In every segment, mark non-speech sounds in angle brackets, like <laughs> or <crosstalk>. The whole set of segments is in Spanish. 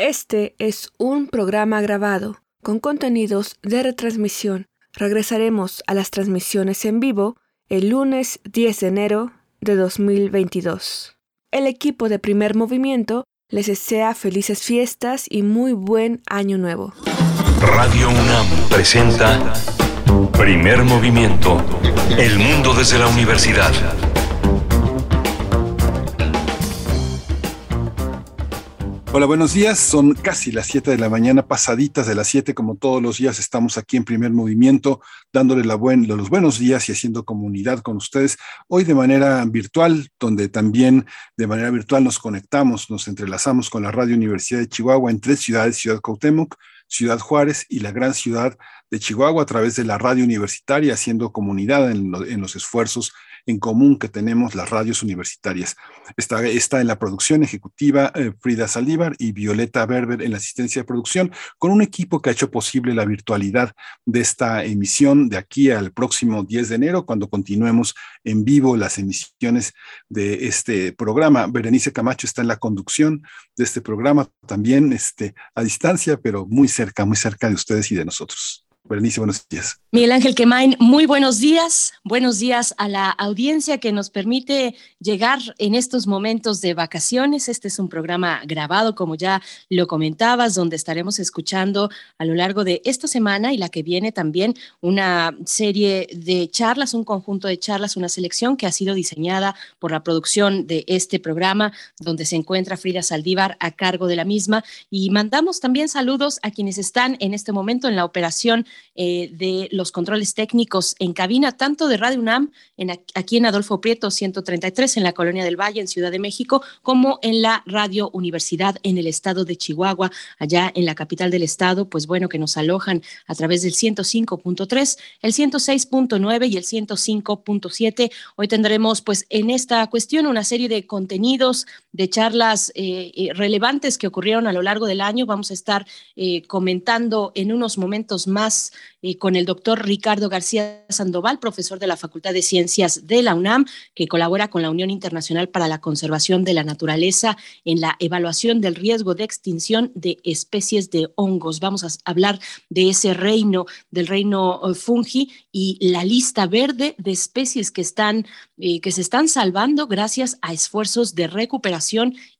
Este es un programa grabado con contenidos de retransmisión. Regresaremos a las transmisiones en vivo el lunes 10 de enero de 2022. El equipo de primer movimiento les desea felices fiestas y muy buen año nuevo. Radio UNAM presenta Primer Movimiento. El mundo desde la universidad. Hola, buenos días. Son casi las 7 de la mañana, pasaditas de las 7, como todos los días estamos aquí en primer movimiento, dándole los buenos días y haciendo comunidad con ustedes. Hoy de manera virtual, donde también de manera virtual nos conectamos, nos entrelazamos con la Radio Universidad de Chihuahua en tres ciudades, Ciudad Cuauhtémoc, Ciudad Juárez y la gran ciudad de Chihuahua a través de la radio universitaria, haciendo comunidad en los esfuerzos en común que tenemos las radios universitarias. Está, está en la producción ejecutiva eh, Frida Saldívar y Violeta Berber en la asistencia de producción, con un equipo que ha hecho posible la virtualidad de esta emisión de aquí al próximo 10 de enero, cuando continuemos en vivo las emisiones de este programa. Berenice Camacho está en la conducción de este programa, también este, a distancia, pero muy cerca, muy cerca de ustedes y de nosotros. Berenice, buenos días. Miguel Ángel Quemain, muy buenos días. Buenos días a la audiencia que nos permite llegar en estos momentos de vacaciones. Este es un programa grabado, como ya lo comentabas, donde estaremos escuchando a lo largo de esta semana y la que viene también una serie de charlas, un conjunto de charlas, una selección que ha sido diseñada por la producción de este programa, donde se encuentra Frida Saldívar a cargo de la misma. Y mandamos también saludos a quienes están en este momento en la operación eh, de los controles técnicos en cabina, tanto de Radio UNAM, en, aquí en Adolfo Prieto 133, en la Colonia del Valle, en Ciudad de México, como en la Radio Universidad en el estado de Chihuahua, allá en la capital del estado, pues bueno, que nos alojan a través del 105.3, el 106.9 y el 105.7. Hoy tendremos, pues, en esta cuestión una serie de contenidos, de charlas eh, eh, relevantes que ocurrieron a lo largo del año. Vamos a estar comentando en unos momentos más con el doctor Ricardo García Sandoval, profesor de la Facultad de Ciencias de la UNAM, que colabora con la Unión Internacional para la Conservación de la Naturaleza en la evaluación del riesgo de extinción de especies de hongos. Vamos a hablar de ese reino, del reino eh, fungi y la lista verde de especies que están, eh, que se están salvando gracias a esfuerzos de recuperación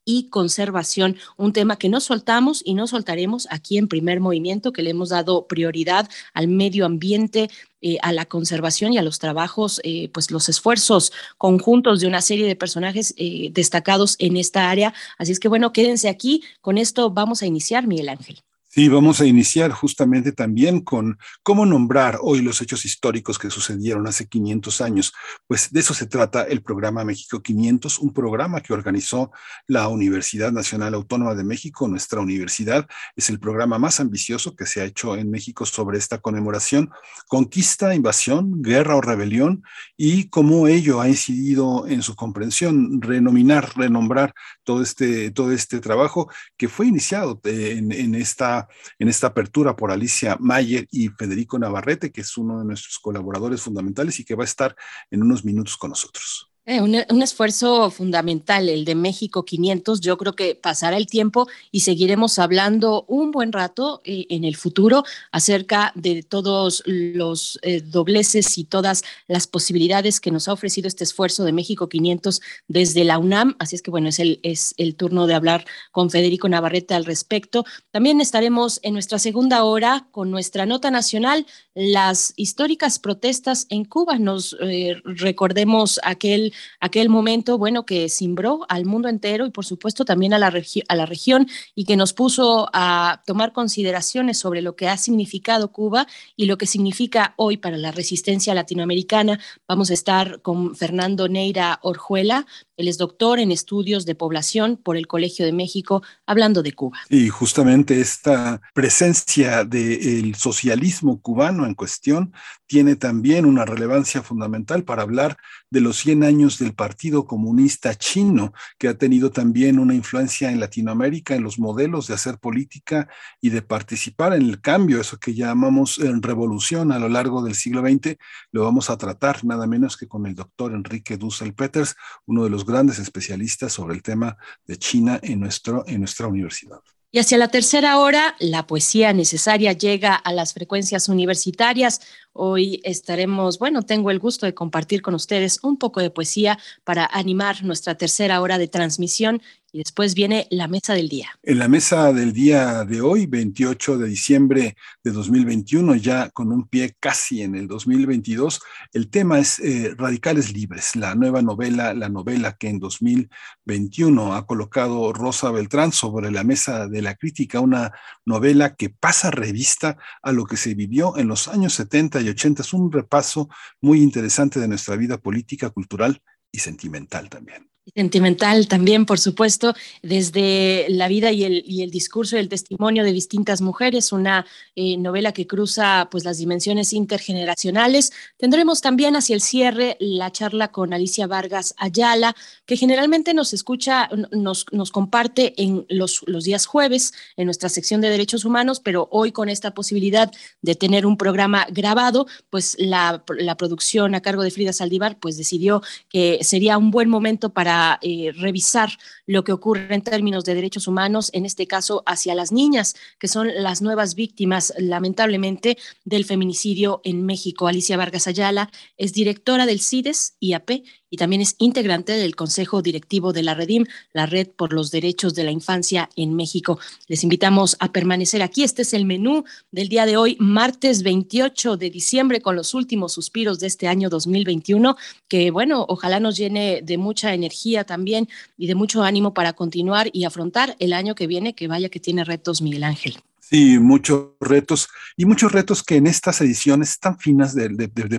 y conservación, un tema que no soltamos y no soltaremos aquí en primer movimiento, que le hemos dado prioridad al medio ambiente, eh, a la conservación y a los trabajos, eh, pues los esfuerzos conjuntos de una serie de personajes eh, destacados en esta área. Así es que bueno, quédense aquí. Con esto vamos a iniciar, Miguel Ángel. Sí, vamos a iniciar justamente también con cómo nombrar hoy los hechos históricos que sucedieron hace 500 años. Pues de eso se trata el programa México 500, un programa que organizó la Universidad Nacional Autónoma de México. Nuestra universidad es el programa más ambicioso que se ha hecho en México sobre esta conmemoración, conquista, invasión, guerra o rebelión y cómo ello ha incidido en su comprensión, renominar, renombrar todo este, todo este trabajo que fue iniciado eh, en, en esta en esta apertura por Alicia Mayer y Federico Navarrete, que es uno de nuestros colaboradores fundamentales y que va a estar en unos minutos con nosotros. Eh, un, esfuerzo fundamental, el de México 500. Yo creo que pasará el tiempo y seguiremos hablando un buen rato eh, en el futuro acerca de todos los eh, dobleces y todas las posibilidades que nos ha ofrecido este esfuerzo de México 500 desde la UNAM. Así es que bueno, es el, es el turno de hablar con Federico Navarrete al respecto. También estaremos en nuestra segunda hora con nuestra nota nacional, las históricas protestas en Cuba. Nos recordemos aquel aquel momento, bueno, que cimbró al mundo entero y por supuesto también a la, a la región y que nos puso a tomar consideraciones sobre lo que ha significado Cuba y lo que significa hoy para la resistencia latinoamericana. Vamos a estar con Fernando Neira Orjuela, él es doctor en estudios de población por el Colegio de México, hablando de Cuba. Y justamente esta presencia del socialismo cubano en cuestión tiene también una relevancia fundamental para hablar de los 100 años del Partido Comunista Chino, que ha tenido también una influencia en Latinoamérica, en los modelos de hacer política y de participar en el cambio, eso que llamamos eh, revolución a lo largo del siglo XX, lo vamos a tratar nada menos que con el doctor Enrique Dussel Peters, uno de los grandes especialistas sobre el tema de China en, nuestro, en nuestra universidad. Y hacia la tercera hora, la poesía necesaria llega a las frecuencias universitarias. Hoy estaremos, bueno, tengo el gusto de compartir con ustedes un poco de poesía para animar nuestra tercera hora de transmisión y después viene la mesa del día. En la mesa del día de hoy, 28 de diciembre de 2021, ya con un pie casi en el 2022, el tema es eh, Radicales Libres, la nueva novela, la novela que en 2021 ha colocado Rosa Beltrán sobre la mesa de la crítica, una novela que pasa revista a lo que se vivió en los años 70 y 80. Es un repaso muy interesante de nuestra vida política, cultural y sentimental también sentimental también, por supuesto, desde la vida y el, y el discurso y el testimonio de distintas mujeres, una eh, novela que cruza pues las dimensiones intergeneracionales. Tendremos también hacia el cierre la charla con Alicia Vargas Ayala, que generalmente nos escucha, nos, nos comparte en los, los días jueves en nuestra sección de derechos humanos, pero hoy con esta posibilidad de tener un programa grabado, pues la, la producción a cargo de Frida Saldívar pues decidió que sería un buen momento para eh, revisar lo que ocurre en términos de derechos humanos, en este caso hacia las niñas, que son las nuevas víctimas, lamentablemente, del feminicidio en México. Alicia Vargas Ayala es directora del CIDES IAP y también es integrante del Consejo Directivo de la Redim, la Red por los Derechos de la Infancia en México. Les invitamos a permanecer aquí. Este es el menú del día de hoy, martes 28 de diciembre, con los últimos suspiros de este año 2021, que bueno, ojalá nos llene de mucha energía también y de mucho ánimo para continuar y afrontar el año que viene, que vaya que tiene retos Miguel Ángel. Sí, muchos retos y muchos retos que en estas ediciones tan finas de,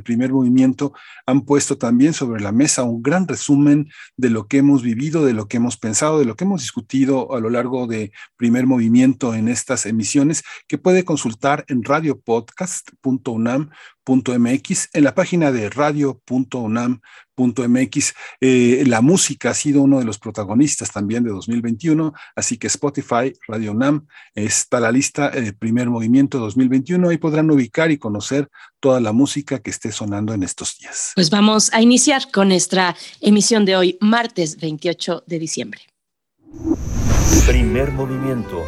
primer movimiento han puesto también sobre la mesa un gran resumen de lo que hemos vivido, de lo que hemos pensado, de lo que hemos discutido a lo largo de primer movimiento en estas emisiones que puede consultar en radiopodcast.unam.mx, en la página de radio.unam MX. Eh, la música ha sido uno de los protagonistas también de 2021, así que Spotify, Radio NAM, está la lista de primer movimiento 2021. Ahí podrán ubicar y conocer toda la música que esté sonando en estos días. Pues vamos a iniciar con nuestra emisión de hoy, martes 28 de diciembre. Primer movimiento.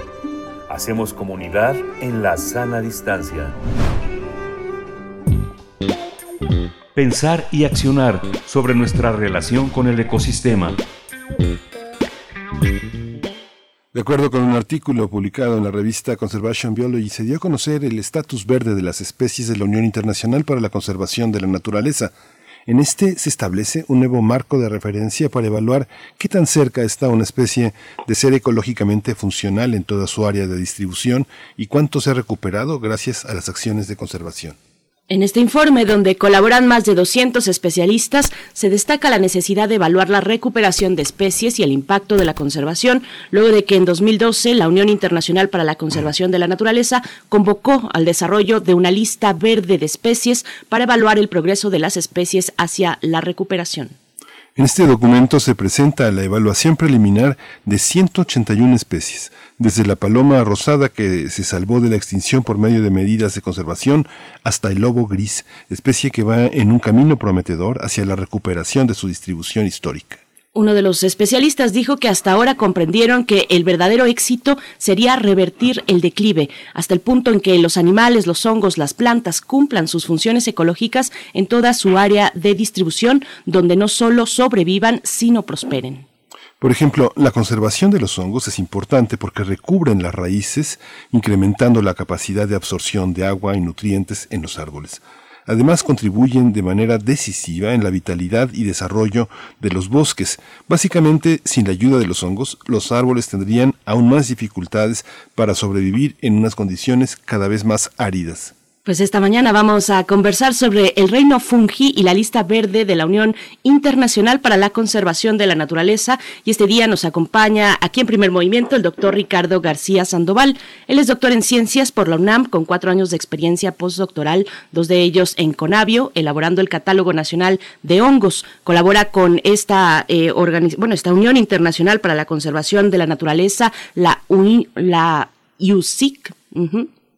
Hacemos comunidad en la sana distancia pensar y accionar sobre nuestra relación con el ecosistema. De acuerdo con un artículo publicado en la revista Conservation Biology, se dio a conocer el estatus verde de las especies de la Unión Internacional para la Conservación de la Naturaleza. En este se establece un nuevo marco de referencia para evaluar qué tan cerca está una especie de ser ecológicamente funcional en toda su área de distribución y cuánto se ha recuperado gracias a las acciones de conservación. En este informe, donde colaboran más de 200 especialistas, se destaca la necesidad de evaluar la recuperación de especies y el impacto de la conservación, luego de que en 2012 la Unión Internacional para la Conservación de la Naturaleza convocó al desarrollo de una lista verde de especies para evaluar el progreso de las especies hacia la recuperación. En este documento se presenta la evaluación preliminar de 181 especies, desde la paloma rosada que se salvó de la extinción por medio de medidas de conservación hasta el lobo gris, especie que va en un camino prometedor hacia la recuperación de su distribución histórica. Uno de los especialistas dijo que hasta ahora comprendieron que el verdadero éxito sería revertir el declive, hasta el punto en que los animales, los hongos, las plantas cumplan sus funciones ecológicas en toda su área de distribución, donde no solo sobrevivan, sino prosperen. Por ejemplo, la conservación de los hongos es importante porque recubren las raíces, incrementando la capacidad de absorción de agua y nutrientes en los árboles. Además contribuyen de manera decisiva en la vitalidad y desarrollo de los bosques. Básicamente, sin la ayuda de los hongos, los árboles tendrían aún más dificultades para sobrevivir en unas condiciones cada vez más áridas. Pues esta mañana vamos a conversar sobre el reino fungi y la lista verde de la Unión Internacional para la Conservación de la Naturaleza. Y este día nos acompaña aquí en primer movimiento el doctor Ricardo García Sandoval. Él es doctor en ciencias por la UNAM con cuatro años de experiencia postdoctoral, dos de ellos en Conavio, elaborando el Catálogo Nacional de Hongos. Colabora con esta, eh, bueno, esta Unión Internacional para la Conservación de la Naturaleza, la, la USIC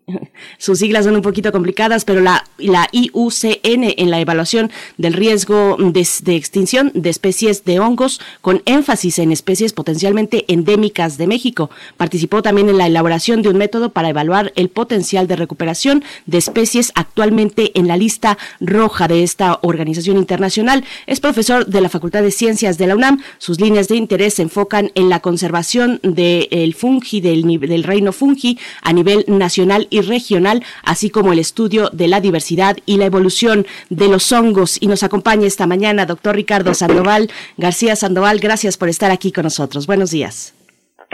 <laughs> sus siglas son un poquito complicadas, pero la, la IUCN en la evaluación del riesgo de, extinción de especies de hongos con énfasis en especies potencialmente endémicas de México. Participó también en la elaboración de un método para evaluar el potencial de recuperación de especies actualmente en la lista roja de esta organización internacional. Es profesor de la Facultad de Ciencias de la UNAM. Sus líneas de interés se enfocan en la conservación del fungi, del, del reino fungi a nivel nacional y regional, así como el estudio de la diversidad y la evolución de los hongos. Y nos acompaña esta mañana doctor Ricardo Sandoval. García Sandoval, gracias por estar aquí con nosotros. Buenos días.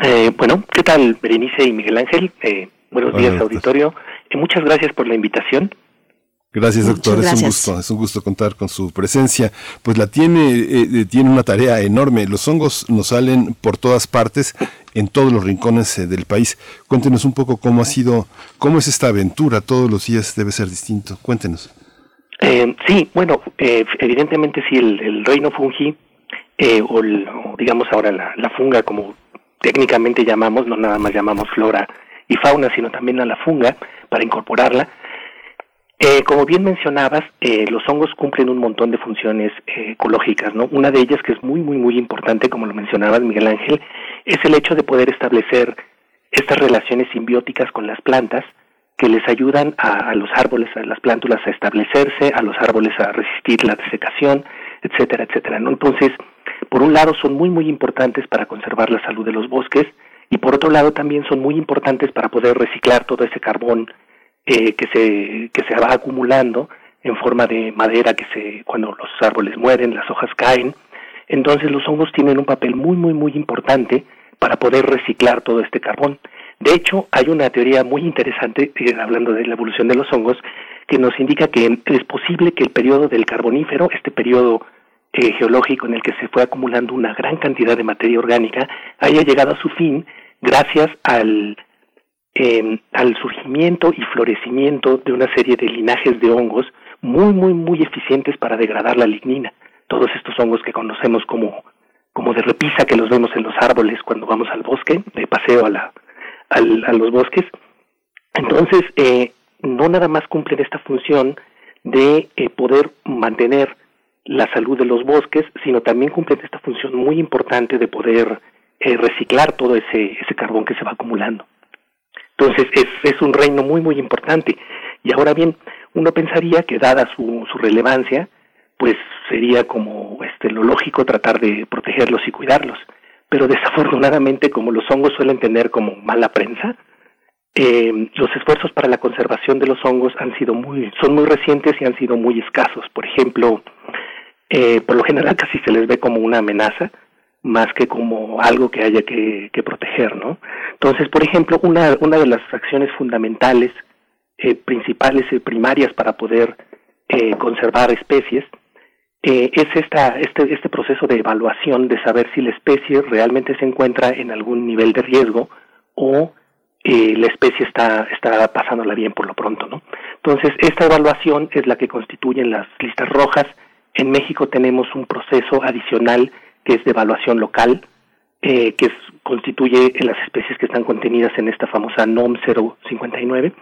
Eh, bueno, ¿qué tal, Berenice y Miguel Ángel? Eh, buenos días, auditorio. Eh, muchas gracias por la invitación. Gracias, doctor. Es un gusto, es un gusto contar con su presencia. Pues la tiene, eh, tiene una tarea enorme. Los hongos nos salen por todas partes, en todos los rincones eh, del país. Cuéntenos un poco cómo ha sido, cómo es esta aventura. Todos los días debe ser distinto. Cuéntenos. Eh, sí, bueno, evidentemente sí, el, reino fungi, o, digamos ahora la, la funga, como técnicamente llamamos, no nada más llamamos flora y fauna, sino también a la funga para incorporarla eh, como bien mencionabas, eh, los hongos cumplen un montón de funciones eh, ecológicas, ¿no? Una de ellas que es muy, muy, muy importante, como lo mencionabas, Miguel Ángel, es el hecho de poder establecer estas relaciones simbióticas con las plantas que les ayudan a, los árboles, a las plántulas a establecerse, a los árboles a resistir la desecación, etcétera, etcétera, ¿no? Entonces, por un lado son muy, muy importantes para conservar la salud de los bosques y por otro lado también son muy importantes para poder reciclar todo ese carbón eh, que, se, que se va acumulando en forma de madera que se, cuando los árboles mueren, las hojas caen. Entonces los hongos tienen un papel muy, muy, muy importante para poder reciclar todo este carbón. De hecho, hay una teoría muy interesante, eh, hablando de la evolución de los hongos, que nos indica que es posible que el periodo del carbonífero, este periodo eh, geológico en el que se fue acumulando una gran cantidad de materia orgánica, haya llegado a su fin gracias al al surgimiento y florecimiento de una serie de linajes de hongos muy, muy, muy eficientes para degradar la lignina. Todos estos hongos que conocemos como, como de repisa, que los vemos en los árboles cuando vamos al bosque, de paseo a, la, a los bosques. Entonces, eh, no nada más cumplen esta función de eh, poder mantener la salud de los bosques, sino también cumplen esta función muy importante de poder eh, reciclar todo ese, ese carbón que se va acumulando. Entonces es, es un reino muy, muy importante. Y ahora bien, uno pensaría que dada su, su relevancia, pues sería como este, lo lógico tratar de protegerlos y cuidarlos. Pero desafortunadamente, como los hongos suelen tener como mala prensa, eh, los esfuerzos para la conservación de los hongos han sido muy, son muy recientes y han sido muy escasos. Por ejemplo, eh, por lo general <laughs> casi se les ve como una amenaza, más que como algo que haya que, proteger, ¿no? Entonces, por ejemplo, una, una de las acciones fundamentales, eh, principales y primarias para poder eh, conservar especies, eh, es esta, este, este proceso de evaluación de saber si la especie realmente se encuentra en algún nivel de riesgo o la especie está, está pasándola bien por lo pronto, ¿no? Entonces, esta evaluación es la que constituye las listas rojas. En México tenemos un proceso adicional que es de evaluación local, eh, que constituye las especies que están contenidas en esta famosa NOM 059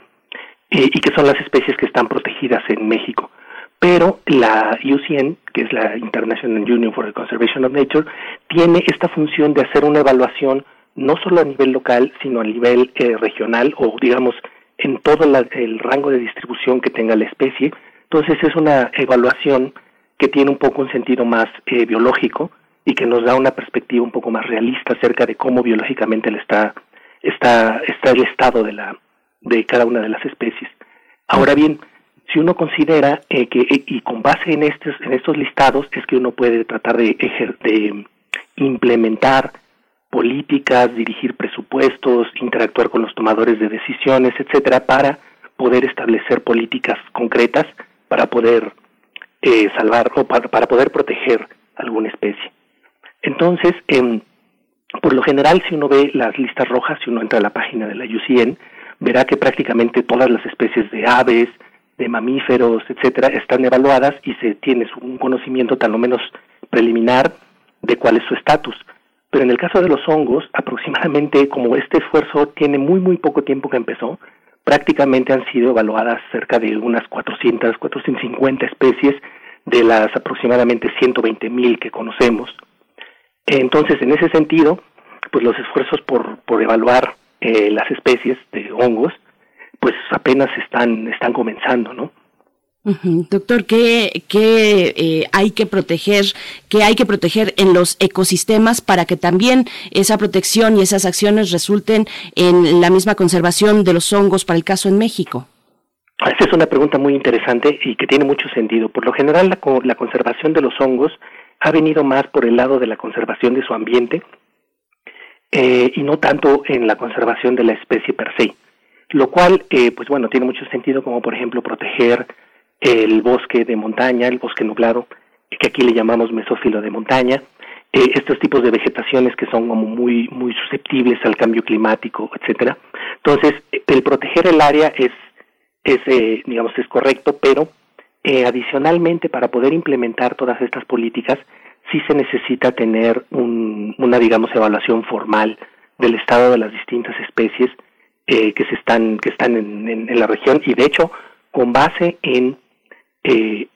eh, y que son las especies que están protegidas en México. Pero la IUCN, que es la International Union for the Conservation of Nature, tiene esta función de hacer una evaluación no solo a nivel local, sino a nivel eh, regional o digamos en todo el rango de distribución que tenga la especie. Entonces es una evaluación que tiene un poco un sentido más biológico, y que nos da una perspectiva un poco más realista acerca de cómo biológicamente está, está, está el estado de, la, de cada una de las especies. Ahora bien, si uno considera eh, que, eh, y con base en estos, en estos listados, es que uno puede tratar de, de implementar políticas, dirigir presupuestos, interactuar con los tomadores de decisiones, etcétera, para poder establecer políticas concretas para poder eh, salvar o para poder proteger alguna especie. Entonces, em, por lo general, si uno ve las listas rojas, si uno entra a la página de la UCN, verá que prácticamente todas las especies de aves, de mamíferos, etcétera, están evaluadas y se tiene un conocimiento tan o menos preliminar de cuál es su estatus. Pero en el caso de los hongos, <laughs> aproximadamente como este esfuerzo tiene muy muy poco tiempo que empezó, prácticamente han sido evaluadas cerca de unas 400, 450 especies de las aproximadamente 120 mil que conocemos. Entonces, en ese sentido, pues los esfuerzos por, por evaluar eh, las especies de hongos, pues apenas están, están comenzando, ¿no? Doctor, ¿qué, qué eh, hay que proteger, qué hay que proteger en los ecosistemas para que también esa protección y esas acciones resulten en la misma conservación de los hongos para el caso en México? Esa es una pregunta muy interesante y que tiene mucho sentido. Por lo general, la, la conservación de los hongos ha venido más por el lado de la conservación de su ambiente eh, y no tanto en la conservación de la especie per se. Lo cual, eh, pues bueno, tiene mucho sentido como por ejemplo proteger el bosque de montaña, el bosque nublado, que aquí le llamamos mesófilo de montaña, eh, estos tipos de vegetaciones que son como muy muy susceptibles al cambio climático, etcétera. Entonces, el proteger el área es es eh, digamos es correcto, pero eh, adicionalmente para poder implementar todas estas políticas sí se necesita tener un, una digamos evaluación formal del estado de las distintas especies eh, que se están que están en, en, la región. Y de hecho con base en eh,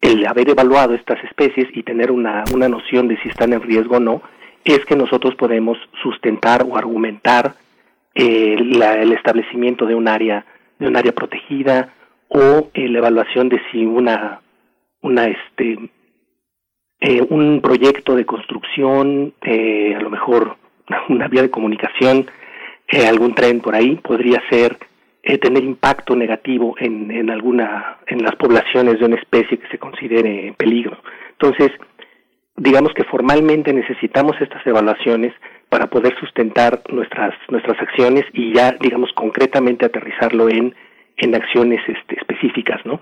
el haber evaluado estas especies y tener una, una noción de si están en riesgo o no, es que nosotros podemos sustentar o argumentar eh, el establecimiento de un área de un área protegida o eh, la evaluación de si una una este eh, un proyecto de construcción eh, a lo mejor <laughs> una vía de comunicación eh, algún tren por ahí podría ser tener impacto negativo en, en alguna en las poblaciones de una especie que se considere en peligro. Entonces, digamos que formalmente necesitamos estas evaluaciones para poder sustentar nuestras nuestras acciones y ya digamos concretamente aterrizarlo en en acciones este, específicas, ¿no?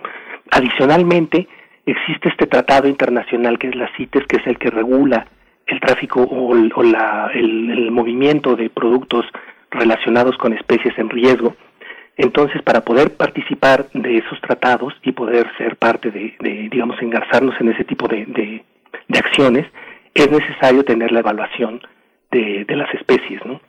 Adicionalmente, existe este tratado internacional que es la CITES, que es el que regula el tráfico o, o la, el, el, movimiento de productos relacionados con especies en riesgo. Entonces, para poder participar de esos tratados y poder ser parte de, de digamos, engarzarnos en ese tipo de, acciones, es necesario tener la evaluación de las especies, ¿no?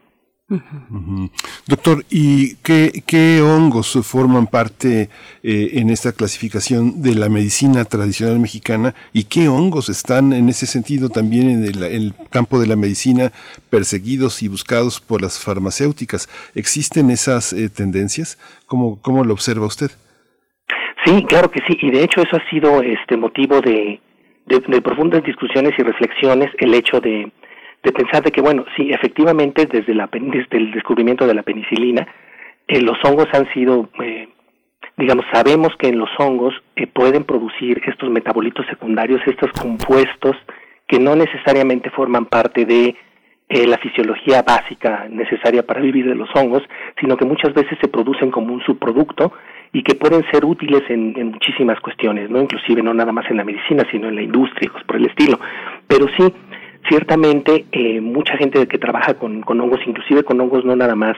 Uh -huh. Doctor, ¿y qué, qué, hongos forman parte eh, en esta clasificación de la medicina tradicional mexicana y qué hongos están en ese sentido también en el, campo de la medicina perseguidos y buscados por las farmacéuticas? ¿Existen esas eh, tendencias? ¿Cómo, ¿Cómo lo observa usted? Sí, claro que sí, y de hecho eso ha sido este motivo de, de, de profundas discusiones y reflexiones, el hecho de de pensar de que, bueno, sí, efectivamente, desde, la, desde el descubrimiento de la penicilina, eh, los hongos han sido, eh, digamos, sabemos que en los hongos eh, pueden producir estos metabolitos secundarios, estos compuestos que no necesariamente forman parte de eh, la fisiología básica necesaria para vivir de los hongos, sino que muchas veces se producen como un subproducto y que pueden ser útiles en, muchísimas cuestiones, no inclusive no nada más en la medicina, sino en la industria, por el estilo. Pero sí, ciertamente eh, mucha gente que trabaja con, con, hongos, inclusive con hongos no nada más,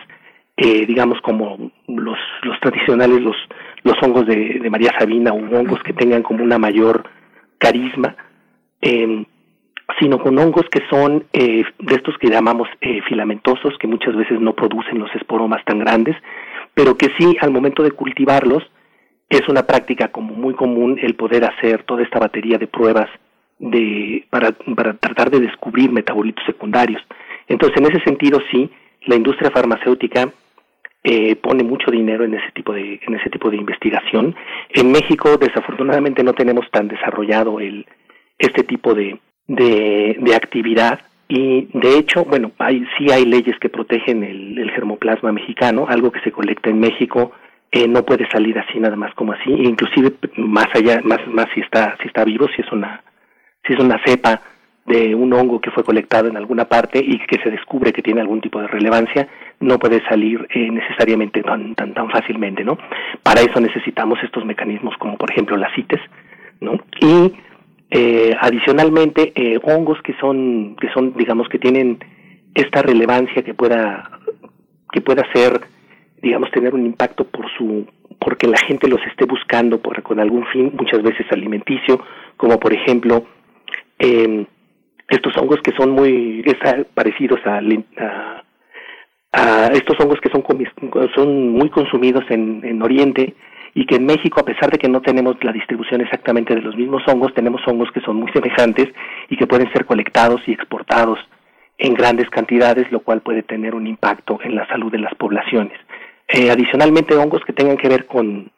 eh, digamos como los, los tradicionales, los, los hongos de, María Sabina o hongos que tengan como una mayor carisma, eh, sino con hongos que son eh, de estos que llamamos eh, filamentosos, que muchas veces no producen los esporomas tan grandes, pero que sí al momento de cultivarlos es una práctica como muy común el poder hacer toda esta batería de pruebas de, para, para tratar de descubrir metabolitos secundarios. Entonces, en ese sentido, sí, la industria farmacéutica eh, pone mucho dinero en ese tipo de en ese tipo de investigación. En México, desafortunadamente, no tenemos tan desarrollado el este tipo de de, de actividad y de hecho, bueno, hay sí hay leyes que protegen el, el germoplasma mexicano, algo que se colecta en México eh, no puede salir así nada más como así, inclusive más allá, más más si está si está vivo, si es una si es una cepa de un hongo que fue colectado en alguna parte y que se descubre que tiene algún tipo de relevancia, no puede salir eh, necesariamente tan, tan, tan fácilmente, ¿no? Para eso necesitamos estos mecanismos como por ejemplo las CITES, ¿no? Y eh, adicionalmente eh, hongos que son, que son, digamos, que tienen esta relevancia que pueda, que pueda ser, digamos, tener un impacto por su, porque la gente los esté buscando por, con algún fin, muchas veces alimenticio, como por ejemplo eh, estos hongos que son muy parecidos a, a, estos hongos que son, son muy consumidos en, en Oriente y que en México, a pesar de que no tenemos la distribución exactamente de los mismos hongos, tenemos hongos que son muy semejantes y que pueden ser colectados y exportados en grandes cantidades, lo cual puede tener un impacto en la salud de las poblaciones. Eh, adicionalmente, hongos que tengan que ver con,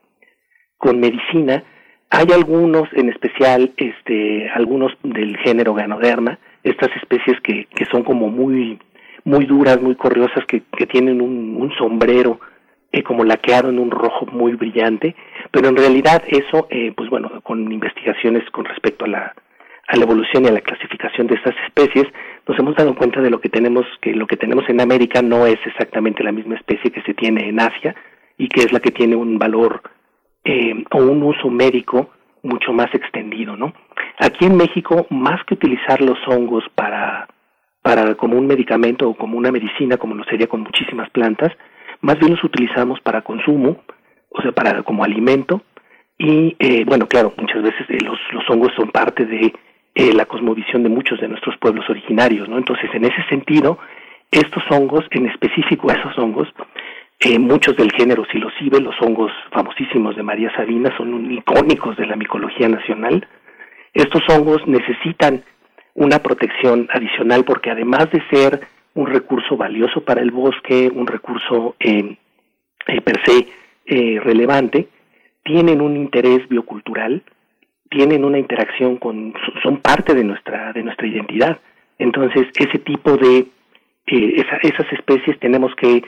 con medicina, hay algunos, en especial, este, algunos del género Ganoderma, estas especies que, que son como muy, muy duras, muy corriosas, que, que tienen un, un sombrero eh, como laqueado en un rojo muy brillante, pero en realidad eso, eh, pues bueno, con investigaciones con respecto a la, a la evolución y a la clasificación de estas especies, nos hemos dado cuenta de lo que tenemos, que lo que tenemos en América no es exactamente la misma especie que se tiene en Asia y que es la que tiene un valor eh, o un uso médico mucho más extendido, ¿no? Aquí en México, más que utilizar los hongos para, para como un medicamento o como una medicina, como lo sería con muchísimas plantas, más bien los utilizamos para consumo, o sea, para como alimento, y eh, bueno, claro, muchas veces eh, los, los hongos son parte de eh, la cosmovisión de muchos de nuestros pueblos originarios, ¿no? Entonces, en ese sentido, estos hongos, en específico esos hongos, eh, muchos del género silocibe, los hongos famosísimos de María Sabina, son icónicos de la micología nacional. Estos hongos necesitan una protección adicional porque además de ser un recurso valioso para el bosque, un recurso eh, eh per se eh, relevante, tienen un interés biocultural tienen una interacción con, son parte de nuestra, de nuestra identidad. Entonces, ese tipo de, eh, esas especies tenemos que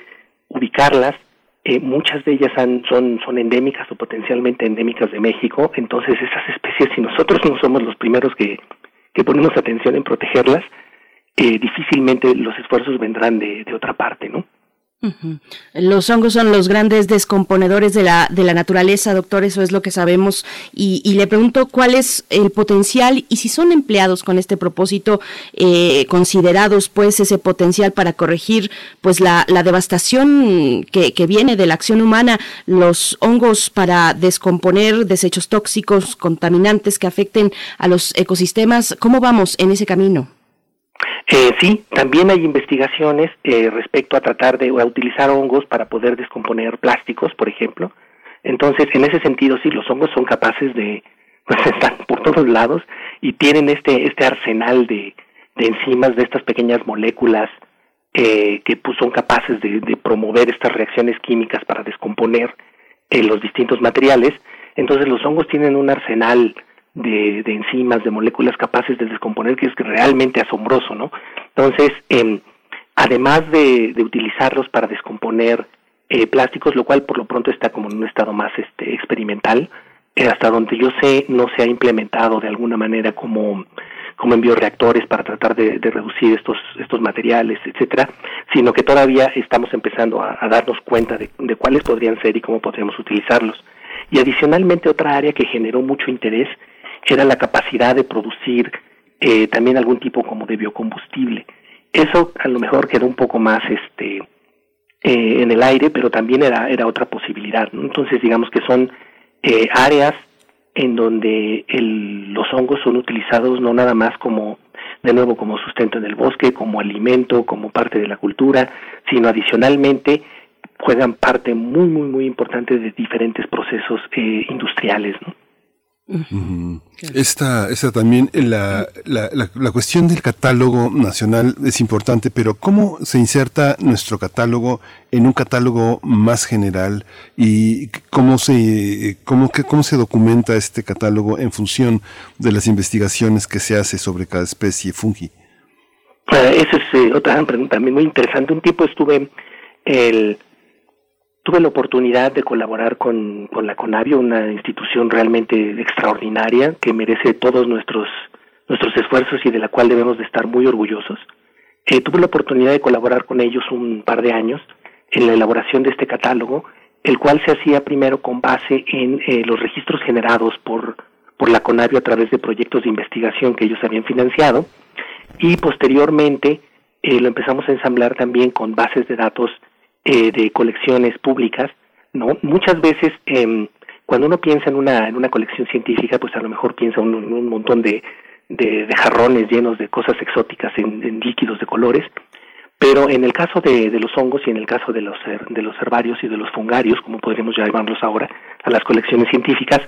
ubicarlas. Eh, muchas de ellas son, son endémicas o potencialmente endémicas de México. Entonces, esas especies, si nosotros no somos los primeros que, que ponemos atención en protegerlas, eh, difícilmente los esfuerzos vendrán de, de otra parte, ¿no? Los hongos son los grandes descomponedores de la, de la naturaleza, doctor, eso es lo que sabemos. Y, le pregunto cuál es el potencial y si son empleados con este propósito, eh, considerados pues ese potencial para corregir pues la, la devastación que, que, viene de la acción humana, los hongos para descomponer desechos tóxicos, contaminantes que afecten a los ecosistemas. ¿Cómo vamos en ese camino? Eh, sí, también hay investigaciones eh, respecto a tratar de utilizar hongos para poder descomponer plásticos, por ejemplo. Entonces, en ese sentido, sí, los hongos son capaces de, <laughs> pues están por todos lados y tienen este este arsenal de, de enzimas, de estas pequeñas moléculas eh, que pues, son capaces de, de, promover estas reacciones químicas para descomponer eh, los distintos materiales. Entonces, los hongos tienen un arsenal de, enzimas, de moléculas capaces de descomponer, que es realmente asombroso, ¿no? Entonces, eh, además de, de, utilizarlos para descomponer eh, plásticos, lo cual por lo pronto está como en un estado más este, experimental, eh, hasta donde yo sé no se ha implementado de alguna manera como como en bioreactores para tratar de, reducir estos estos materiales, etcétera, sino que todavía estamos empezando a, darnos cuenta de cuáles podrían ser y cómo podríamos utilizarlos. Y adicionalmente otra área que generó mucho interés era la capacidad de producir eh, también algún tipo como de biocombustible. Eso a lo mejor quedó un poco más este eh, en el aire, pero también era, era otra posibilidad. Entonces digamos que son eh, áreas en donde el, los hongos son utilizados no nada más como de nuevo como sustento en el bosque, como alimento, como parte de la cultura, sino adicionalmente juegan parte muy muy muy importante de diferentes procesos eh, industriales. ¿no? Esta, esta también, la, la, la, cuestión del catálogo nacional es importante, pero ¿cómo se inserta nuestro catálogo en un catálogo más general y cómo se, cómo, cómo se documenta este catálogo en función de las investigaciones que se hace sobre cada especie fungi? Esa es eh, otra pregunta también muy interesante. Un tiempo estuve el tuve la oportunidad de colaborar con, con la Conavio, una institución realmente extraordinaria que merece todos nuestros, nuestros esfuerzos y de la cual debemos de estar muy orgullosos. Eh, tuve la oportunidad de colaborar con ellos un par de años en la elaboración de este catálogo, el cual se hacía primero con base en eh, los registros generados por, por la Conavio a través de proyectos de investigación que ellos habían financiado y posteriormente eh, lo empezamos a ensamblar también con bases de datos eh, de colecciones públicas, ¿no? Muchas veces eh, cuando uno piensa en una, en una colección científica, pues a lo mejor piensa en un, un, montón de, de, de, jarrones llenos de cosas exóticas en, en, líquidos de colores, Pero en el caso de, los hongos y en el caso de los, de los herbarios y de los fungarios, como podríamos llamarlos ahora, a las colecciones científicas,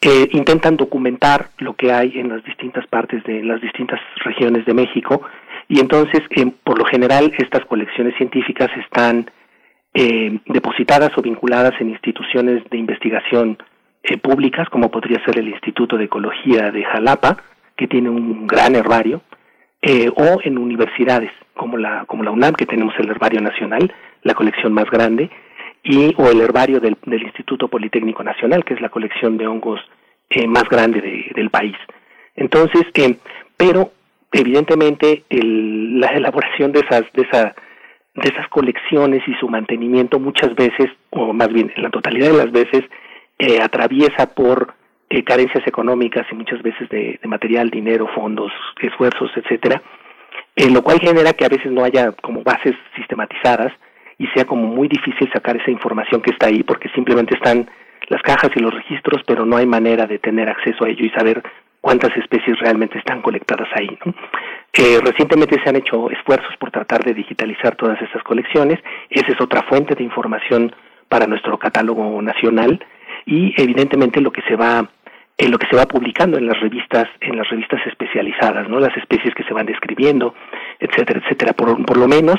eh, intentan documentar lo que hay en las distintas partes de las distintas regiones de México y entonces eh, por lo general estas colecciones científicas están eh, depositadas o vinculadas en instituciones de investigación públicas como podría ser el Instituto de Ecología de Jalapa que tiene un gran herbario o en universidades como la como la UNAM que tenemos el herbario nacional la colección más grande y o el herbario del, Instituto Politécnico Nacional, que es la colección de hongos eh, más grande del país. Entonces, eh, pero evidentemente la elaboración de esas, de, esa, de esas colecciones y su mantenimiento muchas veces, o más bien en la totalidad de las veces, eh, atraviesa por carencias económicas y muchas veces de, material, dinero, fondos, esfuerzos, etcétera, lo cual genera que a veces no haya como bases sistematizadas y sea como muy difícil sacar esa información que está ahí porque simplemente están las cajas y los registros, pero no hay manera de tener acceso a ello y saber cuántas especies realmente están colectadas ahí. ¿no? Eh, recientemente se han hecho esfuerzos por tratar de digitalizar todas esas colecciones. Esa es otra fuente de información para nuestro catálogo nacional y evidentemente lo que se va en lo que se va publicando en las revistas en las revistas especializadas, ¿no? Las especies que se van describiendo, etcétera, etcétera. Por, por lo menos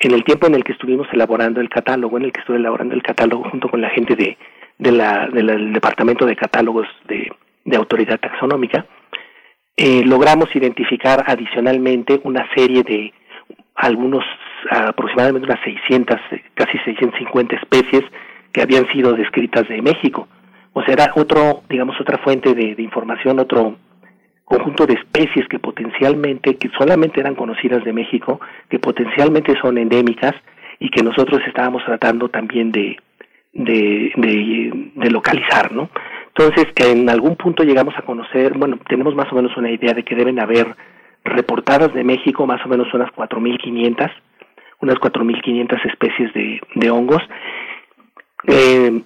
en el tiempo en el que estuvimos elaborando el catálogo, en el que estuve elaborando el catálogo junto con la gente de, de la, del Departamento de Catálogos de, de Autoridad Taxonómica, eh, logramos identificar adicionalmente una serie de algunos, aproximadamente unas 600, casi 650 especies que habían sido descritas de México. O sea, era otro, digamos, otra fuente de, información, otro, conjunto de especies que potencialmente, que solamente eran conocidas de México, que potencialmente son endémicas y que nosotros estábamos tratando también de, de, de, localizar, ¿no? Entonces, en algún punto llegamos a conocer, bueno, tenemos más o menos una idea de que deben haber reportadas de México más o menos unas 4.500, unas 4.500 especies de, hongos. Eh,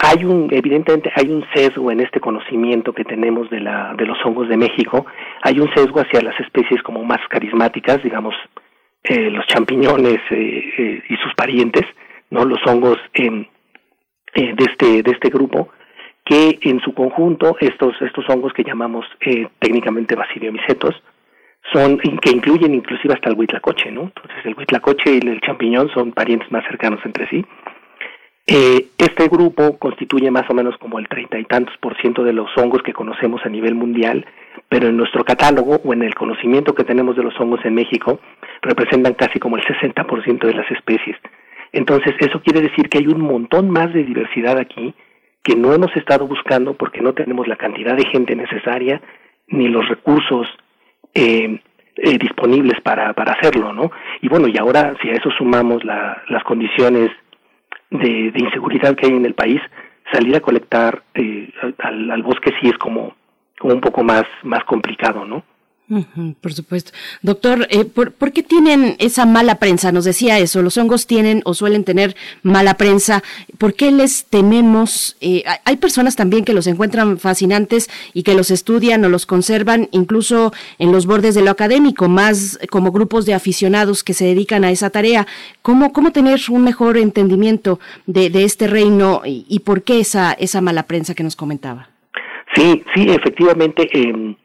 hay un evidentemente hay un sesgo en este conocimiento que tenemos de la de los hongos de México. Hay un sesgo hacia las especies como más carismáticas digamos eh, los champiñones eh, eh, y sus parientes no los hongos de este de este grupo que en su conjunto estos estos hongos que llamamos técnicamente basidiomicetos son que incluyen inclusive hasta el huitlacoche no entonces el huitlacoche y el champiñón son parientes más cercanos entre sí eh, este grupo constituye más o menos como el treinta y tantos por ciento de los hongos que conocemos a nivel mundial, pero en nuestro catálogo o en el conocimiento que tenemos de los hongos en México representan casi como el 60 por ciento de las especies. Entonces, eso quiere decir que hay un montón más de diversidad aquí que no hemos estado buscando porque no tenemos la cantidad de gente necesaria ni los recursos eh, eh, disponibles para, para hacerlo, ¿no? Y bueno, y ahora si a eso sumamos la, las condiciones de, inseguridad que hay en el país, salir a colectar eh, al, al, bosque sí es como, como un poco más, más complicado, ¿no? Por supuesto. Doctor, eh, ¿por, qué tienen esa mala prensa? Nos decía eso, los hongos tienen o suelen tener mala prensa. ¿Por qué les tememos? Eh, hay personas también que los encuentran fascinantes y que los estudian o los conservan incluso en los bordes de lo académico, más como grupos de aficionados que se dedican a esa tarea. ¿Cómo, cómo tener un mejor entendimiento de, de este reino y, por qué esa, esa mala prensa que nos comentaba? Sí, sí, efectivamente. Eh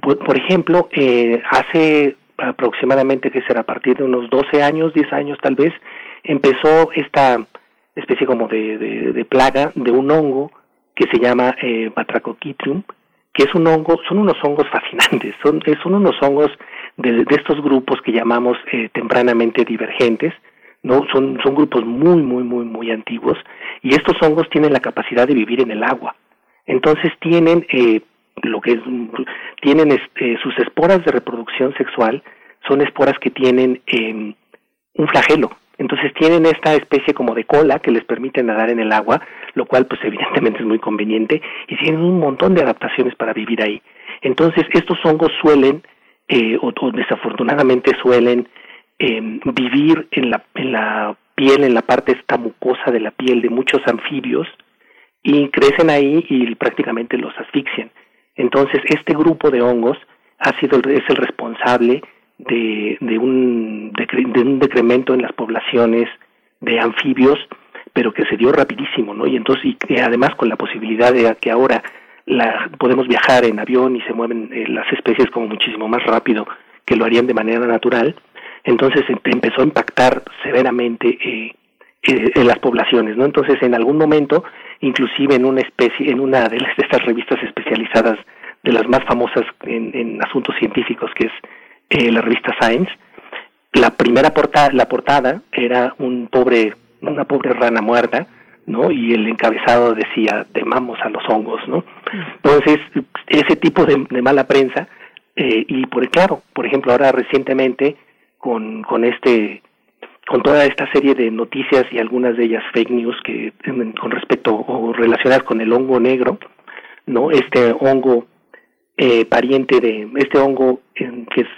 por, ejemplo, eh, hace aproximadamente, que será a partir de unos 12 años, 10 años tal vez, empezó esta especie como de, plaga de un hongo que se llama eh, Batrachochitrium, que es un hongo, son unos hongos fascinantes, son, son unos hongos de, de estos grupos que llamamos eh, tempranamente divergentes, no son, son grupos muy, muy, muy, muy antiguos, y estos hongos tienen la capacidad de vivir en el agua. Entonces tienen eh, lo que es, tienen este, sus esporas de reproducción sexual son esporas que tienen em, un flagelo. Entonces tienen esta especie como de cola que les permite nadar en el agua, lo cual pues evidentemente es muy conveniente y tienen un montón de adaptaciones para vivir ahí. Entonces estos hongos suelen, eh, o, desafortunadamente suelen, em, vivir en la, en la piel, en la parte esta mucosa de la piel de muchos anfibios y crecen ahí y prácticamente los asfixian. Entonces, este grupo de hongos ha sido es el responsable de, de, un, de un decremento en las poblaciones de anfibios, pero que se dio rapidísimo, ¿no? Y entonces, y además con la posibilidad de que ahora la, podemos viajar en avión y se mueven eh, las especies como muchísimo más rápido que lo harían de manera natural, entonces empezó a impactar severamente eh, eh, en las poblaciones, ¿no? Entonces, en algún momento, inclusive en una especie, en una de, estas revistas especializadas de las más famosas en, en asuntos científicos, que es eh, la revista Science, la primera portada, la portada era un pobre, una pobre rana muerta, ¿no? Y el encabezado decía, temamos a los hongos, ¿no? Entonces, ese tipo de, mala prensa, eh, y por claro, por ejemplo, ahora recientemente, con, con este con toda esta serie de noticias y algunas de ellas fake news que con respecto o relacionadas con el hongo negro, ¿no? Este hongo eh, pariente de este hongo que es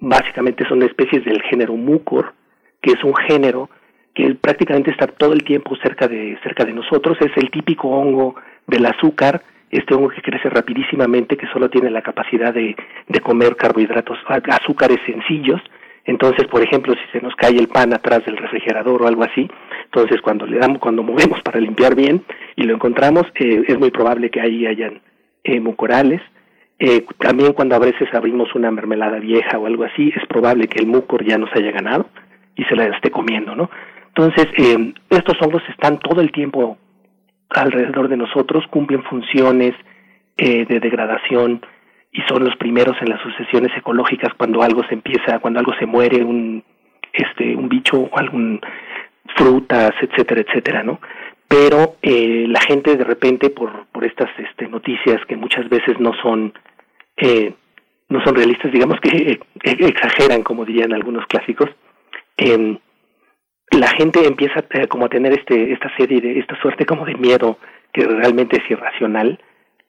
básicamente son especies del género Mucor, que es un género que prácticamente está todo el tiempo cerca de, cerca de nosotros, es el típico hongo del azúcar, este hongo que crece rapidísimamente, que solo tiene la capacidad de, de comer carbohidratos, azúcares sencillos, entonces, por ejemplo, si se nos cae el pan atrás del refrigerador o algo así, entonces cuando le damos, cuando movemos para limpiar bien y lo encontramos, eh, es muy probable que ahí hayan eh, mucorales. Eh, también cuando a veces abrimos una mermelada vieja o algo así, es probable que el mucor ya nos haya ganado y se la esté comiendo, ¿no? Entonces, eh, estos hongos están todo el tiempo alrededor de nosotros, cumplen funciones eh, de degradación y son los primeros en las sucesiones ecológicas cuando algo se empieza, cuando algo se muere, un este un bicho o algún frutas, etcétera, etcétera, ¿no? Pero eh, la gente de repente por por estas este, noticias que muchas veces no son eh, no son realistas, digamos que eh, exageran, como dirían algunos clásicos, eh, la gente empieza eh, como a tener este esta serie de esta suerte como de miedo que realmente es irracional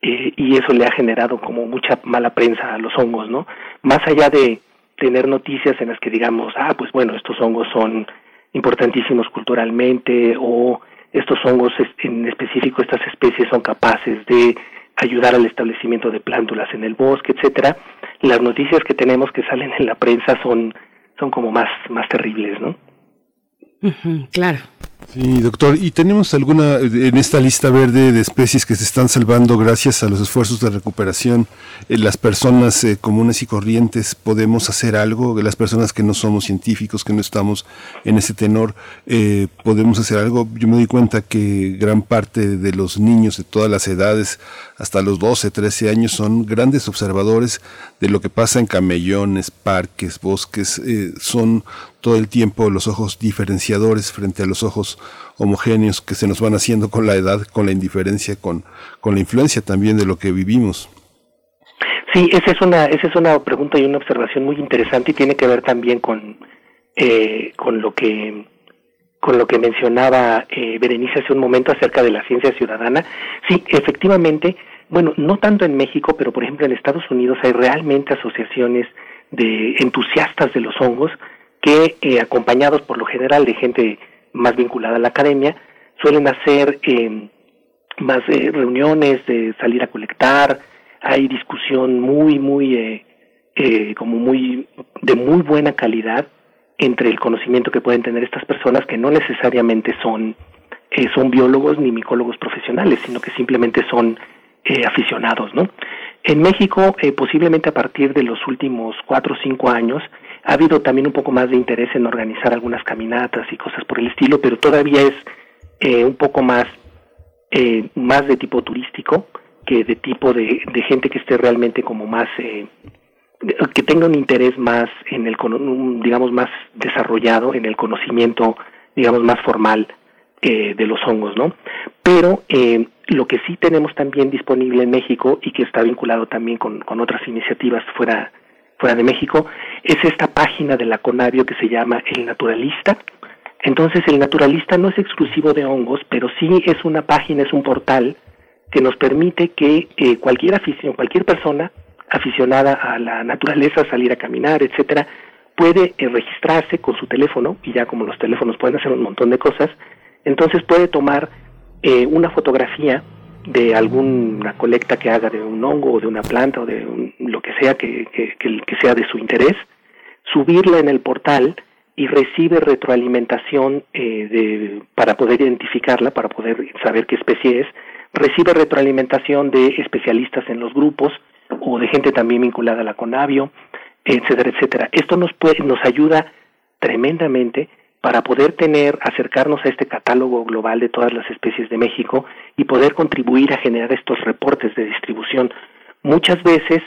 eh, y eso le ha generado como mucha mala prensa a los hongos, ¿no? Más allá de tener noticias en las que digamos, ah, pues bueno, estos hongos son importantísimos culturalmente o estos hongos en específico, estas especies son capaces de ayudar al establecimiento de plántulas en el bosque, etcétera. Las noticias que tenemos que salen en la prensa son son como más más terribles, ¿no? claro. Sí, doctor, ¿y tenemos alguna en esta lista verde de especies que se están salvando gracias a los esfuerzos de recuperación? Eh, ¿Las personas eh, comunes y corrientes podemos hacer algo? ¿Las personas que no somos científicos, que no estamos en ese tenor, eh, podemos hacer algo? Yo me doy cuenta que gran parte de los niños de todas las edades, hasta los 12, 13 años, son grandes observadores de lo que pasa en camellones, parques, bosques, son todo el tiempo los ojos diferenciadores frente a los ojos homogéneos que se nos van haciendo con la edad, con la indiferencia, con, con la influencia también de lo que vivimos. Sí, esa es una, esa es una pregunta y una observación muy interesante y tiene que ver también con, eh, con lo que con lo que mencionaba eh, Berenice hace un momento acerca de la ciencia ciudadana. Sí, efectivamente, bueno, no tanto en México, pero por ejemplo en Estados Unidos hay realmente asociaciones de entusiastas de los hongos que eh, acompañados por lo general de gente más vinculada a la academia, suelen hacer eh, más reuniones, de salir a colectar, hay discusión muy, muy, eh, eh, como muy, de muy buena calidad entre el conocimiento que pueden tener estas personas que no necesariamente son, eh, son biólogos ni micólogos profesionales, sino que simplemente son eh, aficionados, ¿no? En México, eh, posiblemente a partir de los últimos cuatro o cinco años, ha habido también un poco más de interés en organizar algunas caminatas y cosas por el estilo, pero todavía es eh, un poco más, eh, más de tipo turístico que de tipo de, gente que esté realmente como más, eh, que tenga un interés más en el, digamos, más desarrollado en el conocimiento, digamos, más formal eh, de los hongos, ¿no? Pero eh, lo que sí tenemos también disponible en México y que está vinculado también con, con otras iniciativas fuera fuera de México, es esta página de la Conavio que se llama El Naturalista. Entonces el naturalista no es exclusivo de hongos, pero sí es una página, es un portal que nos permite que eh, cualquier afición, cualquier persona aficionada a la naturaleza, salir a caminar, etcétera, puede eh, registrarse con su teléfono, y ya como los teléfonos pueden hacer un montón de cosas, entonces puede tomar eh, una fotografía de alguna colecta que haga de un hongo o de una planta o de lo que sea que, que, que, sea de su interés subirla en el portal y recibe retroalimentación eh, de, para poder identificarla, para poder saber qué especie es, recibe retroalimentación de especialistas en los grupos o de gente también vinculada a la Conavio, etcétera, etcétera. Esto nos puede, nos ayuda tremendamente para poder tener, acercarnos a este catálogo global de todas las especies de México y poder contribuir a generar estos reportes de distribución. Muchas veces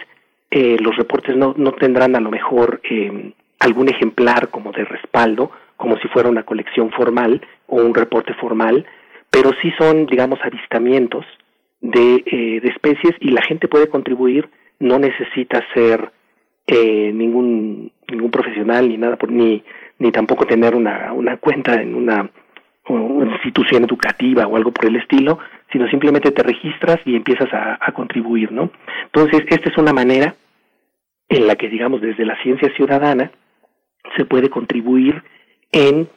eh, los reportes no, no tendrán a lo mejor eh, algún ejemplar como de respaldo, como si fuera una colección formal o un reporte formal, pero sí son, digamos, avistamientos de, eh, de especies y la gente puede contribuir, no necesita ser eh, ningún ningún profesional ni nada, ni, ni tampoco tener una, una cuenta en una, una, institución educativa o algo por el estilo, sino simplemente te registras y empiezas a, a contribuir, ¿no? Entonces, esta es una manera en la que, digamos, desde la ciencia ciudadana, se puede contribuir en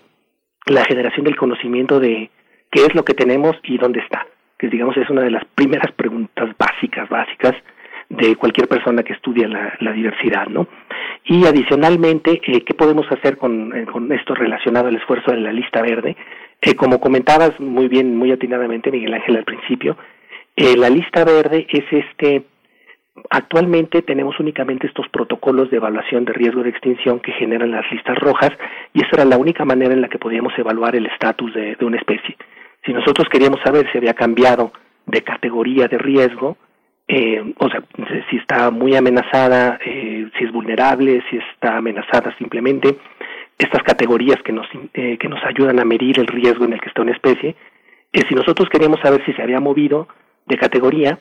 la generación del conocimiento de qué es lo que tenemos y dónde está, que digamos es una de las primeras preguntas básicas, básicas de cualquier persona que estudia la, diversidad, ¿no? Y adicionalmente, eh, ¿qué podemos hacer con, eh, con, esto relacionado al esfuerzo de la lista verde? Eh, como comentabas muy bien, muy atinadamente, Miguel Ángel, al principio, eh, la lista verde es este Actualmente tenemos únicamente estos protocolos de evaluación de riesgo de extinción que generan las listas rojas y esa era la única manera en la que podíamos evaluar el estatus de, una especie. Si nosotros queríamos saber si había cambiado de categoría de riesgo, eh, o sea, si está muy amenazada, eh, si es vulnerable, si está amenazada simplemente, estas categorías que nos, eh, que nos ayudan a medir el riesgo en el que está una especie, si nosotros queríamos saber si se había movido de categoría,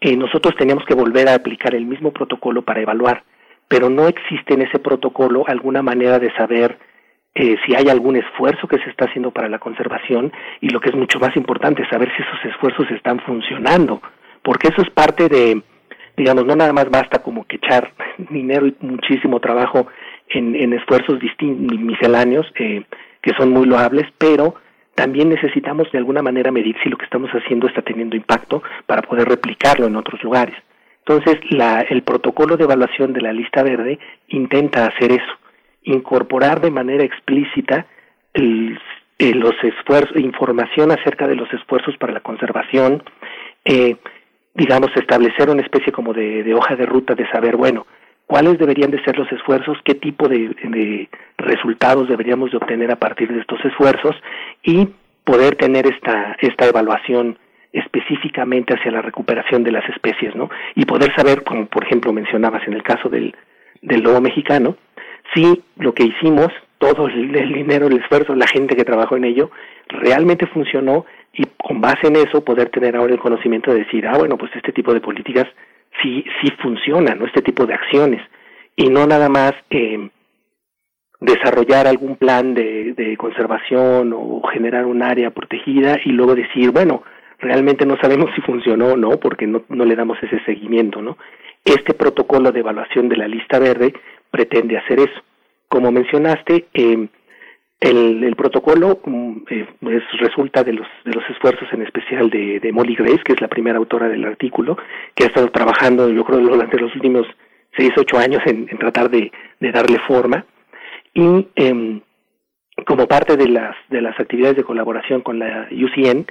eh, nosotros teníamos que volver a aplicar el mismo protocolo para evaluar, pero no existe en ese protocolo alguna manera de saber eh, si hay algún esfuerzo que se está haciendo para la conservación y lo que es mucho más importante, saber si esos esfuerzos están funcionando, porque eso es parte de, digamos, no nada más basta como que echar <laughs> dinero y muchísimo trabajo en, en esfuerzos misceláneos, eh, que son muy loables, pero también necesitamos de alguna manera medir si lo que estamos haciendo está teniendo impacto para poder replicarlo en otros lugares. Entonces, la, el protocolo de evaluación de la lista verde intenta hacer eso, incorporar de manera explícita el, los esfuerzos, información acerca de los esfuerzos para la conservación, eh, digamos, establecer una especie como de, de hoja de ruta de saber, bueno, cuáles deberían de ser los esfuerzos, qué tipo de, resultados deberíamos de obtener a partir de estos esfuerzos y poder tener esta, esta evaluación específicamente hacia la recuperación de las especies, ¿no? Y poder saber, como por ejemplo mencionabas en el caso del, del lobo mexicano, si lo que hicimos, todo el, dinero, el esfuerzo, la gente que trabajó en ello, realmente funcionó y con base en eso poder tener ahora el conocimiento de decir, ah, bueno, pues este tipo de políticas sí, sí funciona, ¿no? Este tipo de acciones. Y no nada más eh, desarrollar algún plan de, de conservación o generar un área protegida y luego decir, bueno, realmente no sabemos si funcionó o no, porque no, no le damos ese seguimiento, ¿no? Este protocolo de evaluación de la lista verde pretende hacer eso. Como mencionaste, el, protocolo mm, eh, resulta de los, de los esfuerzos en especial de, Molly Grace, que es la primera autora del artículo, que ha estado trabajando, yo creo, durante los últimos seis, ocho años en, en tratar de, de, darle forma. Y eh, como parte de las, de las actividades de colaboración con la UCN,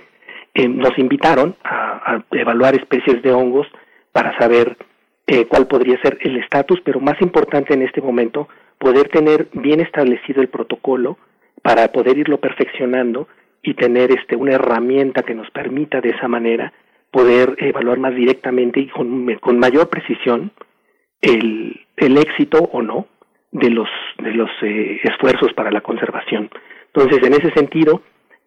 eh, nos invitaron a, a, evaluar especies de hongos para saber eh, cuál podría ser el estatus, pero más importante en este momento, poder tener bien establecido el protocolo para poder irlo perfeccionando y tener este una herramienta que nos permita de esa manera poder evaluar más directamente y con, con mayor precisión el, el éxito o no de los de los eh, esfuerzos para la conservación. Entonces, en ese sentido,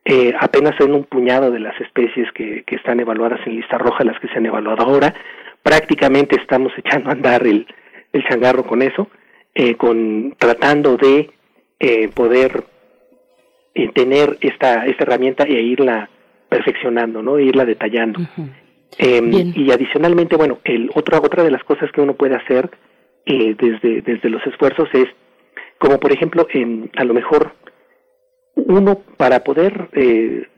eh, apenas son un puñado de las especies que, que están evaluadas en lista roja las que se han evaluado ahora. Prácticamente estamos <laughs> echando a andar el, el changarro con eso, eh, con tratando de eh, poder eh, tener esta, esta herramienta e irla perfeccionando, ¿no? E irla detallando. eh, y adicionalmente, bueno, el otra otra de las cosas que uno puede hacer eh, desde desde los esfuerzos es, como por ejemplo, a lo mejor uno para poder eh,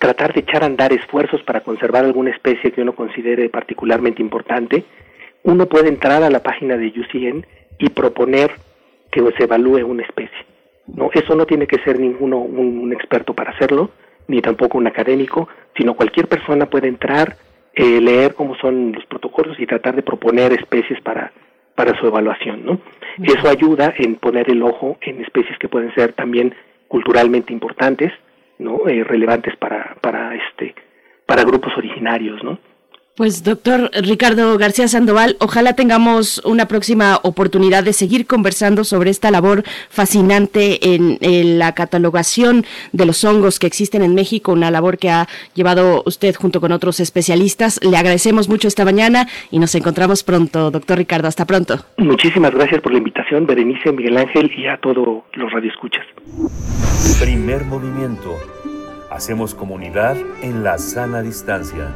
tratar de echar a andar esfuerzos para conservar alguna especie que uno considere particularmente importante, uno puede entrar a la página de UCN y proponer que se evalúe una especie. No, eso no tiene que ser ninguno un, experto para hacerlo, ni tampoco un académico, sino cualquier persona puede entrar, eh, leer cómo son los protocolos y tratar de proponer especies para, para su evaluación, ¿no? Eso ayuda en poner el ojo en especies que pueden ser también culturalmente importantes, ¿no? Eh, relevantes para, para este, para grupos originarios, ¿no? Pues doctor Ricardo García Sandoval, ojalá tengamos una próxima oportunidad de seguir conversando sobre esta labor fascinante en, la catalogación de los hongos que existen en México, una labor que ha llevado usted junto con otros especialistas. Le agradecemos mucho esta mañana y nos encontramos pronto, doctor Ricardo. Hasta pronto. Muchísimas gracias por la invitación, Berenice, Miguel Ángel y a todos los radioescuchas. Primer movimiento. Hacemos comunidad en la sana distancia.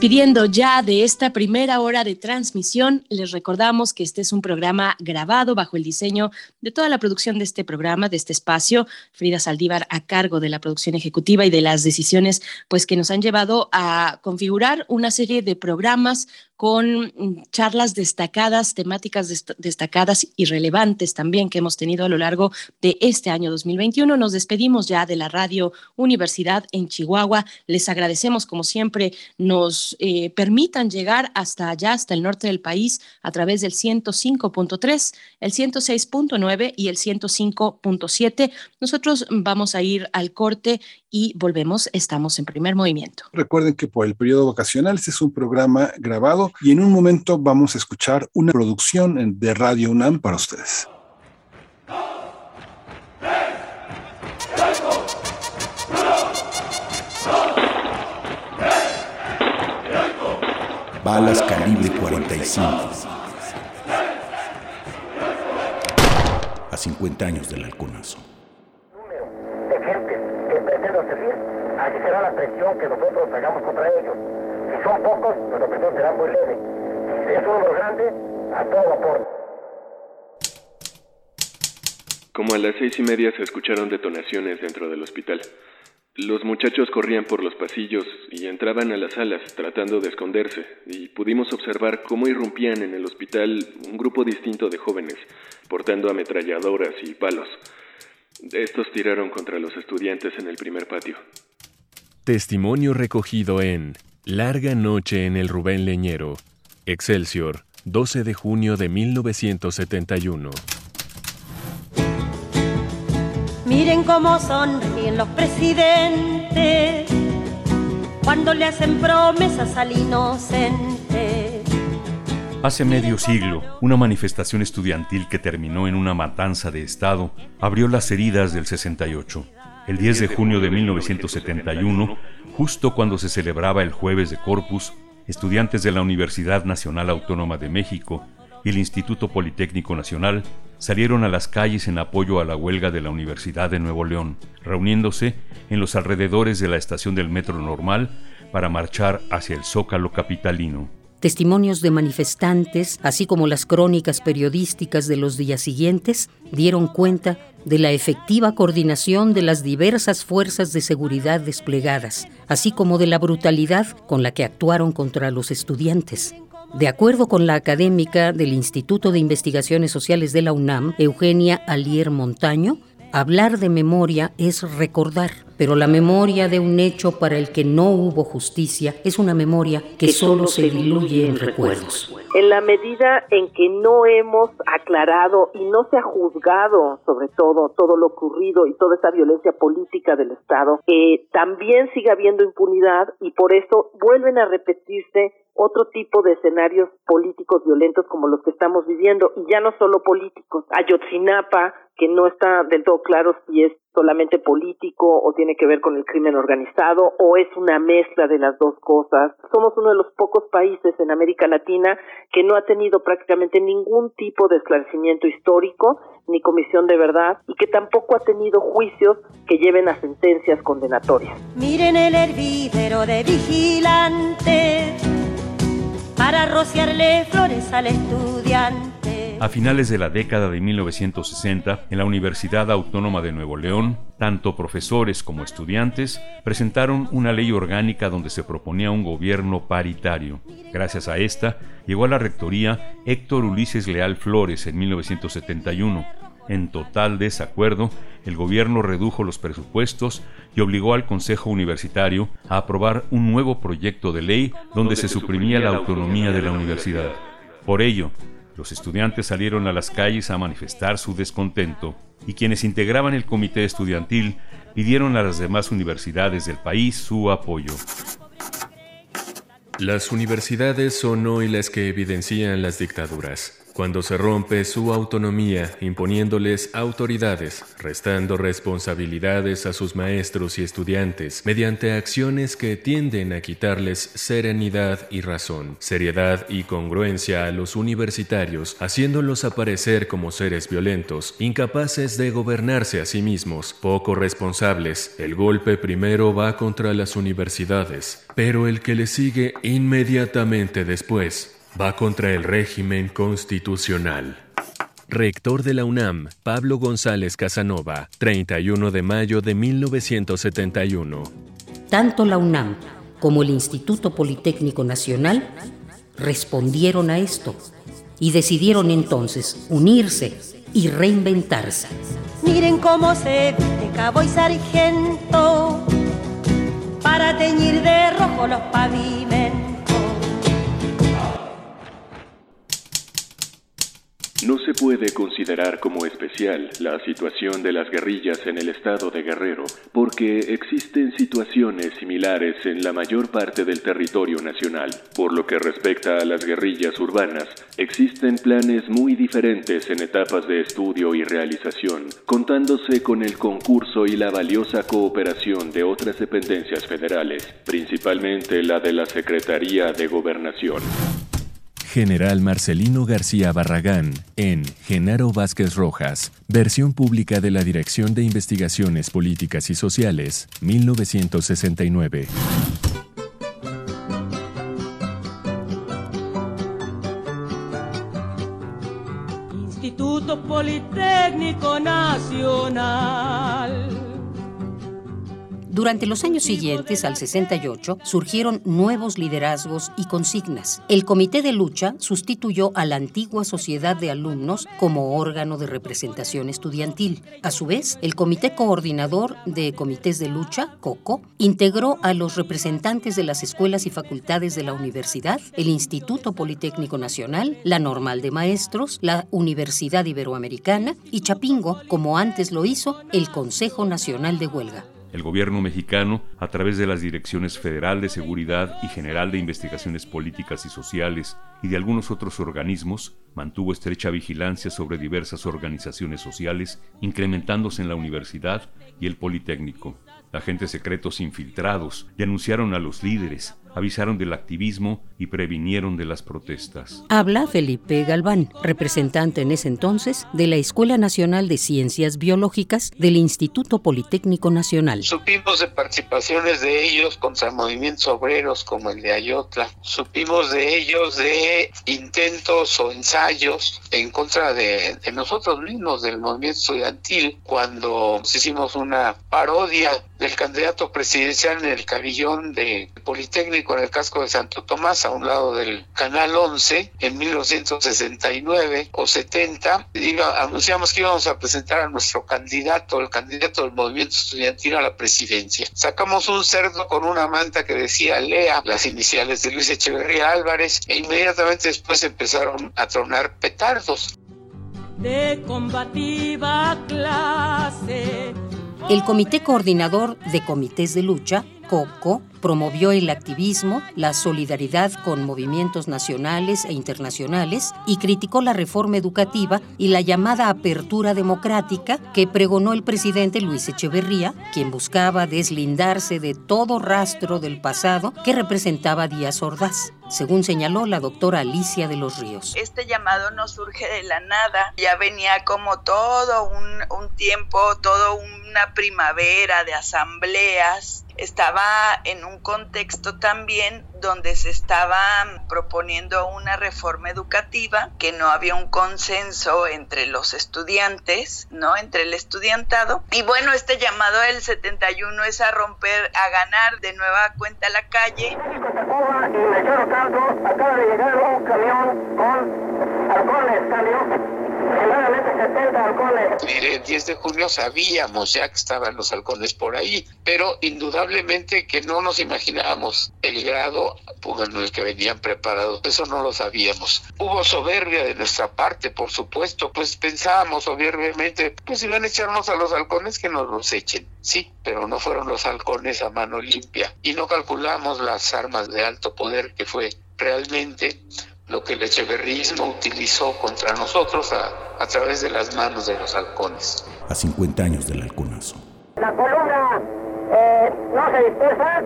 Pidiendo ya de esta primera hora de transmisión, les recordamos que este es un programa grabado bajo el diseño de toda la producción de este programa, de este espacio. Frida Saldívar a cargo de la producción ejecutiva y de las decisiones pues que nos han llevado a configurar una serie de programas con mm, charlas destacadas, temáticas destacadas y relevantes también que hemos tenido a lo largo de este año 2021. Nos despedimos ya de la Radio Universidad en Chihuahua. Les agradecemos, como siempre, nos eh, permitan llegar hasta allá, hasta el norte del país, a través del 105.3, el 106.9 y el 105.7. Nosotros vamos a ir al corte y volvemos. Estamos en primer movimiento. Recuerden que por el periodo vacacional este es un programa grabado y en un momento vamos a escuchar una producción de Radio UNAM para ustedes. Balas calibre 45. A 50 años del halconazo. de gente que pretendo servir, así será la presión que nosotros hagamos contra ellos. Si son pocos, pues la presión será muy leve. Si es un número grande, a todo vapor. Como a las seis y media se escucharon detonaciones dentro del hospital. Los muchachos corrían por los pasillos y entraban a las salas tratando de esconderse, y pudimos observar cómo irrumpían en el hospital un grupo distinto de jóvenes, portando ametralladoras y palos. Estos tiraron contra los estudiantes en el primer patio. Testimonio recogido en Larga Noche en el Rubén Leñero, Excelsior, 12 de junio de 1971. Miren cómo sonríen los presidentes cuando le hacen promesas al inocente. Hace medio siglo, una manifestación estudiantil que terminó en una matanza de Estado abrió las heridas del 68. El 10 de junio de 1971, justo cuando se celebraba el jueves de Corpus, estudiantes de la Universidad Nacional Autónoma de México y el Instituto Politécnico Nacional salieron a las calles en apoyo a la huelga de la Universidad de Nuevo León, reuniéndose en los alrededores de la estación del Metro Normal para marchar hacia el Zócalo capitalino. Testimonios de manifestantes, así como las crónicas periodísticas de los días siguientes, dieron cuenta de la efectiva coordinación de las diversas fuerzas de seguridad desplegadas, así como de la brutalidad con la que actuaron contra los estudiantes. De acuerdo con la académica del Instituto de Investigaciones Sociales de la UNAM, Eugenia Alier Montaño, hablar de memoria es recordar pero la memoria de un hecho para el que no hubo justicia es una memoria que, solo se diluye en recuerdos. En la medida en que no hemos aclarado y no se ha juzgado sobre todo todo lo ocurrido y toda esa violencia política del Estado, eh, también sigue habiendo impunidad y por eso vuelven a repetirse otro tipo de escenarios políticos violentos como los que estamos viviendo y ya no solo políticos. Ayotzinapa, que no está del todo claro si es solamente político o tiene que ver con el crimen organizado o es una mezcla de las dos cosas. Somos uno de los pocos países en América Latina que no ha tenido prácticamente ningún tipo de esclarecimiento histórico ni comisión de verdad y que tampoco ha tenido juicios que lleven a sentencias condenatorias. Miren el hervidero de vigilante para rociarle flores al estudiante A finales de la década de 1960, en la Universidad Autónoma de Nuevo León, tanto profesores como estudiantes presentaron una ley orgánica donde se proponía un gobierno paritario. Gracias a esta, llegó a la rectoría Héctor Ulises Leal Flores en 1971. En total desacuerdo, el gobierno redujo los presupuestos y obligó al Consejo Universitario a aprobar un nuevo proyecto de ley donde se suprimía la autonomía de la universidad. Por ello, los estudiantes salieron a las calles a manifestar su descontento y quienes integraban el comité estudiantil pidieron a las demás universidades del país su apoyo. Las universidades son hoy las que evidencian las dictaduras cuando se rompe su autonomía imponiéndoles autoridades, restando responsabilidades a sus maestros y estudiantes, mediante acciones que tienden a quitarles serenidad y razón, seriedad y congruencia a los universitarios, haciéndolos aparecer como seres violentos, incapaces de gobernarse a sí mismos, poco responsables, el golpe primero va contra las universidades, pero el que le sigue inmediatamente después va contra el régimen constitucional. Rector de la UNAM, Pablo González Casanova, 31 de mayo de 1971. Tanto la UNAM como el Instituto Politécnico Nacional respondieron a esto y decidieron entonces unirse y reinventarse. Miren cómo se viste cabo y sargento para teñir de rojo los pavimentos No se puede considerar como especial la situación de las guerrillas en el estado de Guerrero, porque existen situaciones similares en la mayor parte del territorio nacional. Por lo que respecta a las guerrillas urbanas, existen planes muy diferentes en etapas de estudio y realización, contándose con el concurso y la valiosa cooperación de otras dependencias federales, principalmente la de la Secretaría de Gobernación. General Marcelino García Barragán en Genaro Vázquez Rojas, versión pública de la Dirección de Investigaciones Políticas y Sociales, 1969. Instituto Politécnico Nacional durante los años siguientes al 68 surgieron nuevos liderazgos y consignas. El Comité de Lucha sustituyó a la antigua Sociedad de Alumnos como órgano de representación estudiantil. A su vez, el Comité Coordinador de Comités de Lucha, COCO, integró a los representantes de las escuelas y facultades de la universidad, el Instituto Politécnico Nacional, la Normal de Maestros, la Universidad Iberoamericana y Chapingo, como antes lo hizo el Consejo Nacional de Huelga. El gobierno mexicano, a través de las Direcciones Federal de Seguridad y General de Investigaciones Políticas y Sociales y de algunos otros organismos, mantuvo estrecha vigilancia sobre diversas organizaciones sociales, incrementándose en la universidad y el Politécnico. Agentes secretos infiltrados denunciaron a los líderes, avisaron del activismo y previnieron de las protestas. Habla Felipe Galván, representante en ese entonces de la Escuela Nacional de Ciencias Biológicas del Instituto Politécnico Nacional. Supimos de participaciones de ellos contra movimientos obreros como el de Ayotla. Supimos de ellos de intentos o ensayos en contra de, de nosotros mismos, del movimiento estudiantil, cuando hicimos una parodia del candidato presidencial en el cabillón de Politécnico en el casco de Santo Tomás, a un lado del Canal 11, en 1969 o 70. anunciamos que íbamos a presentar a nuestro candidato, el candidato del movimiento estudiantil a la presidencia. Sacamos un cerdo con una manta que decía Lea, las iniciales de Luis Echeverría Álvarez, e inmediatamente después empezaron a tronar petardos. De combativa clase el Comité Coordinador de Comités de Lucha, COCO, promovió el activismo, la solidaridad con movimientos nacionales e internacionales y criticó la reforma educativa y la llamada apertura democrática que pregonó el presidente Luis Echeverría, quien buscaba deslindarse de todo rastro del pasado que representaba Díaz Ordaz según señaló la doctora Alicia de los Ríos. Este llamado no surge de la nada, ya venía como todo un, tiempo, toda una primavera de asambleas estaba en un contexto también donde se estaba proponiendo una reforma educativa, que no había un consenso entre los estudiantes, ¿no? Entre el estudiantado. Y bueno, este llamado del 71 es a romper, a ganar de nueva cuenta la calle. acaba de llegar un camión con alcoholes, camión Mire, el 10 de junio sabíamos ya que estaban los halcones por ahí, pero indudablemente que no nos imaginábamos el grado en el que venían preparados. Eso no lo sabíamos. Hubo soberbia de nuestra parte, por supuesto, pues pensábamos soberbiamente, pues iban a echarnos a los halcones que nos los echen. Sí, pero no fueron los halcones a mano limpia y no calculamos las armas de alto poder que fue realmente lo que el echeverrismo utilizó contra nosotros a, a través de las manos de los halcones. A 50 años del halconazo. La columna eh, no se dispersa,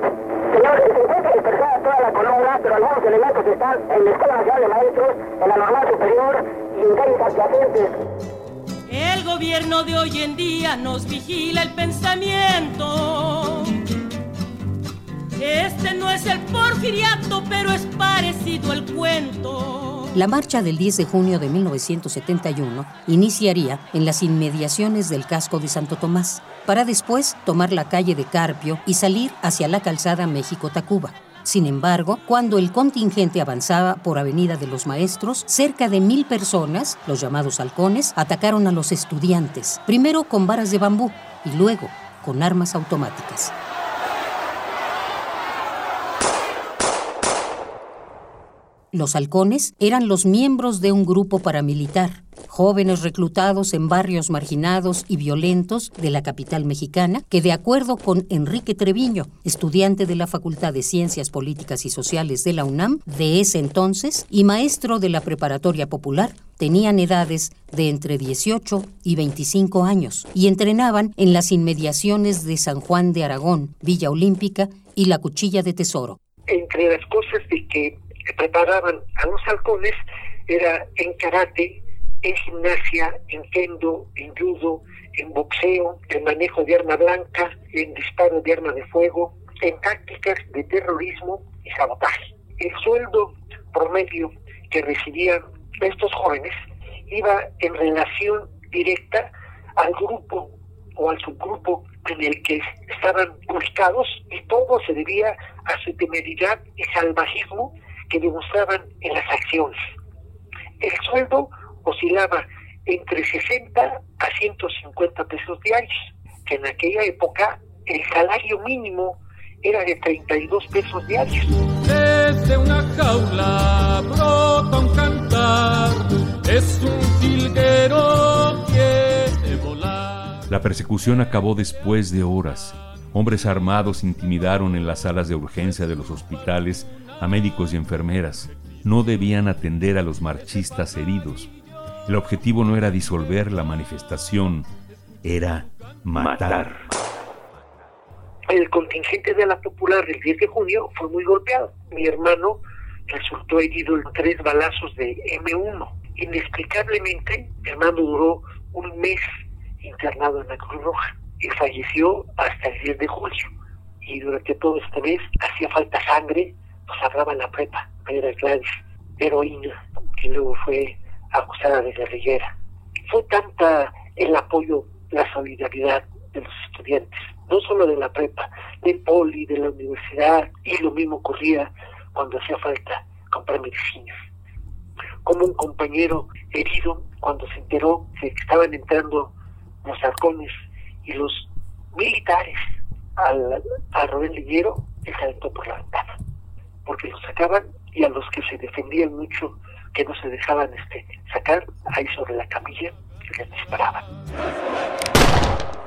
señor, se encuentra dispersada toda la columna, pero algunos elementos están en la Escuela Nacional de Maestros, en la Normal Superior y en técnicas. El gobierno de hoy en día nos vigila el pensamiento este no es el porfiriato, pero es parecido el cuento. La marcha del 10 de junio de 1971 iniciaría en las inmediaciones del casco de Santo Tomás, para después tomar la calle de Carpio y salir hacia la calzada México-Tacuba. Sin embargo, cuando el contingente avanzaba por Avenida de los Maestros, cerca de mil personas, los llamados halcones, atacaron a los estudiantes, primero con varas de bambú y luego con armas automáticas. Los halcones eran los miembros de un grupo paramilitar, jóvenes reclutados en barrios marginados y violentos de la capital mexicana, que de acuerdo con Enrique Treviño, estudiante de la Facultad de Ciencias Políticas y Sociales de la UNAM de ese entonces y maestro de la Preparatoria Popular, tenían edades de entre 18 y 25 años y entrenaban en las inmediaciones de San Juan de Aragón, Villa Olímpica y la Cuchilla de Tesoro. Entre las cosas de que preparaban a los halcones era en karate, en gimnasia, en kendo, en judo, en boxeo, en manejo de arma blanca, en disparo de arma de fuego, en tácticas de terrorismo y sabotaje. El sueldo promedio que recibían estos jóvenes iba en relación directa al grupo o al subgrupo en el que estaban ubicados y todo se debía a su temeridad y salvajismo que demostraban en las acciones. El sueldo oscilaba entre 60 a 150 pesos diarios, que en aquella época el salario mínimo era de 32 pesos diarios. Desde una jaula brota un cantar, es un jilguero quiere volar. La persecución acabó después de horas. Hombres armados intimidaron en las salas de urgencia de los hospitales a médicos y enfermeras. No debían atender a los marchistas heridos. El objetivo no era disolver la manifestación, era matar. El contingente de la popular del 10 de junio fue muy golpeado. Mi hermano resultó herido en tres balazos de M1. Inexplicablemente, mi hermano duró un mes internado en la Cruz Roja y falleció hasta el 10 de julio. Y durante todo este mes hacía falta sangre nos hablaba la prepa, era Gladys, heroína, que luego fue acusada de guerrillera. Fue tanta el apoyo, la solidaridad de los estudiantes, no solo de la prepa, de poli, de la universidad, y lo mismo ocurría cuando hacía falta comprar medicinas. Como un compañero herido, cuando se enteró que estaban entrando los halcones y los militares al, al Robén Liñero, él se por la ventana porque los sacaban y a los que se defendían mucho, que no se dejaban este, sacar, ahí sobre la camilla, les disparaban.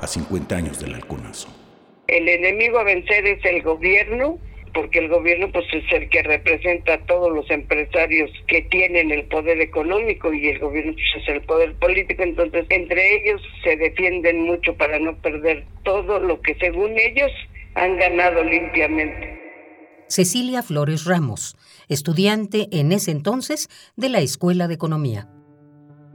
A 50 años del halconazo. El enemigo a vencer es el gobierno, porque el gobierno pues es el que representa a todos los empresarios que tienen el poder económico y el gobierno pues, es el poder político, entonces entre ellos se defienden mucho para no perder todo lo que según ellos han ganado limpiamente. Cecilia Flores Ramos, estudiante en ese entonces de la Escuela de Economía.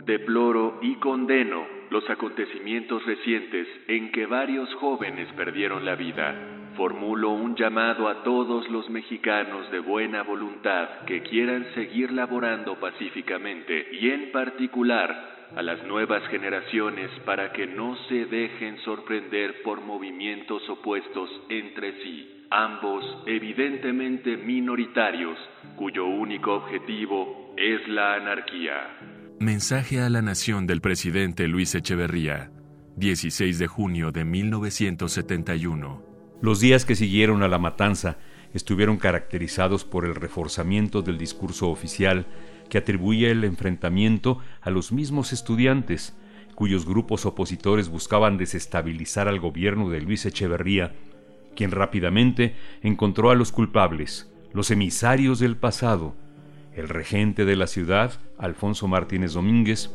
Deploro y condeno los acontecimientos recientes en que varios jóvenes perdieron la vida. formulo un llamado a todos los mexicanos de buena voluntad que quieran seguir laborando pacíficamente y en particular a las nuevas generaciones para que no se dejen sorprender por movimientos opuestos entre sí, ambos evidentemente minoritarios, cuyo único objetivo es la anarquía. Mensaje a la nación del presidente Luis Echeverría, 16 de junio de 1971. Los días que siguieron a la matanza estuvieron caracterizados por el reforzamiento del discurso oficial que atribuía el enfrentamiento a los mismos estudiantes, cuyos grupos opositores buscaban desestabilizar al gobierno de Luis Echeverría, quien rápidamente encontró a los culpables, los emisarios del pasado, el regente de la ciudad, Alfonso Martínez Domínguez,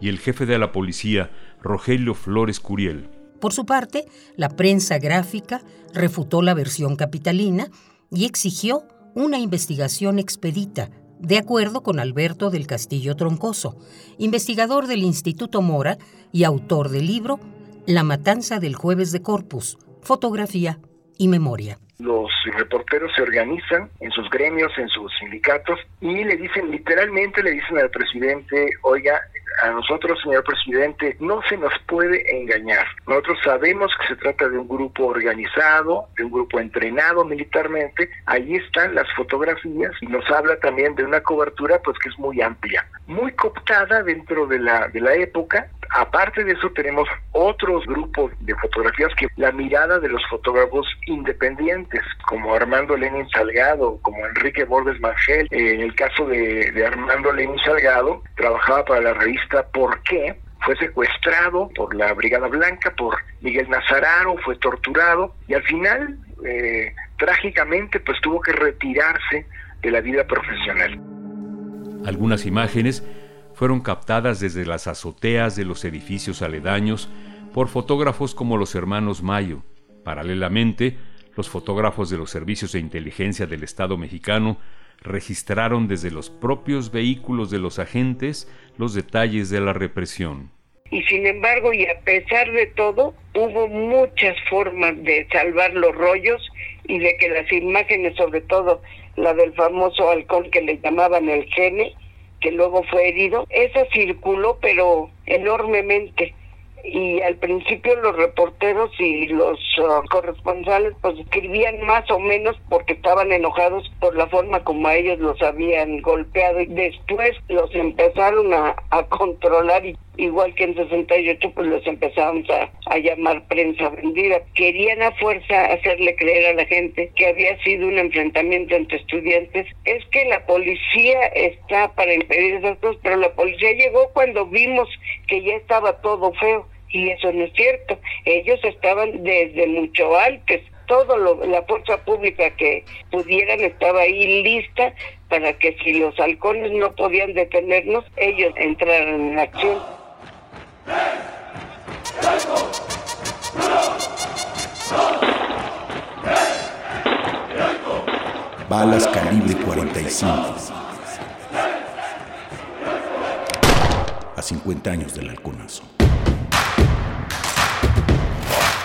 y el jefe de la policía, Rogelio Flores Curiel. Por su parte, la prensa gráfica refutó la versión capitalina y exigió una investigación expedita, de acuerdo con Alberto del Castillo Troncoso, investigador del Instituto Mora y autor del libro La matanza del jueves de Corpus, fotografía y memoria los reporteros se organizan en sus gremios, en sus sindicatos y le dicen, literalmente le dicen al presidente, oiga, a nosotros, señor presidente, no se nos puede engañar. Nosotros sabemos que se trata de un grupo organizado, de un grupo entrenado militarmente. Allí están las fotografías y nos habla también de una cobertura pues que es muy amplia, muy cooptada dentro de la, de la época. Aparte de eso tenemos otros grupos de fotografías que la mirada de los fotógrafos independientes, como Armando Lenin Salgado, como Enrique Borges Mangel, en el caso de, de Armando Lenin Salgado, trabajaba para la revista por qué fue secuestrado por la Brigada Blanca, por Miguel Nazararo, fue torturado y al final, eh, trágicamente, pues tuvo que retirarse de la vida profesional. Algunas imágenes fueron captadas desde las azoteas de los edificios aledaños por fotógrafos como los hermanos Mayo. Paralelamente, los fotógrafos de los servicios de inteligencia del Estado mexicano registraron desde los propios vehículos de los agentes los detalles de la represión. Y sin embargo, y a pesar de todo, hubo muchas formas de salvar los rollos y de que las imágenes, sobre todo la del famoso halcón que le llamaban el gene, que luego fue herido, esa circuló pero enormemente y al principio los reporteros y los uh, corresponsales pues escribían más o menos porque estaban enojados por la forma como ellos los habían golpeado y después los empezaron a, a controlar y igual que en 68 pues los empezamos a, a llamar prensa vendida. Querían a fuerza hacerle creer a la gente que había sido un enfrentamiento entre estudiantes. Es que la policía está para impedir esas cosas, pero la policía llegó cuando vimos que ya estaba todo feo y eso no es cierto. Ellos estaban desde mucho antes. Todo lo, la fuerza pública que pudieran estaba ahí lista para que si los halcones no podían detenernos, ellos entraran en acción. Balas calibre 45. A 50 años del halconazo.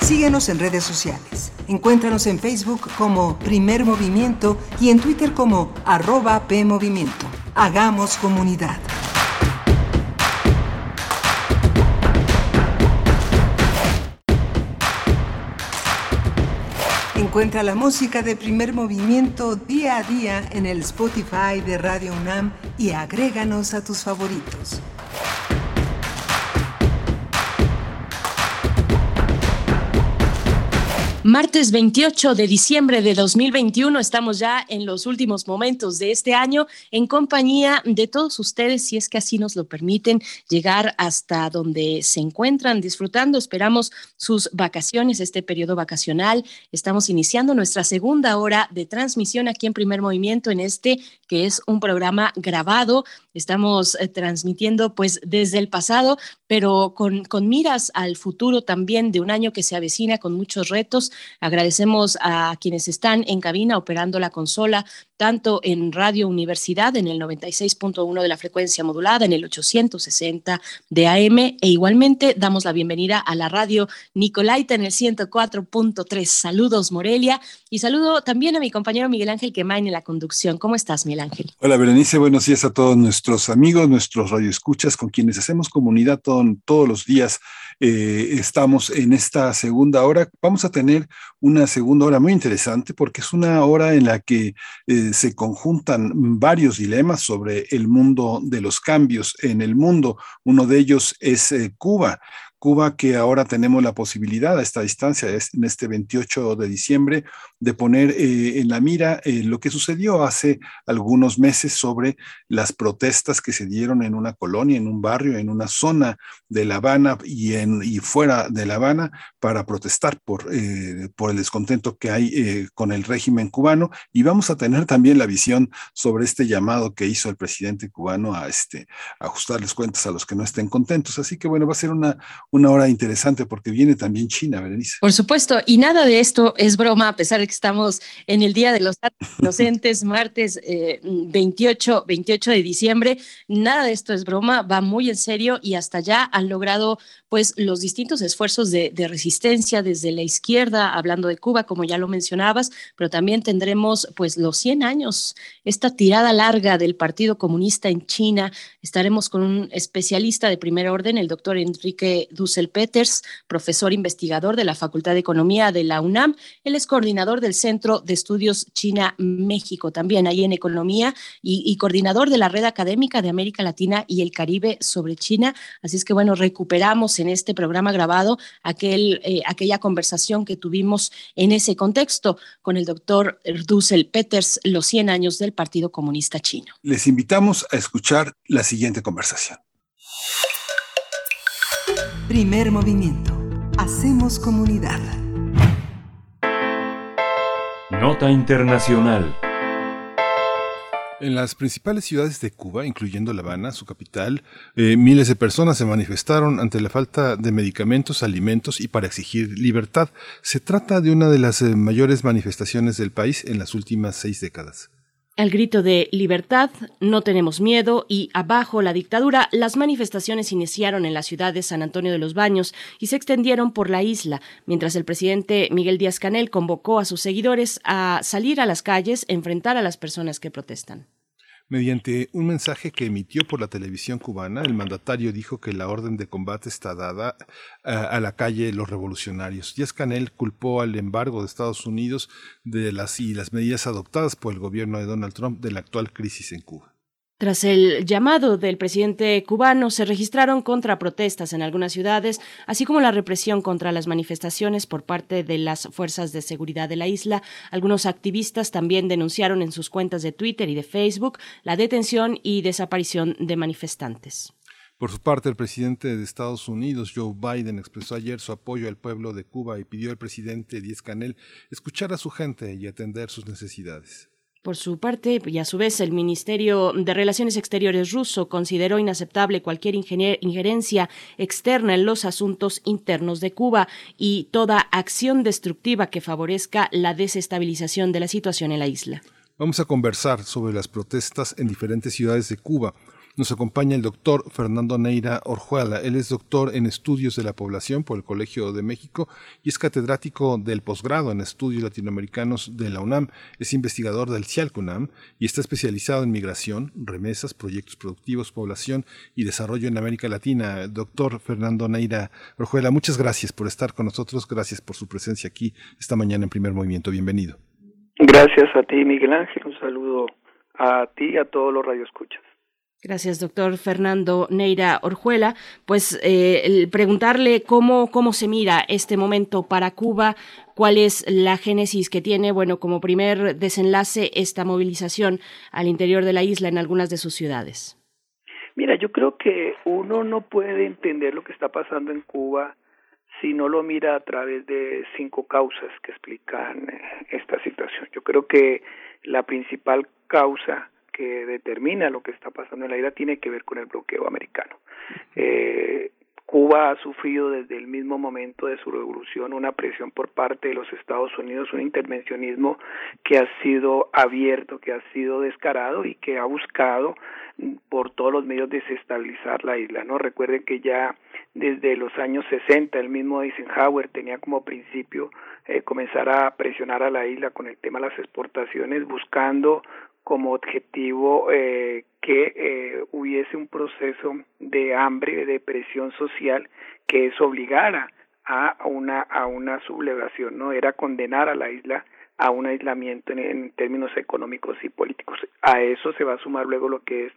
Síguenos en redes sociales. Encuéntranos en Facebook como Primer Movimiento y en Twitter como arroba PMovimiento. Hagamos comunidad. Encuentra la música de primer movimiento día a día en el Spotify de Radio UNAM y agréganos a tus favoritos. Martes 28 de diciembre de 2021, estamos ya en los últimos momentos de este año en compañía de todos ustedes, si es que así nos lo permiten, llegar hasta donde se encuentran disfrutando. Esperamos sus vacaciones, este periodo vacacional. Estamos iniciando nuestra segunda hora de transmisión aquí en Primer Movimiento en este que es un programa grabado. Estamos eh, transmitiendo pues desde el pasado, pero con, con miras al futuro también de un año que se avecina con muchos retos Agradecemos a quienes están en cabina operando la consola, tanto en Radio Universidad en el 96.1 de la frecuencia modulada, en el 860 de AM, e igualmente damos la bienvenida a la radio Nicolaita en el 104.3. Saludos, Morelia, y saludo también a mi compañero Miguel Ángel Quemain en la conducción. ¿Cómo estás, Miguel Ángel? Hola, Berenice, buenos días a todos nuestros amigos, nuestros radioescuchas, con quienes hacemos comunidad todos los días. Eh, estamos en esta segunda hora. Vamos a tener una segunda hora muy interesante porque es una hora en la que eh, se conjuntan varios dilemas sobre el mundo de los cambios en el mundo. Uno de ellos es eh, Cuba. Cuba, que ahora tenemos la posibilidad a esta distancia, en este 28 de diciembre, de poner eh, en la mira eh, lo que sucedió hace algunos meses sobre las protestas que se dieron en una colonia, en un barrio, en una zona de La Habana y, en, y fuera de La Habana para protestar por, eh, por el descontento que hay con el régimen cubano. Y vamos a tener también la visión sobre este llamado que hizo el presidente cubano a, este, ajustarles cuentas a los que no estén contentos. Así que bueno, va a ser una una hora interesante porque viene también China, Berenice. Por supuesto, y nada de esto es broma, a pesar de que estamos en el Día de los <laughs> Inocentes, martes 28, eh, 28 de diciembre, nada de esto es broma, va muy en serio y hasta ya han logrado pues los distintos esfuerzos de, resistencia desde la izquierda, hablando de Cuba, como ya lo mencionabas, pero también tendremos pues los 100 años, esta tirada larga del Partido Comunista en China. Estaremos con un especialista de primer orden, el doctor Enrique Dussel Peters, profesor investigador de la Facultad de Economía de la UNAM. Él es coordinador del Centro de Estudios China-México, también ahí en Economía, y, y coordinador de la Red Académica de América Latina y el Caribe sobre China. Así es que bueno, recuperamos en este programa grabado aquel, eh, aquella conversación que tuvimos en ese contexto con el doctor Dussel Peters, los 100 años del Partido Comunista Chino. Les invitamos a escuchar la siguiente conversación. Primer movimiento. Hacemos comunidad. Nota Internacional. En las principales ciudades de Cuba, incluyendo La Habana, su capital, eh, miles de personas se manifestaron ante la falta de medicamentos, alimentos y para exigir libertad. Se trata de una de las eh, mayores manifestaciones del país en las últimas seis décadas. Al grito de libertad, no tenemos miedo y abajo la dictadura, las manifestaciones iniciaron en la ciudad de San Antonio de los Baños y se extendieron por la isla, mientras el presidente Miguel Díaz Canel convocó a sus seguidores a salir a las calles, enfrentar a las personas que protestan. Mediante un mensaje que emitió por la televisión cubana, el mandatario dijo que la orden de combate está dada eh, a, la calle los revolucionarios. Díaz Canel culpó al embargo de Estados Unidos de las, y las medidas adoptadas por el gobierno de Donald Trump de la actual crisis en Cuba. Tras el llamado del presidente cubano, se registraron contraprotestas en algunas ciudades, así como la represión contra las manifestaciones por parte de las fuerzas de seguridad de la isla. Algunos activistas también denunciaron en sus cuentas de Twitter y de Facebook la detención y desaparición de manifestantes. Por su parte, el presidente de Estados Unidos, Joe Biden, expresó ayer su apoyo al pueblo de Cuba y pidió al presidente Díaz Canel escuchar a su gente y atender sus necesidades. Por su parte, y a su vez, el Ministerio de Relaciones Exteriores ruso consideró inaceptable cualquier injerencia externa en los asuntos internos de Cuba y toda acción destructiva que favorezca la desestabilización de la situación en la isla. Vamos a conversar sobre las protestas en diferentes ciudades de Cuba nos acompaña el doctor Fernando Neira Orjuela. Él es doctor en estudios de la población por el Colegio de México y es catedrático del posgrado en estudios latinoamericanos de la UNAM. Es investigador del CIALCUNAM y está especializado en migración, remesas, proyectos productivos, población y desarrollo en América Latina. Doctor Fernando Neira Orjuela, muchas gracias por estar con nosotros. Gracias por su presencia aquí esta mañana en Primer Movimiento. Bienvenido. Gracias a ti, Miguel Ángel. Un saludo a ti y a todos los radioescuchas. Gracias, doctor Fernando Neira Orjuela. Pues eh, preguntarle cómo, cómo se mira este momento para Cuba, cuál es la génesis que tiene, bueno, como primer desenlace esta movilización al interior de la isla en algunas de sus ciudades. Mira, yo creo que uno no puede entender lo que está pasando en Cuba si no lo mira a través de cinco causas que explican eh, esta situación. Yo creo que la principal causa que determina lo que está pasando en la isla tiene que ver con el bloqueo americano. Eh, Cuba ha sufrido desde el mismo momento de su revolución una presión por parte de los Estados Unidos, un intervencionismo que ha sido abierto, que ha sido descarado y que ha buscado por todos los medios desestabilizar la isla, ¿no? Recuerden que ya desde los años 60 el mismo Eisenhower tenía como principio eh, comenzar a presionar a la isla con el tema de las exportaciones buscando como objetivo eh, que eh, hubiese un proceso de hambre, de presión social que eso obligara a una a una sublevación, no era condenar a la isla a un aislamiento en, en, términos económicos y políticos. A eso se va a sumar luego lo que es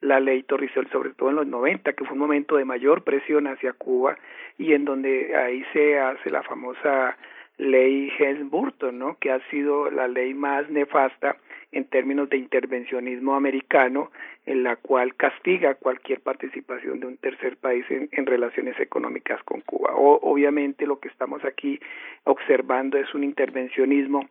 la ley Torricelli, sobre todo en los 90, que fue un momento de mayor presión hacia Cuba y en donde ahí se hace la famosa ley Helms-Burton, ¿no? que ha sido la ley más nefasta en términos de intervencionismo americano, en la cual castiga cualquier participación de un tercer país en, relaciones económicas con Cuba. O, obviamente lo que estamos aquí observando es un intervencionismo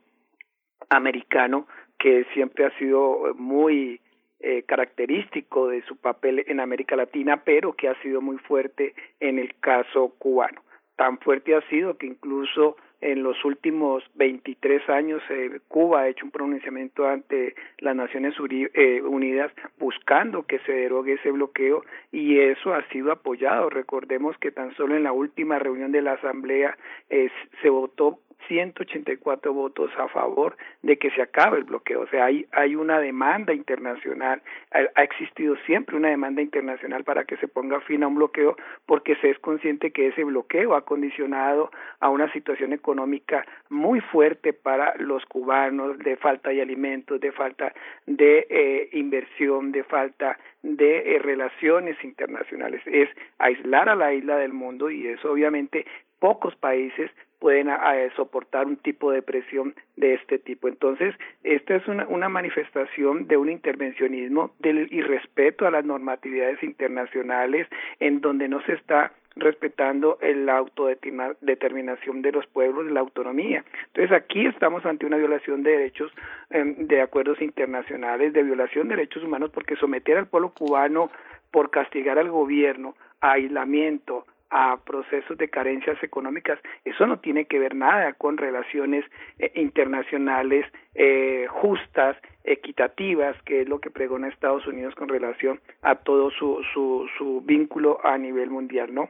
americano que siempre ha sido muy eh, característico de su papel en América Latina, pero que ha sido muy fuerte en el caso cubano. Tan fuerte ha sido que incluso en los últimos 23 años eh, Cuba ha hecho un pronunciamiento ante las Naciones eh, Unidas buscando que se derogue ese bloqueo y eso ha sido apoyado. Recordemos que tan solo en la última reunión de la Asamblea eh, se votó 184 votos a favor de que se acabe el bloqueo. O sea, hay, hay una demanda internacional, ha, existido siempre una demanda internacional para que se ponga fin a un bloqueo porque se es consciente que ese bloqueo ha condicionado a una situación económica muy fuerte para los cubanos de falta de alimentos, de falta de eh, inversión, de falta de eh, relaciones internacionales. Es aislar a la isla del mundo y eso obviamente pocos países pueden a, soportar un tipo de presión de este tipo. Entonces, esta es una, una manifestación de un intervencionismo, del irrespeto a las normatividades internacionales, en donde no se está respetando la autodeterminación de los pueblos, la autonomía. Entonces aquí estamos ante una violación de derechos eh, de acuerdos internacionales, de violación de derechos humanos, porque someter al pueblo cubano por castigar al gobierno a aislamiento, a procesos de carencias económicas, eso no tiene que ver nada con relaciones eh, internacionales eh, justas, equitativas, que es lo que pregona Estados Unidos con relación a todo su, su, su vínculo a nivel mundial, ¿no?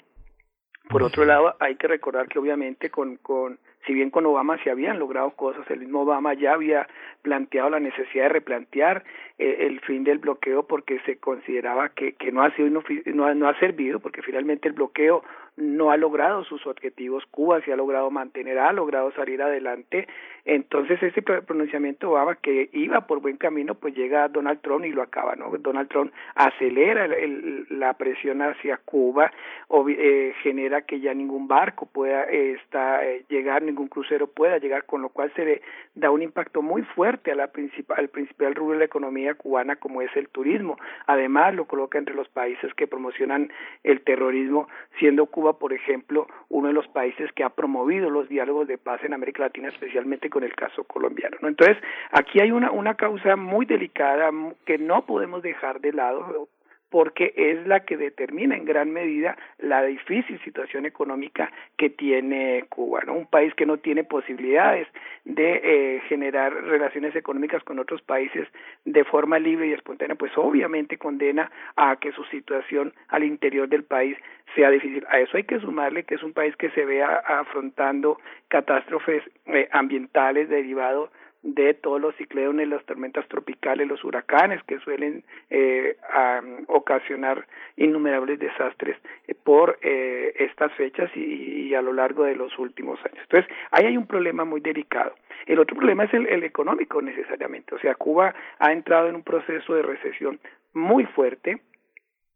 Por otro lado, hay que recordar que obviamente con, con si bien con Obama se habían logrado cosas, el mismo Obama ya había planteado la necesidad de replantear eh, el fin del bloqueo porque se consideraba que, que no ha sido no, no ha servido porque finalmente el bloqueo no ha logrado sus objetivos, Cuba se ha logrado mantener, ha logrado salir adelante, entonces ese pronunciamiento Obama que iba por buen camino, pues llega Donald Trump y lo acaba, ¿no? Donald Trump acelera el, el, la presión hacia Cuba, o, eh, genera que ya ningún barco pueda eh, está, eh, llegar, ningún crucero pueda llegar, con lo cual se le da un impacto muy fuerte a la principal, al principal rubro de la economía cubana como es el turismo. Además, lo coloca entre los países que promocionan el terrorismo, siendo Cuba, por ejemplo, uno de los países que ha promovido los diálogos de paz en América Latina, especialmente con el caso colombiano. ¿no? Entonces, aquí hay una, una causa muy delicada que no podemos dejar de lado porque es la que determina en gran medida la difícil situación económica que tiene Cuba. Un país que no tiene posibilidades de eh, generar relaciones económicas con otros países de forma libre y espontánea, pues obviamente condena a que su situación al interior del país sea difícil. A eso hay que sumarle que es un país que se vea afrontando catástrofes eh, ambientales derivados de todos los ciclones, las tormentas tropicales, los huracanes que suelen eh, ocasionar innumerables desastres eh, por eh, estas fechas y, y, a lo largo de los últimos años. Entonces, ahí hay un problema muy delicado. El otro problema es el, el económico necesariamente. O sea, Cuba ha entrado en un proceso de recesión muy fuerte,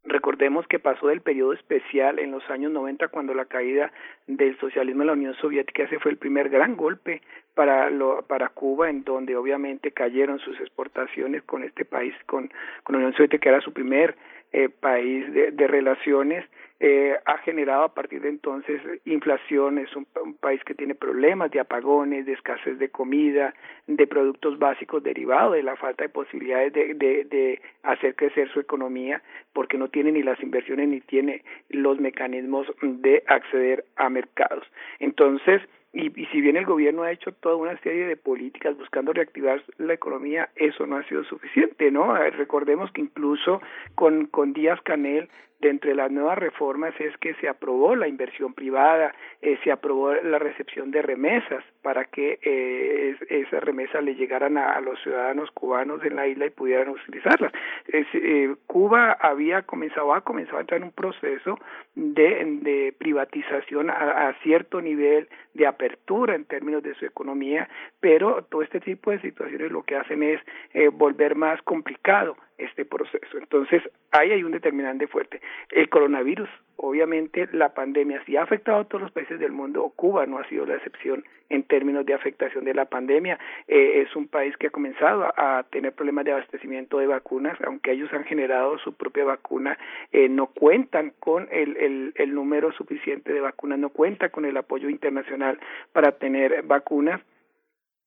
Recordemos que pasó del periodo especial en los años 90 cuando la caída del socialismo en la Unión Soviética, ese fue el primer gran golpe para lo, para Cuba en donde obviamente cayeron sus exportaciones con este país con con la Unión Soviética que era su primer eh, país de, de relaciones eh, ha generado a partir de entonces inflación, es un, país que tiene problemas de apagones, de escasez de comida, de productos básicos derivados de la falta de posibilidades de, de, de hacer crecer su economía, porque no tiene ni las inversiones ni tiene los mecanismos de acceder a mercados. Entonces, y, si bien el gobierno ha hecho toda una serie de políticas buscando reactivar la economía, eso no ha sido suficiente, ¿no? Recordemos que incluso con, con Díaz Canel de entre las nuevas reformas es que se aprobó la inversión privada, eh, se aprobó la recepción de remesas para que eh, esas remesas le llegaran a, los ciudadanos cubanos en la isla y pudieran utilizarlas. Eh, Cuba había comenzado, ha comenzado a entrar en un proceso de, de privatización a, cierto nivel de apertura en términos de su economía, pero todo este tipo de situaciones lo que hacen es eh, volver más complicado este proceso. Entonces, ahí hay un determinante fuerte. El coronavirus, obviamente, la pandemia sí ha afectado a todos los países del mundo. Cuba no ha sido la excepción en términos de afectación de la pandemia. Eh, es un país que ha comenzado a, tener problemas de abastecimiento de vacunas, aunque ellos han generado su propia vacuna, eh, no cuentan con el, el, el número suficiente de vacunas, no cuentan con el apoyo internacional para tener vacunas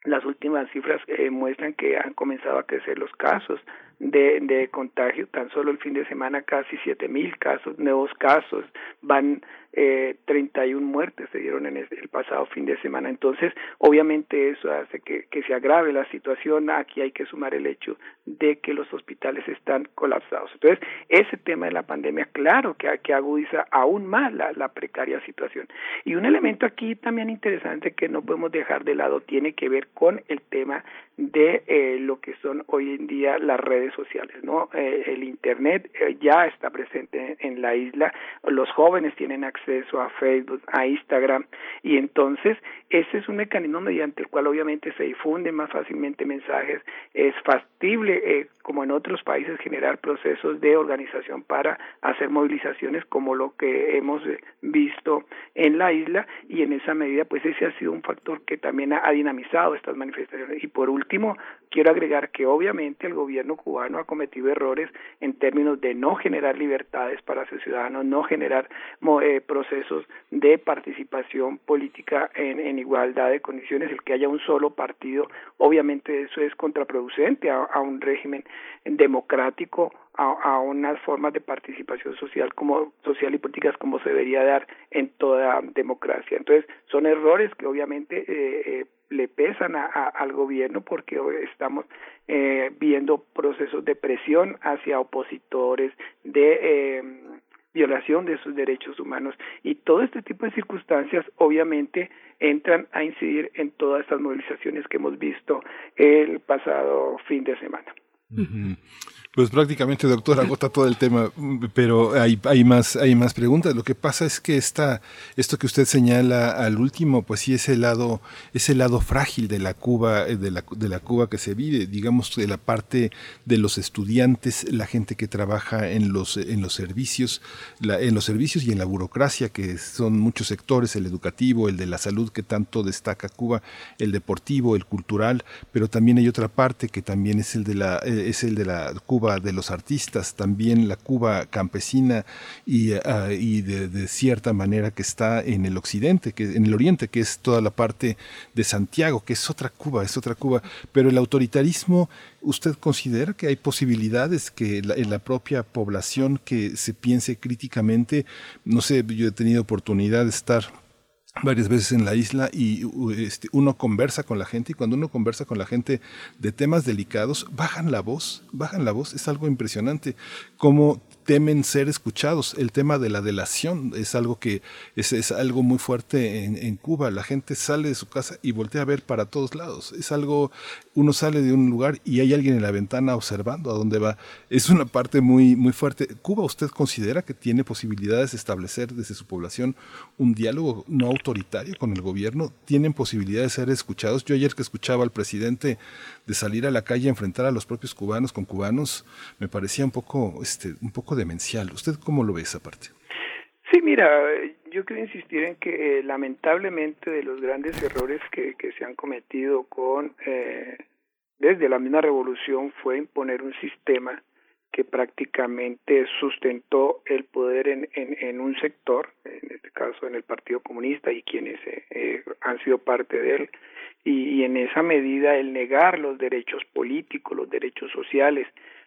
las últimas cifras eh, muestran que han comenzado a crecer los casos de, de contagio. Tan solo el fin de semana casi siete mil casos, nuevos casos, van eh, 31 muertes se dieron en el pasado fin de semana. Entonces, obviamente eso hace que, que se agrave la situación. Aquí hay que sumar el hecho de que los hospitales están colapsados. Entonces, ese tema de la pandemia, claro que, que agudiza aún más la, la precaria situación. Y un elemento aquí también interesante que no podemos dejar de lado tiene que ver con el tema de eh, lo que son hoy en día las redes sociales, ¿no? Eh, el internet eh, ya está presente en la isla, los jóvenes tienen acceso a Facebook, a Instagram y entonces ese es un mecanismo mediante el cual obviamente se difunden más fácilmente mensajes, es factible eh, en otros países generar procesos de organización para hacer movilizaciones como lo que hemos visto en la isla y en esa medida pues ese ha sido un factor que también ha dinamizado estas manifestaciones. Y por último, quiero agregar que obviamente el gobierno cubano ha cometido errores en términos de no generar libertades para sus ciudadanos, no generar eh, procesos de participación política en, igualdad de condiciones, el que haya un solo partido, obviamente eso es contraproducente a, un régimen democrático a, a, unas formas de participación social como social y políticas como se debería dar en toda democracia. Entonces, son errores que obviamente eh, eh, le pesan a, al gobierno porque estamos eh, viendo procesos de presión hacia opositores, de eh, violación de sus derechos humanos y todo este tipo de circunstancias obviamente entran a incidir en todas estas movilizaciones que hemos visto el pasado fin de semana. Pues prácticamente, doctor, agota todo el tema, pero hay, hay, más, hay más preguntas. Lo que pasa es que esta, esto que usted señala al último, pues sí es el lado, es el lado frágil de la Cuba, eh, de la, de la Cuba que se vive, digamos, de la parte de los estudiantes, la gente que trabaja en los, en los servicios, la, en los servicios y en la burocracia, que son muchos sectores, el educativo, el de la salud que tanto destaca Cuba, el deportivo, el cultural, pero también hay otra parte que también es el de la, eh, es el de la Cuba de los artistas, también la Cuba campesina y, ah, de, cierta manera que está en el occidente, que en el oriente, que es toda la parte de Santiago, que es otra Cuba, es otra Cuba. Pero el autoritarismo, ¿usted considera que hay posibilidades que en la propia población que se piense críticamente? No sé, yo he tenido oportunidad de estar varias veces en la isla y este, uno conversa con la gente y cuando uno conversa con la gente de temas delicados, bajan la voz, bajan la voz, es algo impresionante, como temen ser escuchados. El tema de la delación es algo que es, es algo muy fuerte en, en, Cuba. La gente sale de su casa y voltea a ver para todos lados. Es algo, uno sale de un lugar y hay alguien en la ventana observando a dónde va. Es una parte muy, muy fuerte. ¿Cuba usted considera que tiene posibilidades de establecer desde su población un diálogo no autoritario con el gobierno? ¿Tienen posibilidades de ser escuchados? Yo ayer que escuchaba al presidente de salir a la calle a enfrentar a los propios cubanos con cubanos, me parecía un poco, este, un poco demencial. ¿Usted cómo lo ve esa parte? Sí, mira, yo quiero insistir en que eh, lamentablemente de los grandes errores que, que se han cometido con eh, desde la misma revolución fue imponer un sistema que prácticamente sustentó el poder en, en, en, un sector, en este caso en el Partido Comunista y quienes eh, eh, han sido parte de él, y, y, en esa medida el negar los derechos políticos, los derechos sociales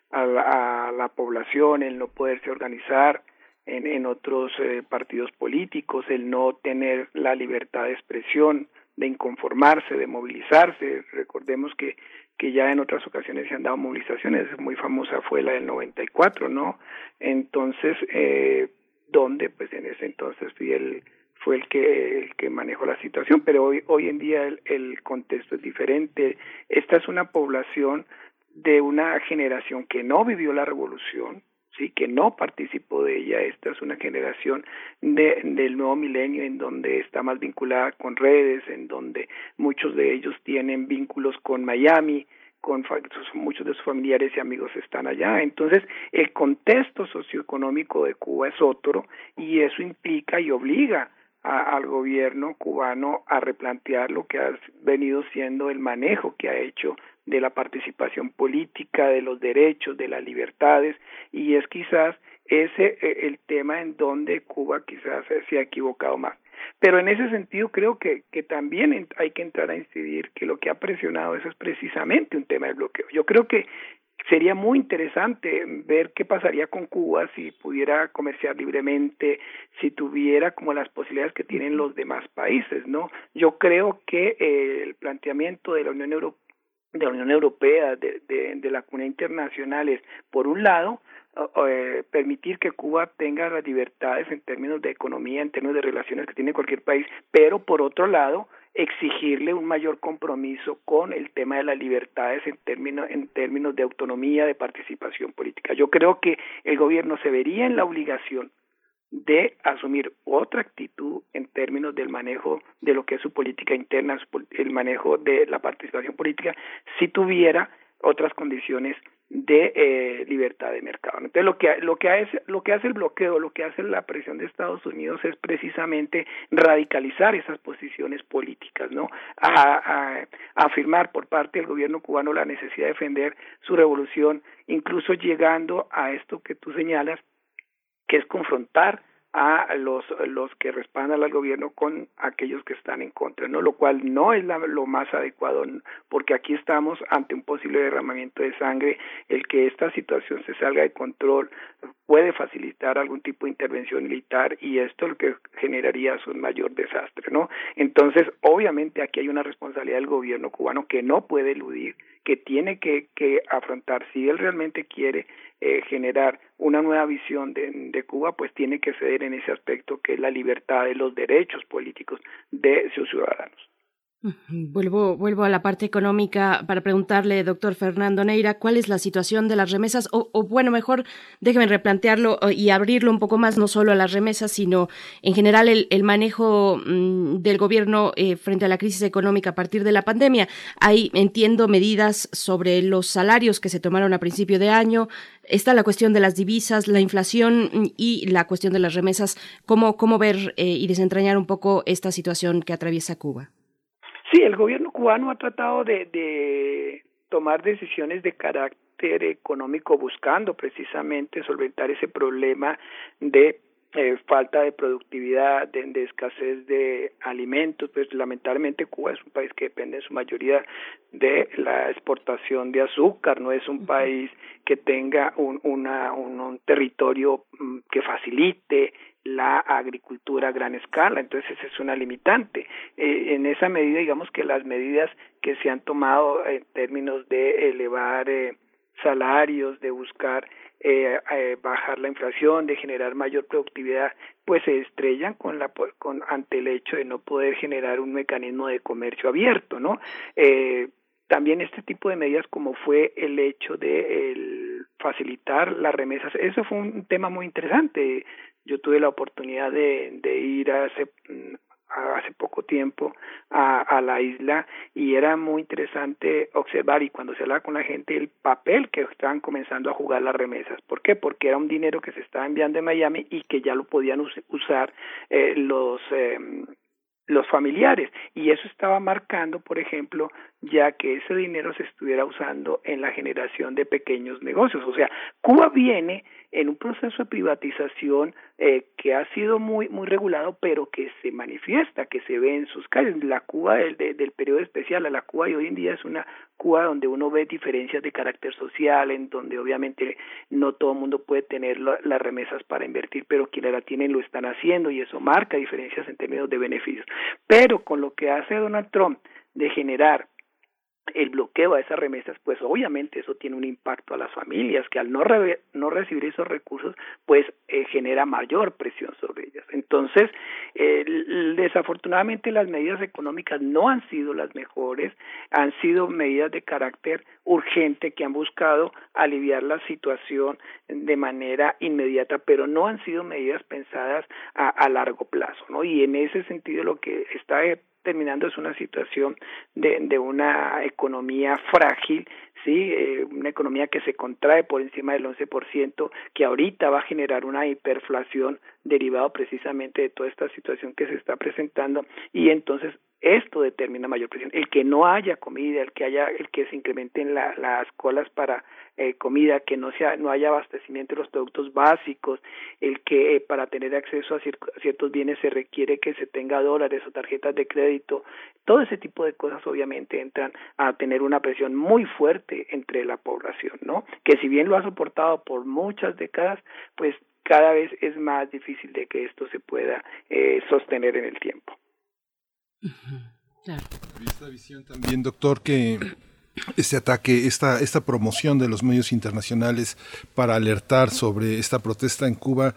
a la, a la población, el no poderse organizar en, en otros eh, partidos políticos, el no tener la libertad de expresión, de inconformarse, de movilizarse. Recordemos que que ya en otras ocasiones se han dado movilizaciones, muy famosa fue la del 94, ¿no? Entonces, eh, ¿dónde? Pues en ese entonces fui el, fue el que, el que manejó la situación, pero hoy, hoy en día el, el contexto es diferente. Esta es una población de una generación que no vivió la revolución, sí que no participó de ella esta es una generación de, del nuevo milenio en donde está más vinculada con redes en donde muchos de ellos tienen vínculos con Miami con muchos de sus familiares y amigos están allá. Entonces, el contexto socioeconómico de Cuba es otro y eso implica y obliga al gobierno cubano a replantear lo que ha venido siendo el manejo que ha hecho de la participación política, de los derechos, de las libertades, y es quizás ese eh, el tema en donde Cuba quizás se ha equivocado más. Pero en ese sentido creo que, que también hay que entrar a incidir que lo que ha presionado eso es precisamente un tema de bloqueo. Yo creo que sería muy interesante ver qué pasaría con Cuba si pudiera comerciar libremente, si tuviera como las posibilidades que tienen los demás países, ¿no? Yo creo que eh, el planteamiento de la Unión Europea de la Unión Europea, de, de, de la comunidad internacional es, por un lado, eh, permitir que Cuba tenga las libertades en términos de economía, en términos de relaciones que tiene cualquier país, pero por otro lado, exigirle un mayor compromiso con el tema de las libertades en términos en términos de autonomía de participación política. Yo creo que el gobierno se vería en la obligación de asumir otra actitud en términos del manejo de lo que es su política interna, el manejo de la participación política, si tuviera otras condiciones de eh, libertad de mercado. Entonces lo que lo que hace lo que hace el bloqueo, lo que hace la presión de Estados Unidos es precisamente radicalizar esas posiciones políticas, ¿no? A, a, afirmar por parte del gobierno cubano la necesidad de defender su revolución, incluso llegando a esto que tú señalas que es confrontar a los los que respaldan al gobierno con aquellos que están en contra, ¿no? Lo cual no es lo más adecuado, porque aquí estamos ante un posible derramamiento de sangre, el que esta situación se salga de control puede facilitar algún tipo de intervención militar y esto lo que generaría es un mayor desastre, ¿no? Entonces, obviamente aquí hay una responsabilidad del gobierno cubano que no puede eludir, que tiene que, que afrontar si él realmente quiere eh, generar una nueva visión de, de, Cuba, pues tiene que ceder en ese aspecto que es la libertad de los derechos políticos de sus ciudadanos. Vuelvo, vuelvo a la parte económica para preguntarle, doctor Fernando Neira, cuál es la situación de las remesas, o, o, bueno, mejor déjeme replantearlo y abrirlo un poco más, no solo a las remesas, sino en general el, el manejo mmm, del gobierno eh, frente a la crisis económica a partir de la pandemia. Hay, entiendo, medidas sobre los salarios que se tomaron a principio de año, está la cuestión de las divisas, la inflación y la cuestión de las remesas. ¿Cómo, cómo ver eh, y desentrañar un poco esta situación que atraviesa Cuba? Sí, el gobierno cubano ha tratado de, de tomar decisiones de carácter económico buscando precisamente solventar ese problema de eh, falta de productividad, de, de, escasez de alimentos, pues lamentablemente Cuba es un país que depende en su mayoría de la exportación de azúcar, no es un país que tenga un, una, un, un territorio mm, que facilite la agricultura a gran escala, entonces es una limitante. Eh, en esa medida, digamos que las medidas que se han tomado en términos de elevar eh, salarios, de buscar eh, eh, bajar la inflación, de generar mayor productividad, pues se estrellan con la con ante el hecho de no poder generar un mecanismo de comercio abierto, ¿no? Eh, también este tipo de medidas como fue el hecho de el facilitar las remesas, eso fue un tema muy interesante. Yo tuve la oportunidad de, de ir hace hace poco tiempo a, a la isla y era muy interesante observar y cuando se hablaba con la gente el papel que estaban comenzando a jugar las remesas. ¿Por qué? Porque era un dinero que se estaba enviando de Miami y que ya lo podían usar eh, los eh, los familiares y eso estaba marcando por ejemplo ya que ese dinero se estuviera usando en la generación de pequeños negocios. O sea, Cuba viene en un proceso de privatización eh, que ha sido muy muy regulado, pero que se manifiesta, que se ve en sus calles. La Cuba del, del periodo especial a la Cuba y hoy en día es una Cuba donde uno ve diferencias de carácter social, en donde obviamente no todo el mundo puede tener las remesas para invertir, pero quienes la tienen lo están haciendo y eso marca diferencias en términos de beneficios. Pero con lo que hace Donald Trump de generar el bloqueo a esas remesas, pues obviamente eso tiene un impacto a las familias que al no, no recibir esos recursos, pues eh, genera mayor presión sobre ellas. Entonces, eh, desafortunadamente las medidas económicas no han sido las mejores, han sido medidas de carácter urgente que han buscado aliviar la situación de manera inmediata, pero no han sido medidas pensadas a, a largo plazo, ¿no? Y en ese sentido lo que está terminando es una situación de, de una economía frágil, sí, eh, una economía que se contrae por encima del 11%, que ahorita va a generar una hiperflación derivado precisamente de toda esta situación que se está presentando y entonces esto determina mayor presión. El que no haya comida, el que haya, el que se incrementen las colas para eh, comida, que no sea, no haya abastecimiento de los productos básicos, el que eh, para tener acceso a, ciertos bienes se requiere que se tenga dólares o tarjetas de crédito, todo ese tipo de cosas obviamente entran a tener una presión muy fuerte entre la población, ¿no? Que si bien lo ha soportado por muchas décadas, pues cada vez es más difícil de que esto se pueda eh, sostener en el tiempo. Esta visión también, doctor, que este ataque, esta, esta promoción de los medios internacionales para alertar sobre esta protesta en Cuba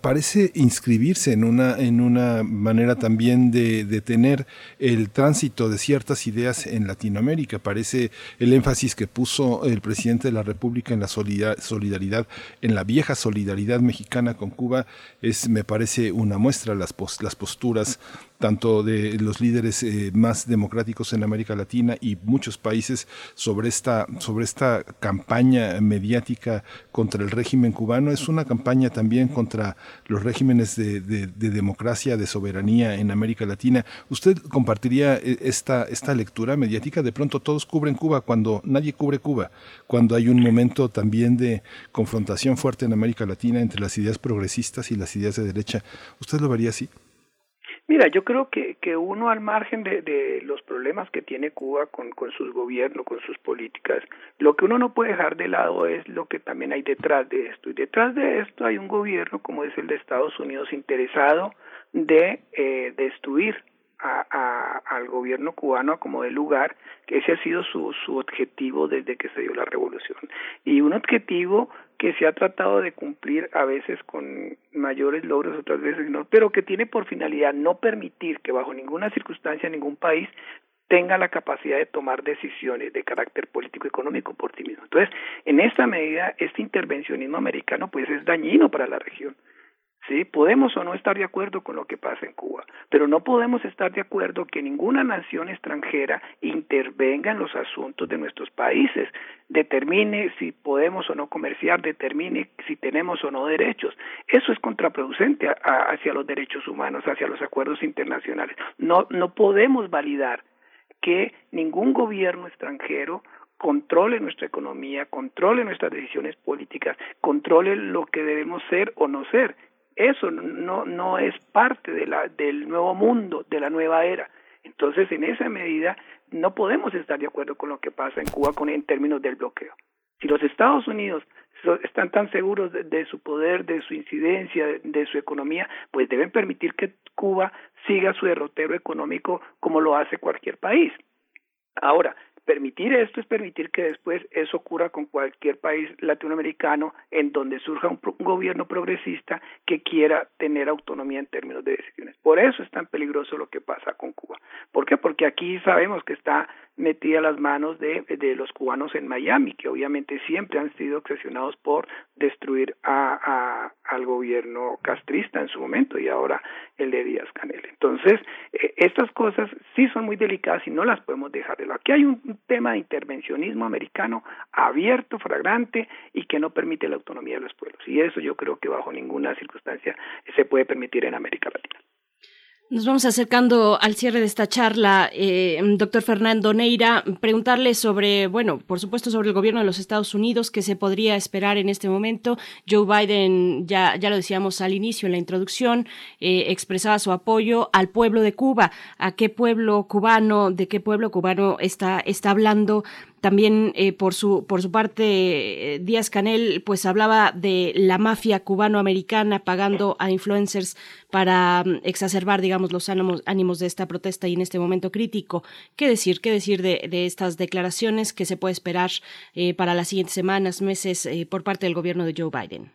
parece inscribirse en una, en una manera también de detener el tránsito de ciertas ideas en Latinoamérica. Parece el énfasis que puso el presidente de la República en la solidaridad, en la vieja solidaridad mexicana con Cuba, es, me parece una muestra las, las posturas tanto de los líderes eh, más democráticos en América Latina y muchos países sobre esta, sobre esta campaña mediática contra el régimen cubano. Es una campaña también contra los regímenes de, democracia, de soberanía en América Latina. ¿Usted compartiría eh, esta, esta lectura mediática? De pronto todos cubren Cuba cuando nadie cubre Cuba, cuando hay un momento también de confrontación fuerte en América Latina entre las ideas progresistas y las ideas de derecha. ¿Usted lo vería así? Mira, yo creo que, que uno al margen de, de los problemas que tiene Cuba con, con sus gobiernos, con sus políticas, lo que uno no puede dejar de lado es lo que también hay detrás de esto. Y detrás de esto hay un gobierno, como es el de Estados Unidos, interesado de eh, destruir a, al gobierno cubano como de lugar, que ese ha sido su, su objetivo desde que se dio la revolución. Y un objetivo que se ha tratado de cumplir a veces con mayores logros, otras veces no, pero que tiene por finalidad no permitir que bajo ninguna circunstancia ningún país tenga la capacidad de tomar decisiones de carácter político económico por sí mismo. Entonces, en esta medida, este intervencionismo americano pues es dañino para la región. Sí, podemos o no estar de acuerdo con lo que pasa en Cuba, pero no podemos estar de acuerdo que ninguna nación extranjera intervenga en los asuntos de nuestros países, determine si podemos o no comerciar, determine si tenemos o no derechos. Eso es contraproducente hacia los derechos humanos, hacia los acuerdos internacionales. No, no podemos validar que ningún gobierno extranjero controle nuestra economía, controle nuestras decisiones políticas, controle lo que debemos ser o no ser eso no, no es parte de la, del nuevo mundo, de la nueva era. Entonces, en esa medida, no podemos estar de acuerdo con lo que pasa en Cuba con, en términos del bloqueo. Si los Estados Unidos están tan seguros de, su poder, de su incidencia, de, su economía, pues deben permitir que Cuba siga su derrotero económico como lo hace cualquier país. Ahora, Permitir esto es permitir que después eso ocurra con cualquier país latinoamericano en donde surja un, gobierno progresista que quiera tener autonomía en términos de decisiones. Por eso es tan peligroso lo que pasa con Cuba. ¿Por qué? Porque aquí sabemos que está metida las manos de, de los cubanos en Miami, que obviamente siempre han sido obsesionados por destruir a, al gobierno castrista en su momento y ahora el de Díaz Canel. Entonces, eh, estas cosas sí son muy delicadas y no las podemos dejar de lado. Aquí hay un tema de intervencionismo americano abierto, fragrante y que no permite la autonomía de los pueblos. Y eso yo creo que bajo ninguna circunstancia se puede permitir en América Latina. Nos vamos acercando al cierre de esta charla, eh, doctor Fernando Neira, preguntarle sobre, bueno, por supuesto sobre el gobierno de los Estados Unidos, qué se podría esperar en este momento. Joe Biden, ya, ya lo decíamos al inicio, en la introducción, eh, expresaba su apoyo al pueblo de Cuba. ¿A qué pueblo cubano, de qué pueblo cubano está, está hablando? También eh, por su por su parte eh, Díaz Canel pues hablaba de la mafia cubano-americana pagando a influencers para mm, exacerbar digamos los ánimos, ánimos de esta protesta y en este momento crítico. ¿Qué decir? ¿Qué decir de, de estas declaraciones que se puede esperar eh, para las siguientes semanas, meses por parte del gobierno de Joe Biden?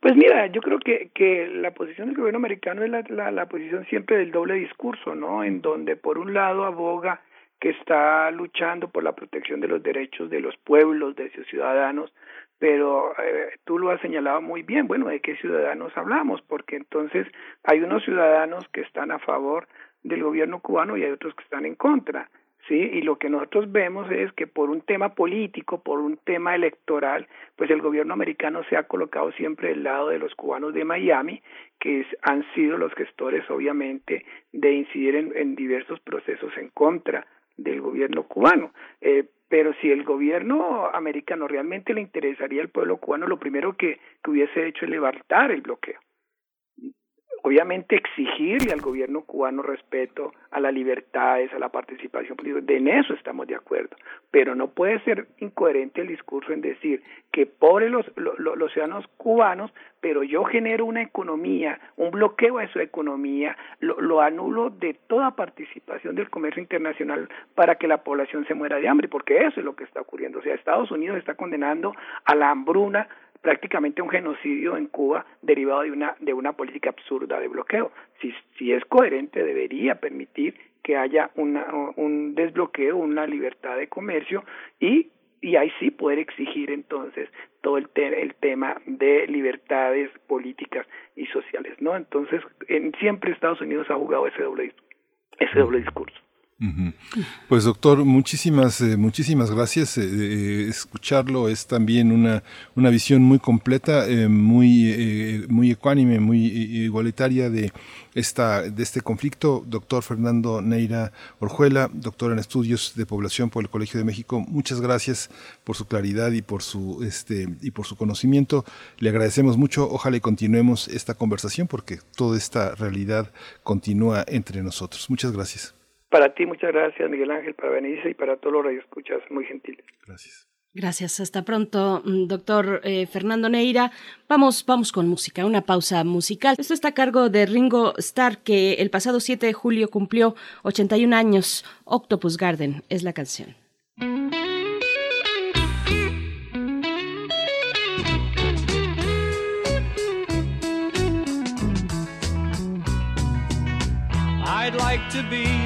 Pues mira, yo creo que, que la posición del gobierno americano es la, la, la posición siempre del doble discurso, ¿no? En donde por un lado aboga que está luchando por la protección de los derechos de los pueblos, de sus ciudadanos, pero eh, tú lo has señalado muy bien, bueno, ¿de qué ciudadanos hablamos? Porque entonces hay unos ciudadanos que están a favor del gobierno cubano y hay otros que están en contra, ¿sí? Y lo que nosotros vemos es que por un tema político, por un tema electoral, pues el gobierno americano se ha colocado siempre del lado de los cubanos de Miami, que han sido los gestores, obviamente, de incidir en, en diversos procesos en contra del gobierno cubano. Eh, pero si el gobierno americano realmente le interesaría al pueblo cubano, lo primero que, que hubiese hecho es levantar el bloqueo obviamente exigirle al gobierno cubano respeto a las libertades, a la participación política, de en eso estamos de acuerdo, pero no puede ser incoherente el discurso en decir que pobres los, los, los ciudadanos cubanos, pero yo genero una economía, un bloqueo a su economía, lo, lo anulo de toda participación del comercio internacional para que la población se muera de hambre, porque eso es lo que está ocurriendo. O sea, Estados Unidos está condenando a la hambruna prácticamente un genocidio en Cuba derivado de una de una política absurda de bloqueo. Si, si es coherente, debería permitir que haya una, un desbloqueo, una libertad de comercio y y ahí sí poder exigir entonces todo el, el tema de libertades políticas y sociales, ¿no? Entonces, en, siempre Estados Unidos ha jugado ese doble ese doble discurso. Pues doctor, muchísimas, eh, muchísimas gracias. Eh, eh, escucharlo es también una, una visión muy completa, muy, muy ecuánime, muy igualitaria de, esta, de este conflicto. Doctor Fernando Neira Orjuela, doctor en estudios de población por el Colegio de México, muchas gracias por su claridad y por su, este, y por su conocimiento. Le agradecemos mucho. Ojalá continuemos esta conversación porque toda esta realidad continúa entre nosotros. Muchas gracias. Para ti, muchas gracias, Miguel Ángel, para Benice y para todos los escuchas muy gentiles. Gracias. Gracias, hasta pronto, mm, doctor eh, Fernando Neira. Vamos, vamos con música, una pausa musical. Esto está a cargo de Ringo Starr, que el pasado 7 de julio cumplió 81 años. Octopus Garden es la canción. I'd like to be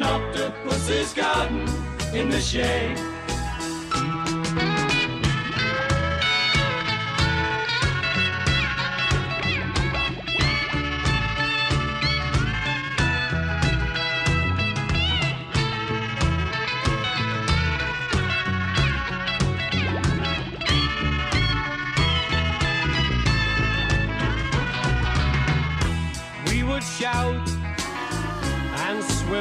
an octopus's garden in the shade. shout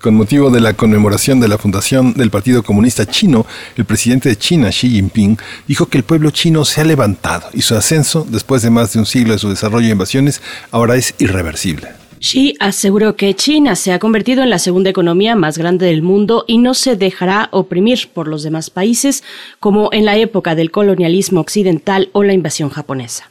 Con motivo de la conmemoración de la fundación del Partido Comunista Chino, el presidente de China, Xi Jinping, dijo que el pueblo chino se ha levantado y su ascenso, después de más de un siglo de su desarrollo y invasiones, ahora es irreversible. Xi aseguró que China se ha convertido en la segunda economía más grande del mundo y no se dejará oprimir por los demás países como en la época del colonialismo occidental o la invasión japonesa.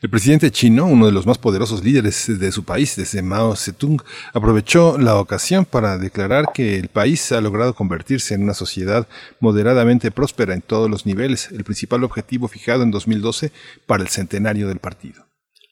El presidente chino, uno de los más poderosos líderes de su país desde Mao Zedong, aprovechó la ocasión para declarar que el país ha logrado convertirse en una sociedad moderadamente próspera en todos los niveles, el principal objetivo fijado en 2012 para el centenario del partido.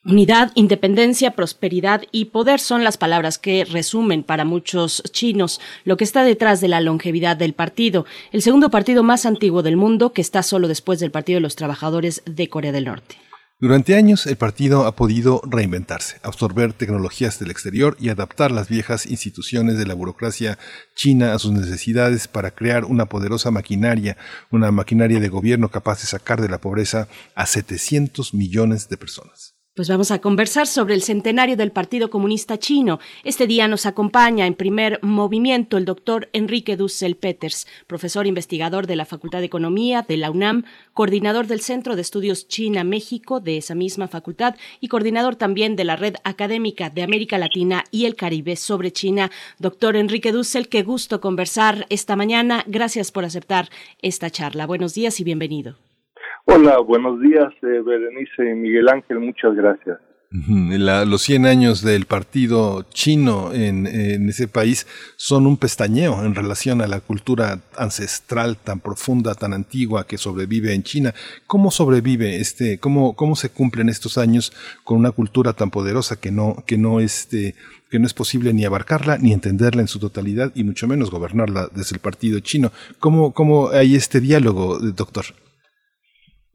Unidad, independencia, prosperidad y poder son las palabras que resumen para muchos chinos lo que está detrás de la longevidad del partido, el segundo partido más antiguo del mundo que está solo después del Partido de los Trabajadores de Corea del Norte. Durante años el partido ha podido reinventarse, absorber tecnologías del exterior y adaptar las viejas instituciones de la burocracia china a sus necesidades para crear una poderosa maquinaria, una maquinaria de gobierno capaz de sacar de la pobreza a 700 millones de personas. Pues vamos a conversar sobre el centenario del Partido Comunista Chino. Este día nos acompaña en primer movimiento el doctor Enrique Dussel Peters, profesor investigador de la Facultad de Economía de la UNAM, coordinador del Centro de Estudios China-México de esa misma facultad y coordinador también de la Red Académica de América Latina y el Caribe sobre China. Doctor Enrique Dussel, qué gusto conversar esta mañana. Gracias por aceptar esta charla. Buenos días y bienvenido. Hola, buenos días, eh, Berenice y Miguel Ángel, muchas gracias. La- los 100 años del partido chino en, en ese país son un pestañeo en relación a la cultura ancestral tan profunda, tan antigua que sobrevive en China. ¿Cómo sobrevive este, cómo, cómo se cumplen estos años con una cultura tan poderosa que no, que no este, que no es posible ni abarcarla ni entenderla en su totalidad y mucho menos gobernarla desde el partido chino? ¿Cómo, cómo hay este diálogo, eh, doctor?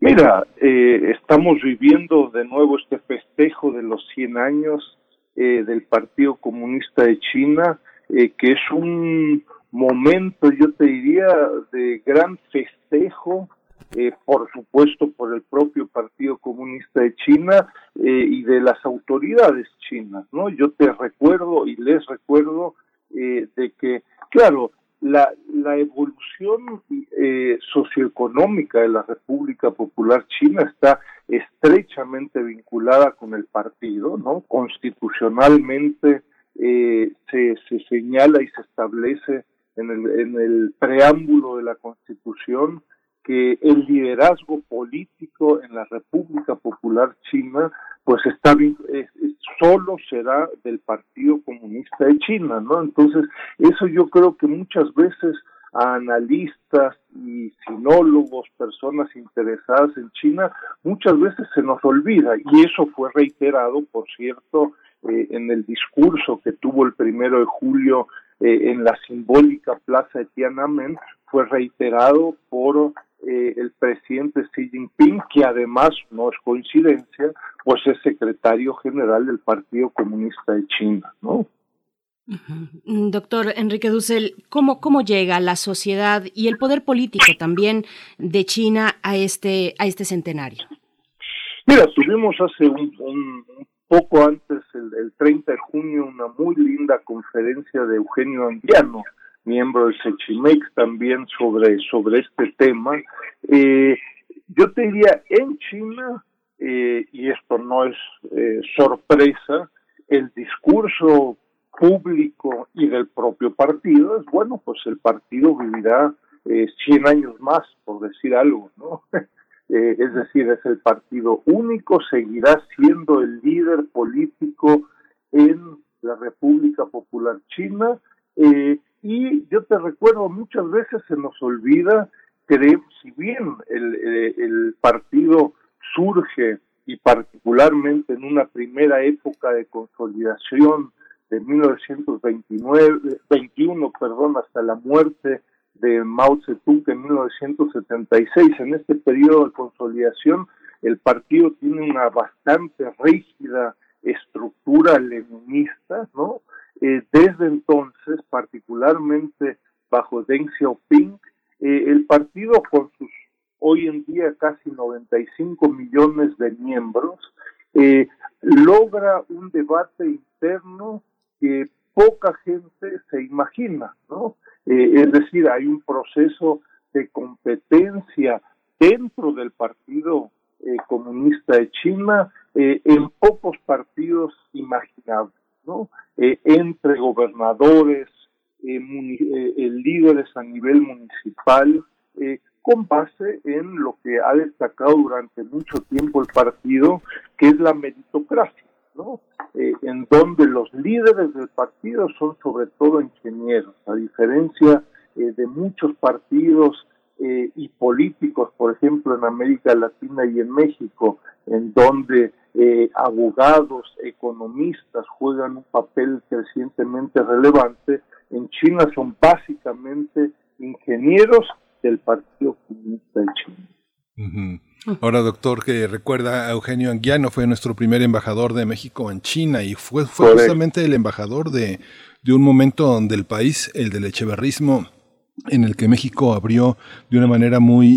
Mira, eh, estamos viviendo de nuevo este festejo de los 100 años eh, del Partido Comunista de China, eh, que es un momento, yo te diría, de gran festejo, eh, por supuesto por el propio Partido Comunista de China eh, y de las autoridades chinas, ¿no? Yo te recuerdo y les recuerdo eh, de que, claro, la, la evolución eh, socioeconómica de la República Popular China está estrechamente vinculada con el partido, ¿no? Constitucionalmente eh, se, se señala y se establece en el, en el preámbulo de la Constitución que el liderazgo político en la República Popular China pues está solo será del Partido Comunista de China, ¿no? Entonces, eso yo creo que muchas veces a analistas y sinólogos, personas interesadas en China, muchas veces se nos olvida y eso fue reiterado, por cierto, eh, en el discurso que tuvo el primero de julio eh, en la simbólica plaza de Tiananmen, fue reiterado por eh, el presidente Xi Jinping, que además, no es coincidencia, pues es secretario general del Partido Comunista de China, ¿no? Mm, Doctor Enrique Dussel, ¿cómo, ¿cómo llega la sociedad y el poder político también de China a este, a este centenario? Mira, tuvimos hace un, un- poco antes, el, el 30 de junio, una muy linda conferencia de Eugenio Andiano, miembro del Sechimex, también sobre, sobre este tema. Eh, yo te diría, en China, eh, y esto no es eh, sorpresa, el discurso público y del propio partido es bueno, pues el partido vivirá eh, 100 años más, por decir algo, ¿no? <laughs> Eh, es decir, es el partido único, seguirá siendo el líder político en la República Popular China. Eh, y yo te recuerdo, muchas veces se nos olvida que si bien el, eh, el partido surge y particularmente en una primera época de consolidación de 1929, 21, perdón, hasta la muerte de Mao Zedong en 1976. En este periodo de consolidación, el partido tiene una bastante rígida estructura leninista, ¿no? Eh, desde entonces, particularmente bajo Deng Xiaoping, eh, el partido con sus hoy en día casi 95 millones de miembros, eh, logra un debate interno que poca gente se imagina, ¿no? Es decir, hay un proceso de competencia dentro del Partido Comunista de China en pocos partidos imaginables, ¿no? entre gobernadores, líderes a nivel municipal, con base en lo que ha destacado durante mucho tiempo el partido, que es la meritocracia. Eh, en donde los líderes del partido son sobre todo ingenieros, a diferencia eh, de muchos partidos eh, y políticos, por ejemplo, en América Latina y en México, en donde abogados, economistas juegan un papel crecientemente relevante, en China son básicamente ingenieros del Partido Comunista de China. Ahora, doctor, que recuerda a Eugenio Anguiano, fue nuestro primer embajador de México en China y fue, fue justamente el embajador de, de un momento donde el país, el del echeverrismo, en el que México abrió de una manera muy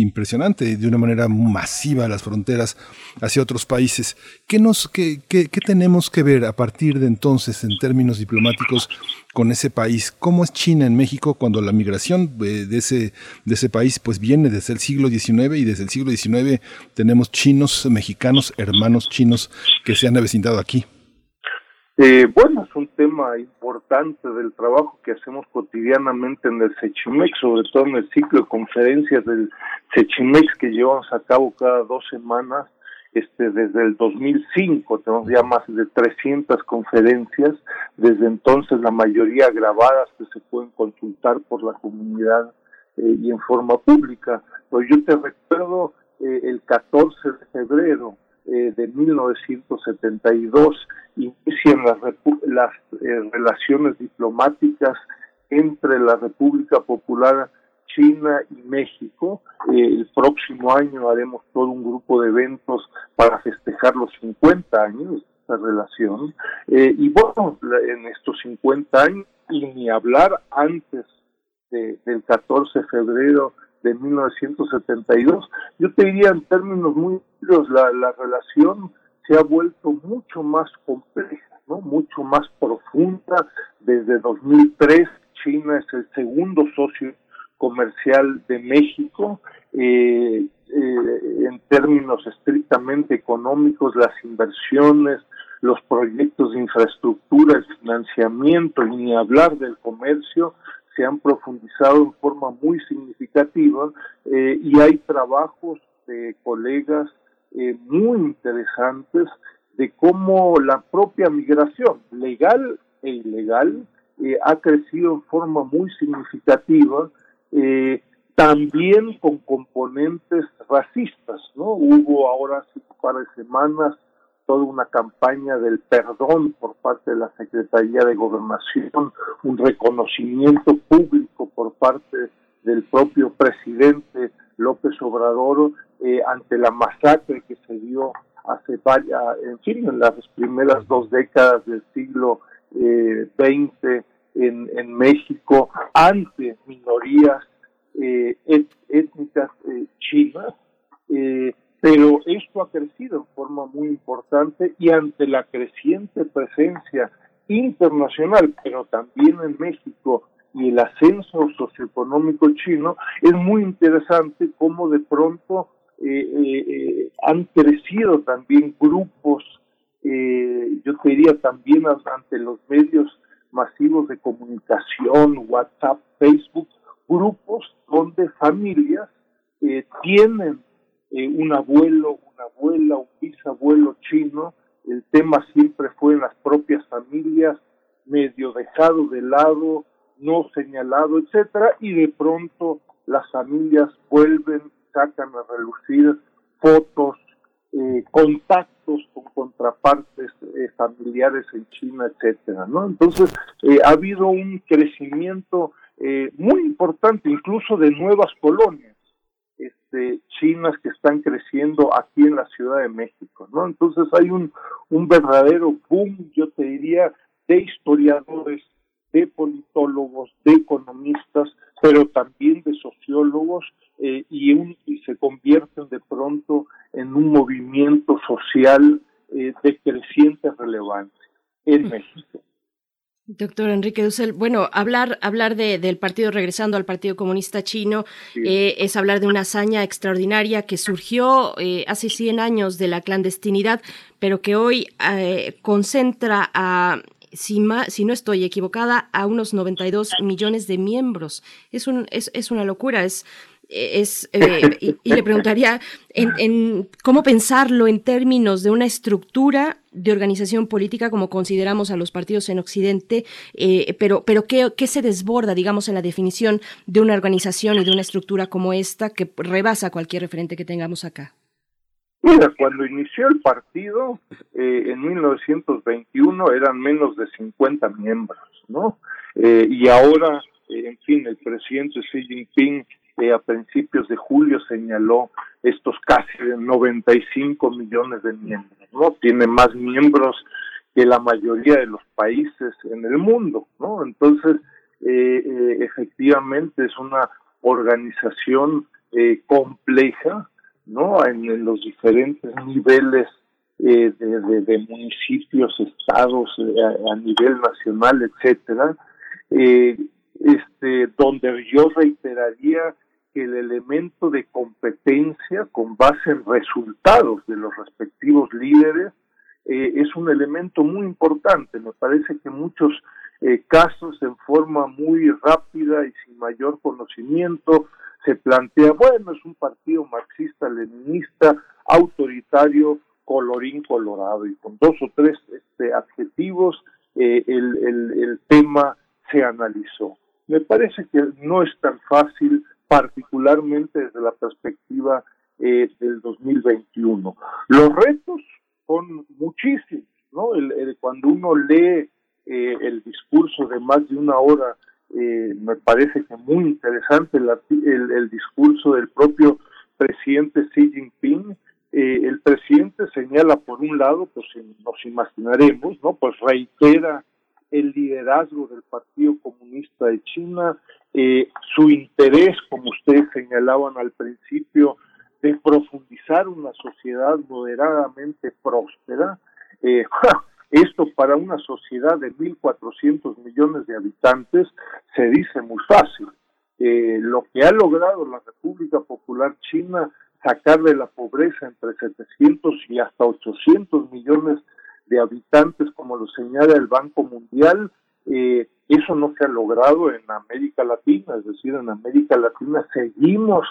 impresionante, de una manera masiva las fronteras hacia otros países. ¿Qué, nos, qué, qué, tenemos que ver a partir de entonces en términos diplomáticos con ese país? ¿Cómo es China en México cuando la migración de ese, de ese país pues viene desde el siglo XIX y desde el siglo XIX tenemos chinos, mexicanos, hermanos chinos que se han avecindado aquí? Eh, bueno, es un tema importante del trabajo que hacemos cotidianamente en el Sechimex, sobre todo en el ciclo de conferencias del Sechimex que llevamos a cabo cada dos semanas este, desde el 2005, tenemos ya más de 300 conferencias, desde entonces la mayoría grabadas que se pueden consultar por la comunidad eh, y en forma pública. Pero yo te recuerdo eh, el 14 de febrero eh, de 1972 inician las, las eh, relaciones diplomáticas entre la República Popular China y México. Eh, el próximo año haremos todo un grupo de eventos para festejar los 50 años de esta relación. y bueno, en estos 50 años, y ni hablar antes del 14 de febrero de 1972. Yo te diría en términos muy la, la relación se ha vuelto mucho más compleja, ¿no? mucho más profunda. Desde 2003 China es el segundo socio comercial de México. Eh, eh, en términos estrictamente económicos, las inversiones, los proyectos de infraestructura, el financiamiento, ni hablar del comercio, se han profundizado en forma muy significativa eh, y hay trabajos de colegas eh, muy interesantes de cómo la propia migración, legal e ilegal, eh, ha crecido en forma muy significativa, también con componentes racistas, ¿no? Hubo ahora hace un par de semanas toda una campaña del perdón por parte de la Secretaría de Gobernación, un reconocimiento público por parte del propio presidente López Obrador eh, ante la masacre que se dio hace varias, en fin, en las primeras dos décadas del siglo XX eh, en, México ante minorías eh, étnicas chinas. Eh, pero ha crecido en forma muy importante y ante la creciente presencia internacional, pero también en México y el ascenso socioeconómico chino, es muy interesante cómo de pronto eh, eh, han crecido también grupos eh, yo te diría también ante los medios masivos de comunicación, WhatsApp, Facebook, grupos donde familias eh, tienen eh, un abuelo, abuela, un bisabuelo chino, el tema siempre fue en las propias familias, medio dejado de lado, no señalado, etcétera, y de pronto las familias vuelven, sacan a relucir fotos, eh, contactos con contrapartes eh, familiares en China, etcétera. Entonces eh, ha habido un crecimiento muy importante, incluso de nuevas colonias, este, chinas que están creciendo aquí en la Ciudad de México, ¿no? Entonces hay un un verdadero boom, yo te diría, de historiadores, de politólogos, de economistas, pero también de sociólogos eh, y, un, y se convierten de pronto en un movimiento social eh, de creciente relevancia en México. Doctor Enrique Dussel, bueno, hablar, hablar de, del partido, regresando al Partido Comunista Chino, eh, es hablar de una hazaña extraordinaria que surgió hace 100 años de la clandestinidad, pero que hoy concentra a si, si, no estoy equivocada, a unos 92 millones de miembros. Es, un, es, es una locura, es es, eh, y, le preguntaría en, cómo pensarlo en términos de una estructura de organización política como consideramos a los partidos en Occidente, eh, pero, pero ¿qué, ¿qué, se desborda, digamos, en la definición de una organización y de una estructura como esta que rebasa cualquier referente que tengamos acá? Mira, cuando inició el partido, eh, en 1921 eran menos de 50 miembros, ¿no? y ahora, en fin, el presidente Xi Jinping a principios de julio señaló estos casi 95 millones de miembros, ¿no? Tiene más miembros que la mayoría de los países en el mundo, ¿no? Entonces, eh, eh, efectivamente es una organización eh, compleja, ¿no? En, los diferentes niveles de, municipios, estados, a, a, nivel nacional, etcétera, este, donde yo reiteraría el elemento de competencia con base en resultados de los respectivos líderes eh, es un elemento muy importante. Me parece que muchos eh, casos, en forma muy rápida y sin mayor conocimiento, se plantea, bueno, es un partido marxista-leninista, autoritario, colorín colorado, y con dos o tres este, adjetivos eh, el, el, el tema se analizó. Me parece que no es tan fácil particularmente desde la perspectiva eh, del 2021. Los retos son muchísimos, ¿no? El, cuando uno lee eh, el discurso de más de una hora, eh, me parece que muy interesante el, el, discurso del propio presidente Xi Jinping. el presidente señala, por un lado, pues nos imaginaremos, ¿no? Pues reitera el liderazgo del Partido Comunista de China, eh, su interés, como ustedes señalaban al principio, de profundizar una sociedad moderadamente próspera. Eh, <laughs> esto para una sociedad de 1.400 millones de habitantes se dice muy fácil. Eh, lo que ha logrado la República Popular China sacar de la pobreza entre 700 y hasta 800 millones de habitantes, como lo señala el Banco Mundial, eh, eso no se ha logrado en América Latina, es decir, en América Latina seguimos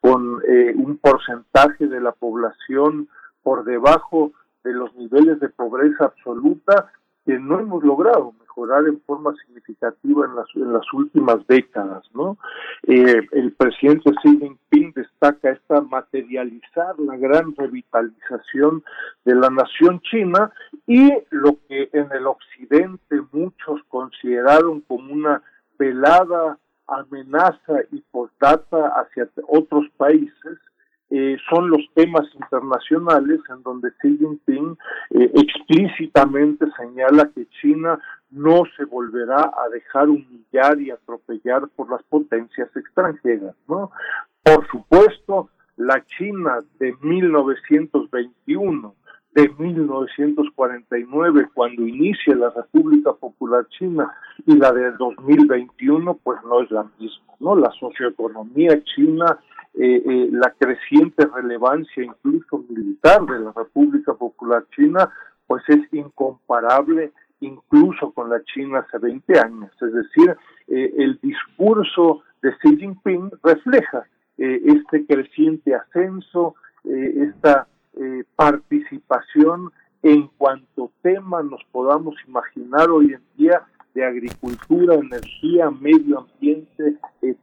con eh, un porcentaje de la población por debajo de los niveles de pobreza absoluta que no hemos logrado mejorar en forma significativa en las, en las últimas décadas. Eh, el presidente Xi Jinping destaca esta materializar la gran revitalización de la nación china y lo que en el occidente muchos consideraron como una velada amenaza y postdata hacia otros países, eh, son los temas internacionales en donde Xi Jinping eh, explícitamente señala que China no se volverá a dejar humillar y atropellar por las potencias extranjeras, ¿no? Por supuesto, la China de 1921, de 1949, cuando inicia la República Popular China, y la de 2021, pues no es la misma, ¿no? La socioeconomía china eh, eh, la creciente relevancia incluso militar de la República Popular China pues es incomparable incluso con la China hace 20 años. Es decir, eh, el discurso de Xi Jinping refleja este creciente ascenso, eh, participación en cuanto tema nos podamos imaginar hoy en día de agricultura, energía, medio ambiente,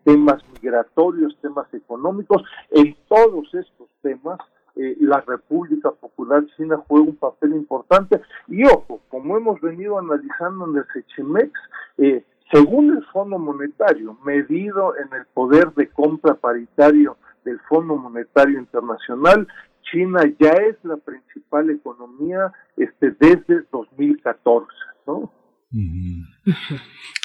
temas migratorios, temas económicos, en todos estos temas eh, la República Popular China juega un papel importante. Y ojo, como hemos venido analizando en el Sechimex, eh, según el Fondo Monetario, medido en el poder de compra paritario del Fondo Monetario Internacional, China ya es la principal economía este desde 2014, ¿no?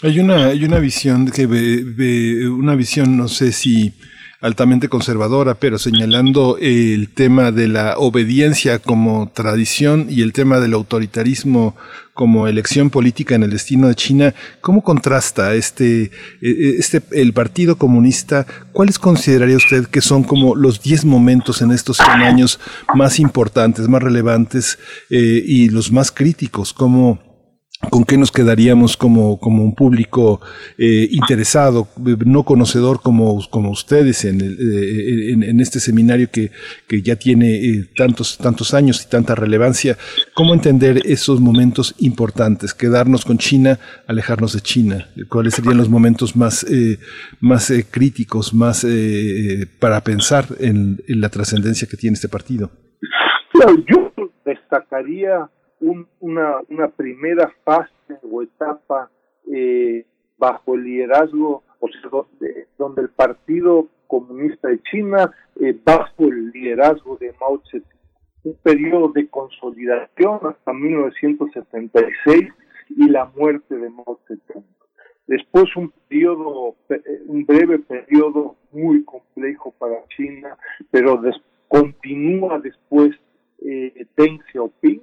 Hay una hay una visión que ve, una visión no sé si altamente conservadora, pero señalando el tema de la obediencia como tradición y el tema del autoritarismo como elección política en el destino de China, ¿cómo contrasta este, e, e, este, el Partido Comunista? ¿Cuáles consideraría usted que son como los 10 momentos en estos 100 años más importantes, más relevantes eh, y los más críticos? ¿Cómo, con qué nos quedaríamos como, como un público eh, interesado, no conocedor como, como ustedes en, eh, en, este seminario que, que ya tiene eh, tantos, tantos años y tanta relevancia. ¿Cómo entender esos momentos importantes? Quedarnos con China, alejarnos de China. ¿Cuáles serían los momentos más, más críticos, más para pensar en, en la trascendencia que tiene este partido? yo destacaría una, una primera fase o etapa eh, bajo el liderazgo, o sea, donde, el Partido Comunista de China, eh, bajo el liderazgo de Mao Zedong, un periodo de consolidación hasta 1976 y la muerte de Mao Zedong. Después un periodo, un breve periodo muy complejo para China, pero continúa después eh, Deng Xiaoping,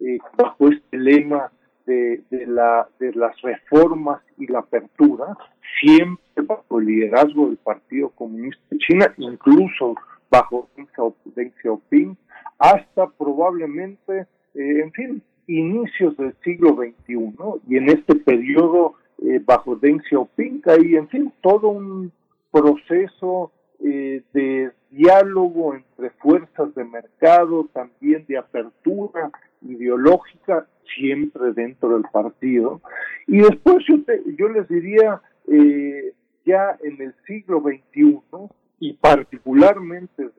eh, bajo este lema de, de, la, de las reformas y la apertura, siempre bajo el liderazgo del Partido Comunista de China, incluso bajo Deng Xiaoping, hasta probablemente, eh, en fin, inicios del siglo XXI, y en este periodo eh, bajo Deng Xiaoping hay, en fin, todo un proceso eh, de diálogo entre fuerzas de mercado, también de apertura ideológica, siempre dentro del partido. Y después yo, yo les diría, eh, ya en el siglo XXI, y particularmente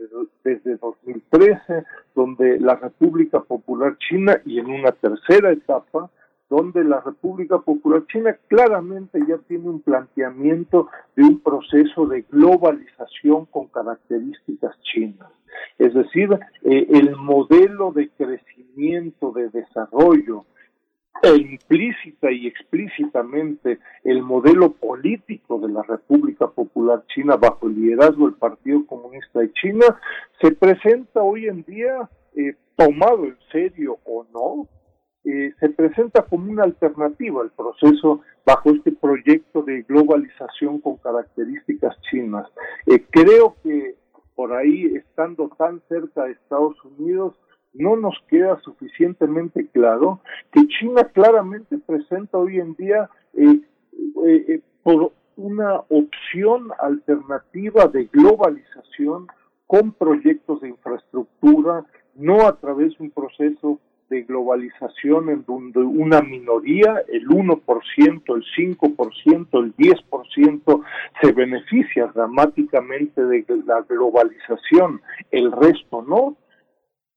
desde 2013, donde la República Popular China, y en una tercera etapa, donde la República Popular China claramente ya tiene un planteamiento de un proceso de globalización con características chinas. Es decir, eh, el modelo de crecimiento, de desarrollo, e implícita y explícitamente el modelo político de la República Popular China bajo el liderazgo del Partido Comunista de China se presenta hoy en día eh, tomado en serio o no eh, se presenta como una alternativa al proceso bajo este proyecto de globalización con características chinas. Eh, creo que por ahí, estando tan cerca de Estados Unidos, no nos queda suficientemente claro que China claramente presenta hoy en día eh, por una opción alternativa de globalización con proyectos de infraestructura, no a través de un proceso de globalización en donde una minoría, el 1%, el 5%, el 10% se beneficia dramáticamente de la globalización, el resto no.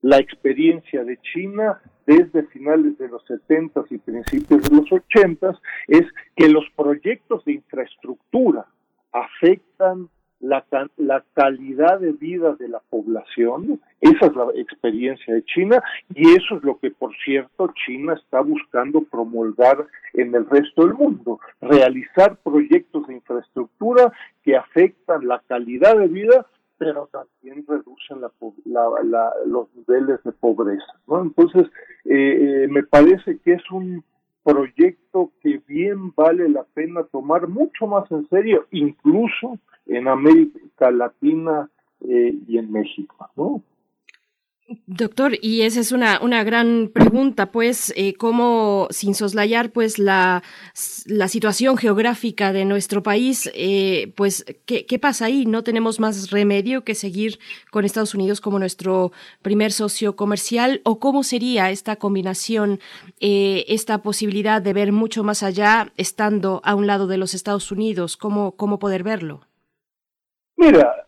La experiencia de China desde finales de los 70 y principios de los 80 es que los proyectos de infraestructura afectan la, la calidad de vida de la población, esa es la experiencia de China y eso es lo que, por cierto, China está buscando promulgar en el resto del mundo, realizar proyectos de infraestructura que afectan la calidad de vida pero también reducen la, los niveles de pobreza. ¿no? Entonces, eh, eh, me parece que es un proyecto que bien vale la pena tomar mucho más en serio, incluso en América Latina eh, y en México, ¿no? Doctor, y esa es una, una gran pregunta, pues, eh, ¿cómo, sin soslayar, pues, la, la situación geográfica de nuestro país, eh, pues, ¿qué, ¿qué, pasa ahí? ¿No tenemos más remedio que seguir con Estados Unidos como nuestro primer socio comercial? ¿O cómo sería esta combinación, eh, esta posibilidad de ver mucho más allá estando a un lado de los Estados Unidos? ¿Cómo, cómo poder verlo? Mira,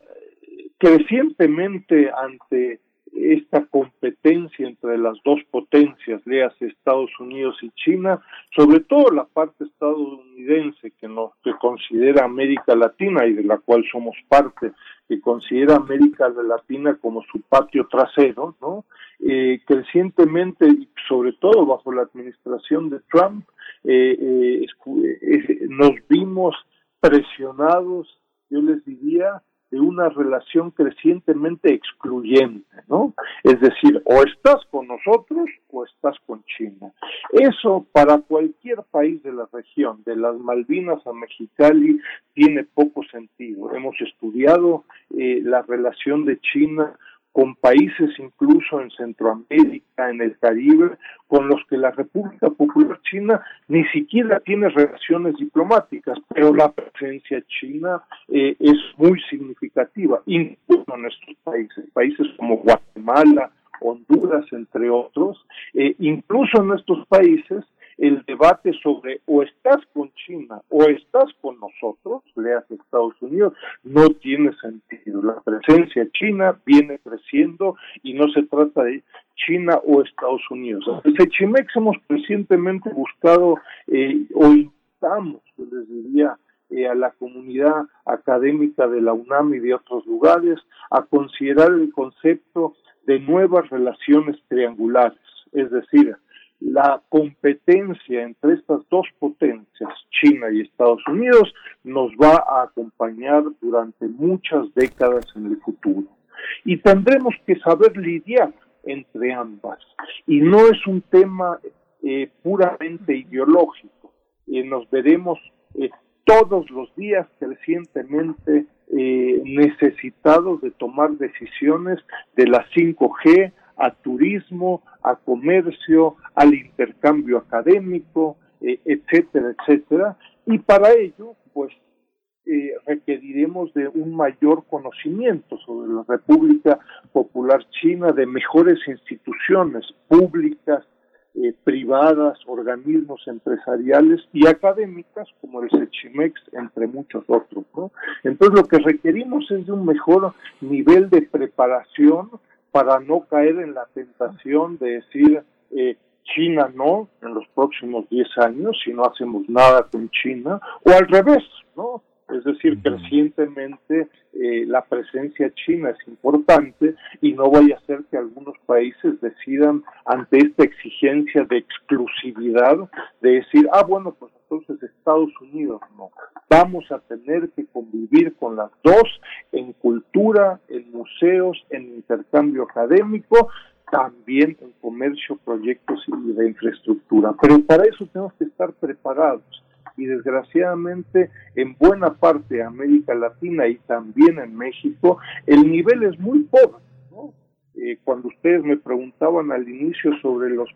crecientemente ante esta competencia entre las dos potencias, leas Estados Unidos y China, sobre todo la parte estadounidense que nos considera América Latina y de la cual somos parte, que considera América Latina como su patio trasero, ¿no? Eh, crecientemente, sobre todo bajo la administración de Trump, eh, eh, nos vimos presionados, yo les diría, de una relación crecientemente excluyente, ¿no? Es decir, o estás con nosotros o estás con China. Eso para cualquier país de la región, de las Malvinas a Mexicali, tiene poco sentido. Hemos estudiado eh, la relación de China con países incluso en Centroamérica, en el Caribe, con los que la República Popular China ni siquiera tiene relaciones diplomáticas, pero la presencia china eh, es muy significativa, incluso en estos países, países como Guatemala, Honduras, entre otros, eh, incluso en estos países el debate sobre o estás con China o estás con nosotros, leas Estados Unidos, no tiene sentido. La presencia china viene creciendo y no se trata de China o Estados Unidos. Desde Chimex hemos recientemente buscado eh, o instamos, les diría, eh, a la comunidad académica de la UNAM y de otros lugares a considerar el concepto de nuevas relaciones triangulares, es decir, la competencia entre estas dos potencias, China y Estados Unidos, nos va a acompañar durante muchas décadas en el futuro. Y tendremos que saber lidiar entre ambas. Y no es un tema eh, puramente ideológico. Eh, nos veremos eh, todos los días crecientemente necesitados de tomar decisiones de la 5G, a turismo, a comercio, al intercambio académico, eh, etcétera, etcétera. Y para ello, pues, eh, requeriremos de un mayor conocimiento sobre la República Popular China, de mejores instituciones públicas, eh, privadas, organismos empresariales y académicas como el SECHIMEX, entre muchos otros. ¿no? Entonces lo que requerimos es de un mejor nivel de preparación para no caer en la tentación de decir eh, China no en los próximos 10 años si no hacemos nada con China, o al revés, ¿no? Es decir, crecientemente eh, la presencia china es importante y no vaya a ser que algunos países decidan ante esta exigencia de exclusividad de decir, ah, bueno, pues entonces Estados Unidos no. Vamos a tener que convivir con las dos en cultura, en museos, en intercambio académico, también en comercio, proyectos y de infraestructura. Pero para eso tenemos que estar preparados y desgraciadamente en buena parte de América Latina y también en México el nivel es muy pobre. Eh, cuando ustedes me preguntaban al inicio sobre los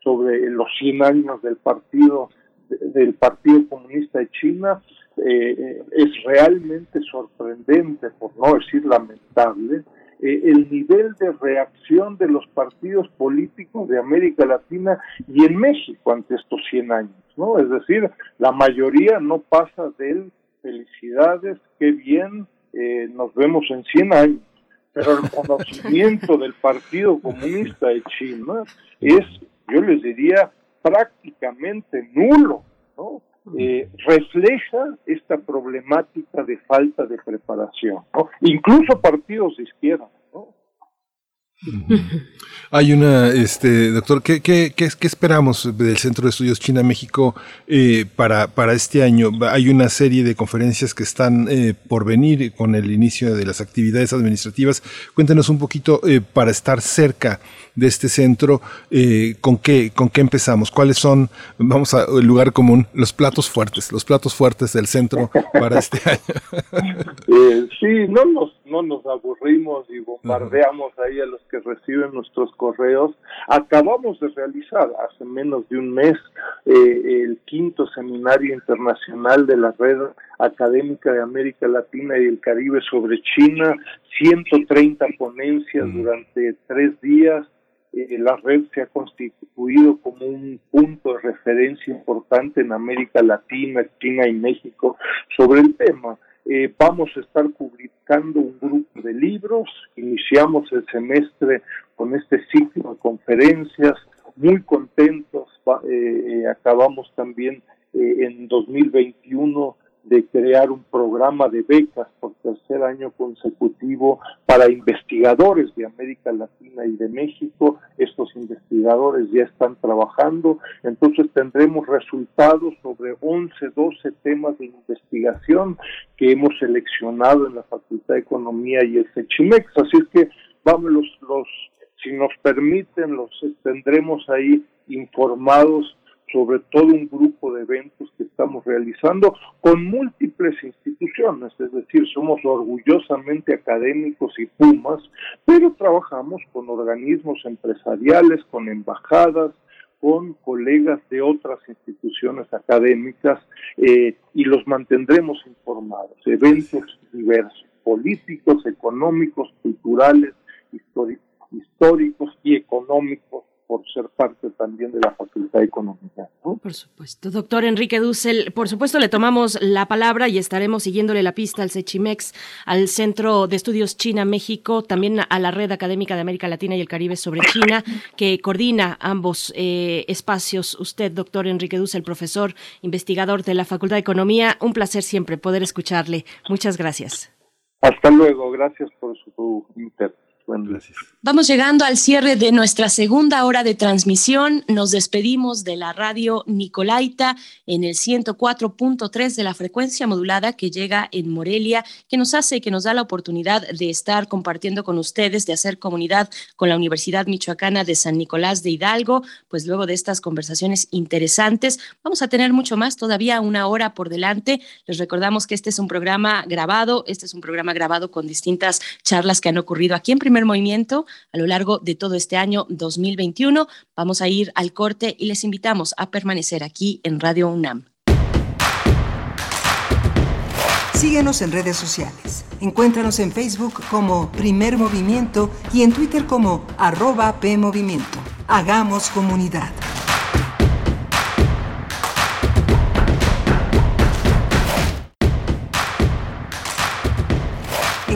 sobre los 100 años del partido del Partido Comunista de China eh, es realmente sorprendente, por no decir lamentable, eh, el nivel de reacción de los partidos políticos de América Latina y en México ante estos 100 años, ¿no? Es decir, la mayoría no pasa de felicidades, qué bien, eh, nos vemos en 100 años, pero el conocimiento del Partido Comunista de China es, yo les diría, prácticamente nulo, ¿no? Eh, refleja esta problemática de falta de preparación, incluso partidos de izquierda. Hay una, este, doctor, ¿qué, qué, qué, esperamos del Centro de Estudios China-México eh, para, para este año? Hay una serie de conferencias que están eh, por venir con el inicio de las actividades administrativas. Cuéntenos un poquito eh, para estar cerca de este centro, eh, ¿con, qué, ¿con qué empezamos? ¿Cuáles son, vamos al lugar común, los platos fuertes, los platos fuertes del centro para este año? <laughs> Eh, sí, no nos, no nos aburrimos y bombardeamos ahí a los que reciben nuestros correos, acabamos de realizar hace menos de un mes eh, el quinto seminario internacional de la Red Académica de América Latina y el Caribe sobre China, 130 ponencias durante tres días. Eh, la red se ha constituido como un punto de referencia importante en América Latina, China y México sobre el tema. Eh, vamos a estar publicando un grupo de libros, iniciamos el semestre con este ciclo de conferencias, muy contentos, eh, acabamos también en 2021 de crear un programa de becas por tercer año consecutivo para investigadores de América Latina y de México. Estos investigadores ya están trabajando, entonces tendremos resultados sobre 11, 12 temas de investigación que hemos seleccionado en la Facultad de Economía y el CECHIMEX. Así es que vamos, los, los si nos permiten, los tendremos ahí informados sobre todo un grupo de eventos que estamos realizando con múltiples instituciones, es decir, somos orgullosamente académicos y Pumas, pero trabajamos con organismos empresariales, con embajadas, con colegas de otras instituciones académicas eh, y los mantendremos informados. Eventos diversos, políticos, económicos, culturales, históricos y económicos por ser parte también de la Facultad Económica. Por supuesto. Doctor Enrique Dussel, por supuesto le tomamos la palabra y estaremos siguiéndole la pista al CECHIMEX, al Centro de Estudios China-México, también a la Red Académica de América Latina y el Caribe sobre China, que coordina ambos eh, espacios. Usted, doctor Enrique Dussel, profesor, investigador de la Facultad de Economía, un placer siempre poder escucharle. Muchas gracias. Hasta luego, gracias por su interés. Vamos llegando al cierre de nuestra segunda hora de transmisión. Nos despedimos de la radio Nicolaita en el 104.3 de la frecuencia modulada que llega en Morelia, que nos hace, que nos da la oportunidad de estar compartiendo con ustedes, de hacer comunidad con la Universidad Michoacana de San Nicolás de Hidalgo. Pues luego de estas conversaciones interesantes, vamos a tener mucho más, todavía una hora por delante. Les recordamos que este es un programa grabado, este es un programa grabado con distintas charlas que han ocurrido aquí en Primer Movimiento a lo largo de todo este año 2021. Vamos a ir al corte y les invitamos a permanecer aquí en Radio UNAM. Síguenos en redes sociales. Encuéntranos en Facebook como Primer Movimiento y en Twitter como arroba PMovimiento. Hagamos comunidad.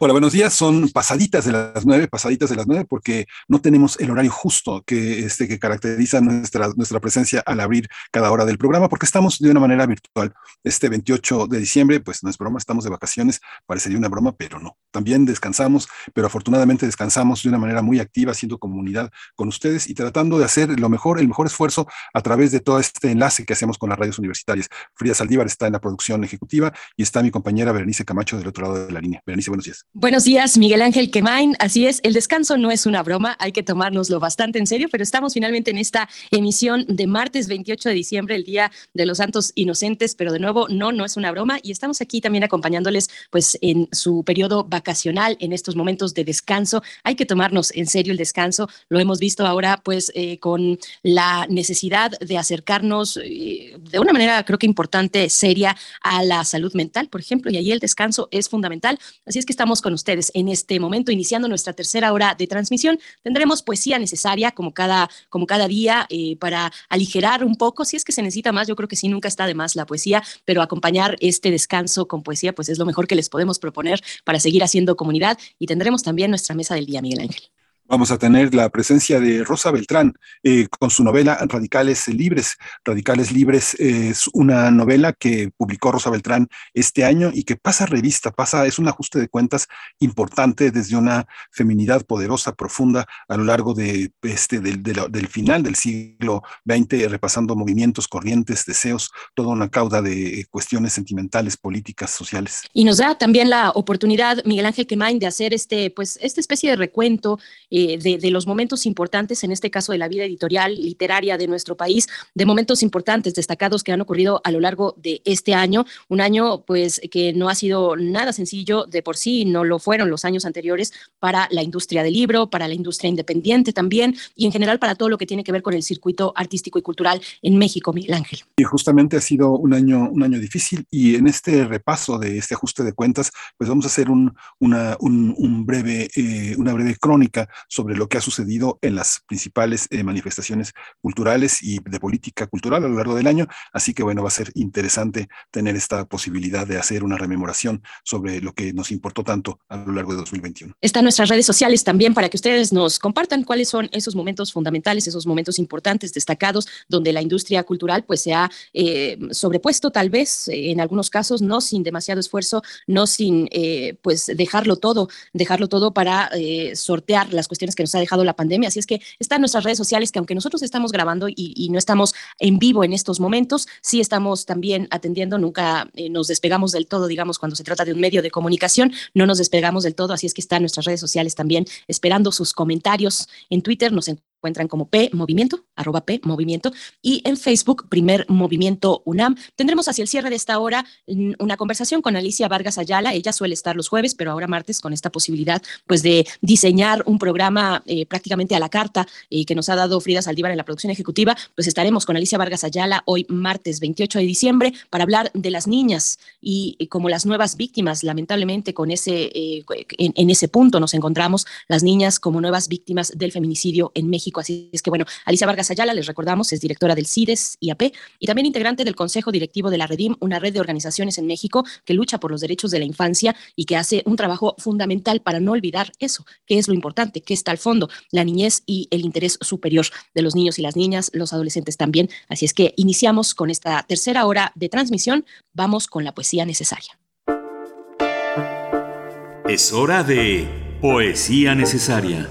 Hola, buenos días. Son pasaditas de las nueve, pasaditas de las nueve, porque no tenemos el horario justo que, este, caracteriza nuestra, nuestra presencia al abrir cada hora del programa, porque estamos de una manera virtual. Este 28 de diciembre, pues no es broma, estamos de vacaciones, parecería una broma, pero no. También descansamos, pero afortunadamente descansamos de una manera muy activa, haciendo comunidad con ustedes y tratando de hacer lo mejor, el mejor esfuerzo a través de todo este enlace que hacemos con las radios universitarias. Frida Saldívar está en la producción ejecutiva y está mi compañera Berenice Camacho del otro lado de la línea. Berenice, buenos días. Buenos días, Miguel Ángel Quemain. Así es, el descanso no es una broma, hay que tomárnoslo bastante en serio, pero estamos finalmente en esta emisión de martes 28 de diciembre, el Día de los Santos Inocentes, pero de nuevo, no, no es una broma y estamos aquí también acompañándoles pues en su periodo vacacional, en estos momentos de descanso. Hay que tomarnos en serio el descanso, lo hemos visto ahora pues eh, con la necesidad de acercarnos eh, de una manera creo que importante, seria a la salud mental, por ejemplo, y ahí el descanso es fundamental. Así es que estamos con ustedes en este momento, iniciando nuestra tercera hora de transmisión. Tendremos poesía necesaria como cada, como cada día eh, para aligerar un poco, si es que se necesita más, yo creo que sí, nunca está de más la poesía, pero acompañar este descanso con poesía, pues es lo mejor que les podemos proponer para seguir haciendo comunidad y tendremos también nuestra mesa del día, Miguel Ángel. Vamos a tener la presencia de Rosa Beltrán eh, con su novela Radicales Libres. Radicales Libres es una novela que publicó Rosa Beltrán este año y que pasa revista, pasa, es un ajuste de cuentas importante desde una feminidad poderosa, profunda, a lo largo de este, del, del final del siglo XX, repasando movimientos, corrientes, deseos, toda una cauda de cuestiones sentimentales, políticas, sociales. Y nos da también la oportunidad, Miguel Ángel Quemain, de hacer este, pues, esta especie de recuento eh, de, los momentos importantes, en este caso de la vida editorial, literaria de nuestro país, de momentos importantes, destacados que han ocurrido a lo largo de este año, un año pues que no ha sido nada sencillo de por sí, no lo fueron los años anteriores para la industria del libro, para la industria independiente también y en general para todo lo que tiene que ver con el circuito artístico y cultural en México, Miguel Ángel. Y justamente ha sido un año, un año difícil y en este repaso de este ajuste de cuentas, pues vamos a hacer un, un, breve, eh, una breve crónica sobre lo que ha sucedido en las principales eh, manifestaciones culturales y de política cultural a lo largo del año. Así que bueno, va a ser interesante tener esta posibilidad de hacer una rememoración sobre lo que nos importó tanto a lo largo de 2021. Están nuestras redes sociales también para que ustedes nos compartan cuáles son esos momentos fundamentales, esos momentos importantes, destacados, donde la industria cultural pues se ha eh, sobrepuesto tal vez en algunos casos, no sin demasiado esfuerzo, no sin pues dejarlo todo, dejarlo todo para sortear las cuestiones que nos ha dejado la pandemia. Así es que están nuestras redes sociales que aunque nosotros estamos grabando y, no estamos en vivo en estos momentos, sí estamos también atendiendo, nunca eh, nos despegamos del todo, digamos, cuando se trata de un medio de comunicación, no nos despegamos del todo, así es que están nuestras redes sociales también esperando sus comentarios en Twitter, nos encuentran como P Movimiento, arroba P Movimiento, y en Facebook, Primer Movimiento UNAM. Tendremos hacia el cierre de esta hora una conversación con Alicia Vargas Ayala. Ella suele estar los jueves, pero ahora martes con esta posibilidad pues de diseñar un programa eh, prácticamente a la carta y eh, que nos ha dado Frida Saldívar en la producción ejecutiva. Pues estaremos con Alicia Vargas Ayala hoy martes 28 de diciembre para hablar de las niñas y, como las nuevas víctimas, lamentablemente con ese, eh, en ese punto nos encontramos las niñas como nuevas víctimas del feminicidio en México Así es que, bueno, Alicia Vargas Ayala, les recordamos, es directora del CIDES IAP y también integrante del Consejo Directivo de la Redim, una red de organizaciones en México que lucha por los derechos de la infancia y que hace un trabajo fundamental para no olvidar eso, que es lo importante, que está al fondo, la niñez y el interés superior de los niños y las niñas, los adolescentes también. Así es que iniciamos con esta tercera hora de transmisión. Vamos con la poesía necesaria. Es hora de poesía necesaria.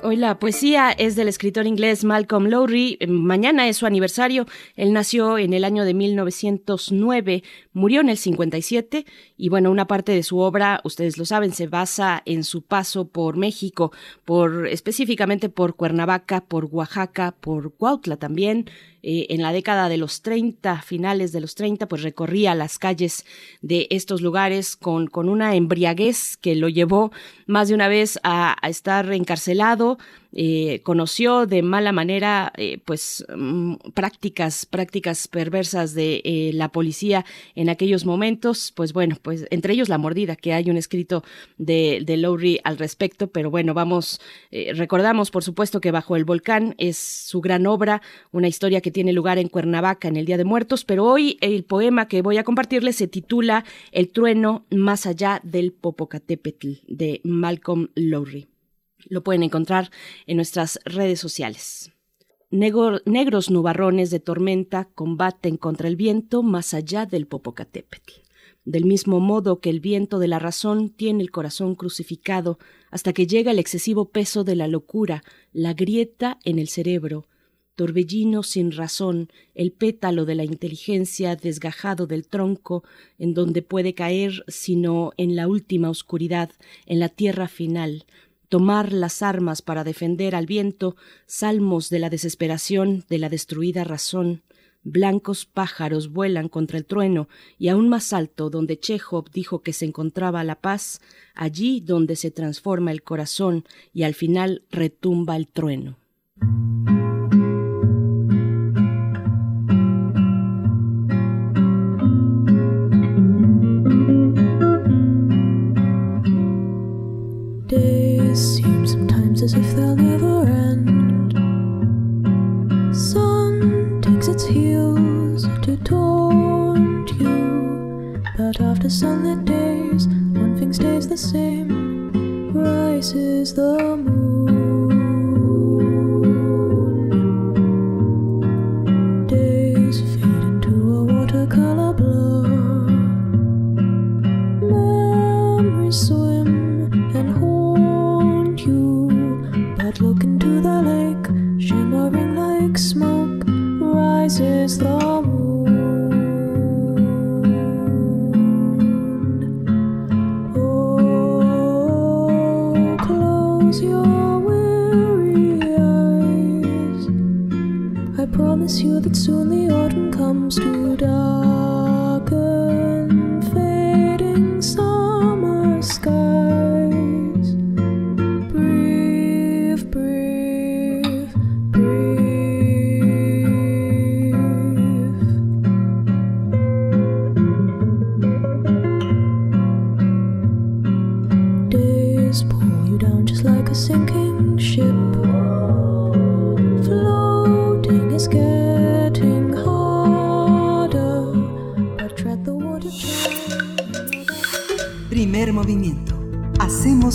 Hoy la poesía es del escritor inglés Malcolm Lowry. Mañana es su aniversario. Él nació en el año de 1909, murió en el 57 y bueno, una parte de su obra, ustedes lo saben, se basa en su paso por México, por específicamente por Cuernavaca, por Oaxaca, por Cuautla también, eh, en la década de los 30, finales de los 30, pues recorría las calles de estos lugares con, con una embriaguez que lo llevó más de una vez a, a estar encarcelado, eh, conoció de mala manera eh, pues mm, prácticas prácticas perversas de eh, la policía en aquellos momentos. Pues bueno pues entre ellos la mordida que hay un escrito de, de Lowry al respecto pero bueno vamos recordamos por supuesto que bajo el volcán es su gran obra una historia que tiene lugar en Cuernavaca en el Día de Muertos pero hoy el poema que voy a compartirles se titula El trueno más allá del Popocatépetl de Malcolm Lowry lo pueden encontrar en nuestras redes sociales. negros nubarrones de tormenta combaten contra el viento más allá del Popocatépetl. Del mismo modo que el viento de la razón tiene el corazón crucificado hasta que llega el excesivo peso de la locura, la grieta en el cerebro, torbellino sin razón, el pétalo de la inteligencia desgajado del tronco, en donde puede caer sino en la última oscuridad, en la tierra final, tomar las armas para defender al viento, salmos de la desesperación de la destruida razón, blancos pájaros vuelan contra el trueno, y aún más alto, donde Chekhov dijo que se encontraba la paz, allí donde se transforma el corazón y al final retumba el trueno. As if they'll never end. Sun takes its heels to taunt you, but after sunlit days, one thing stays the same. Rises the moon. Soon the autumn comes to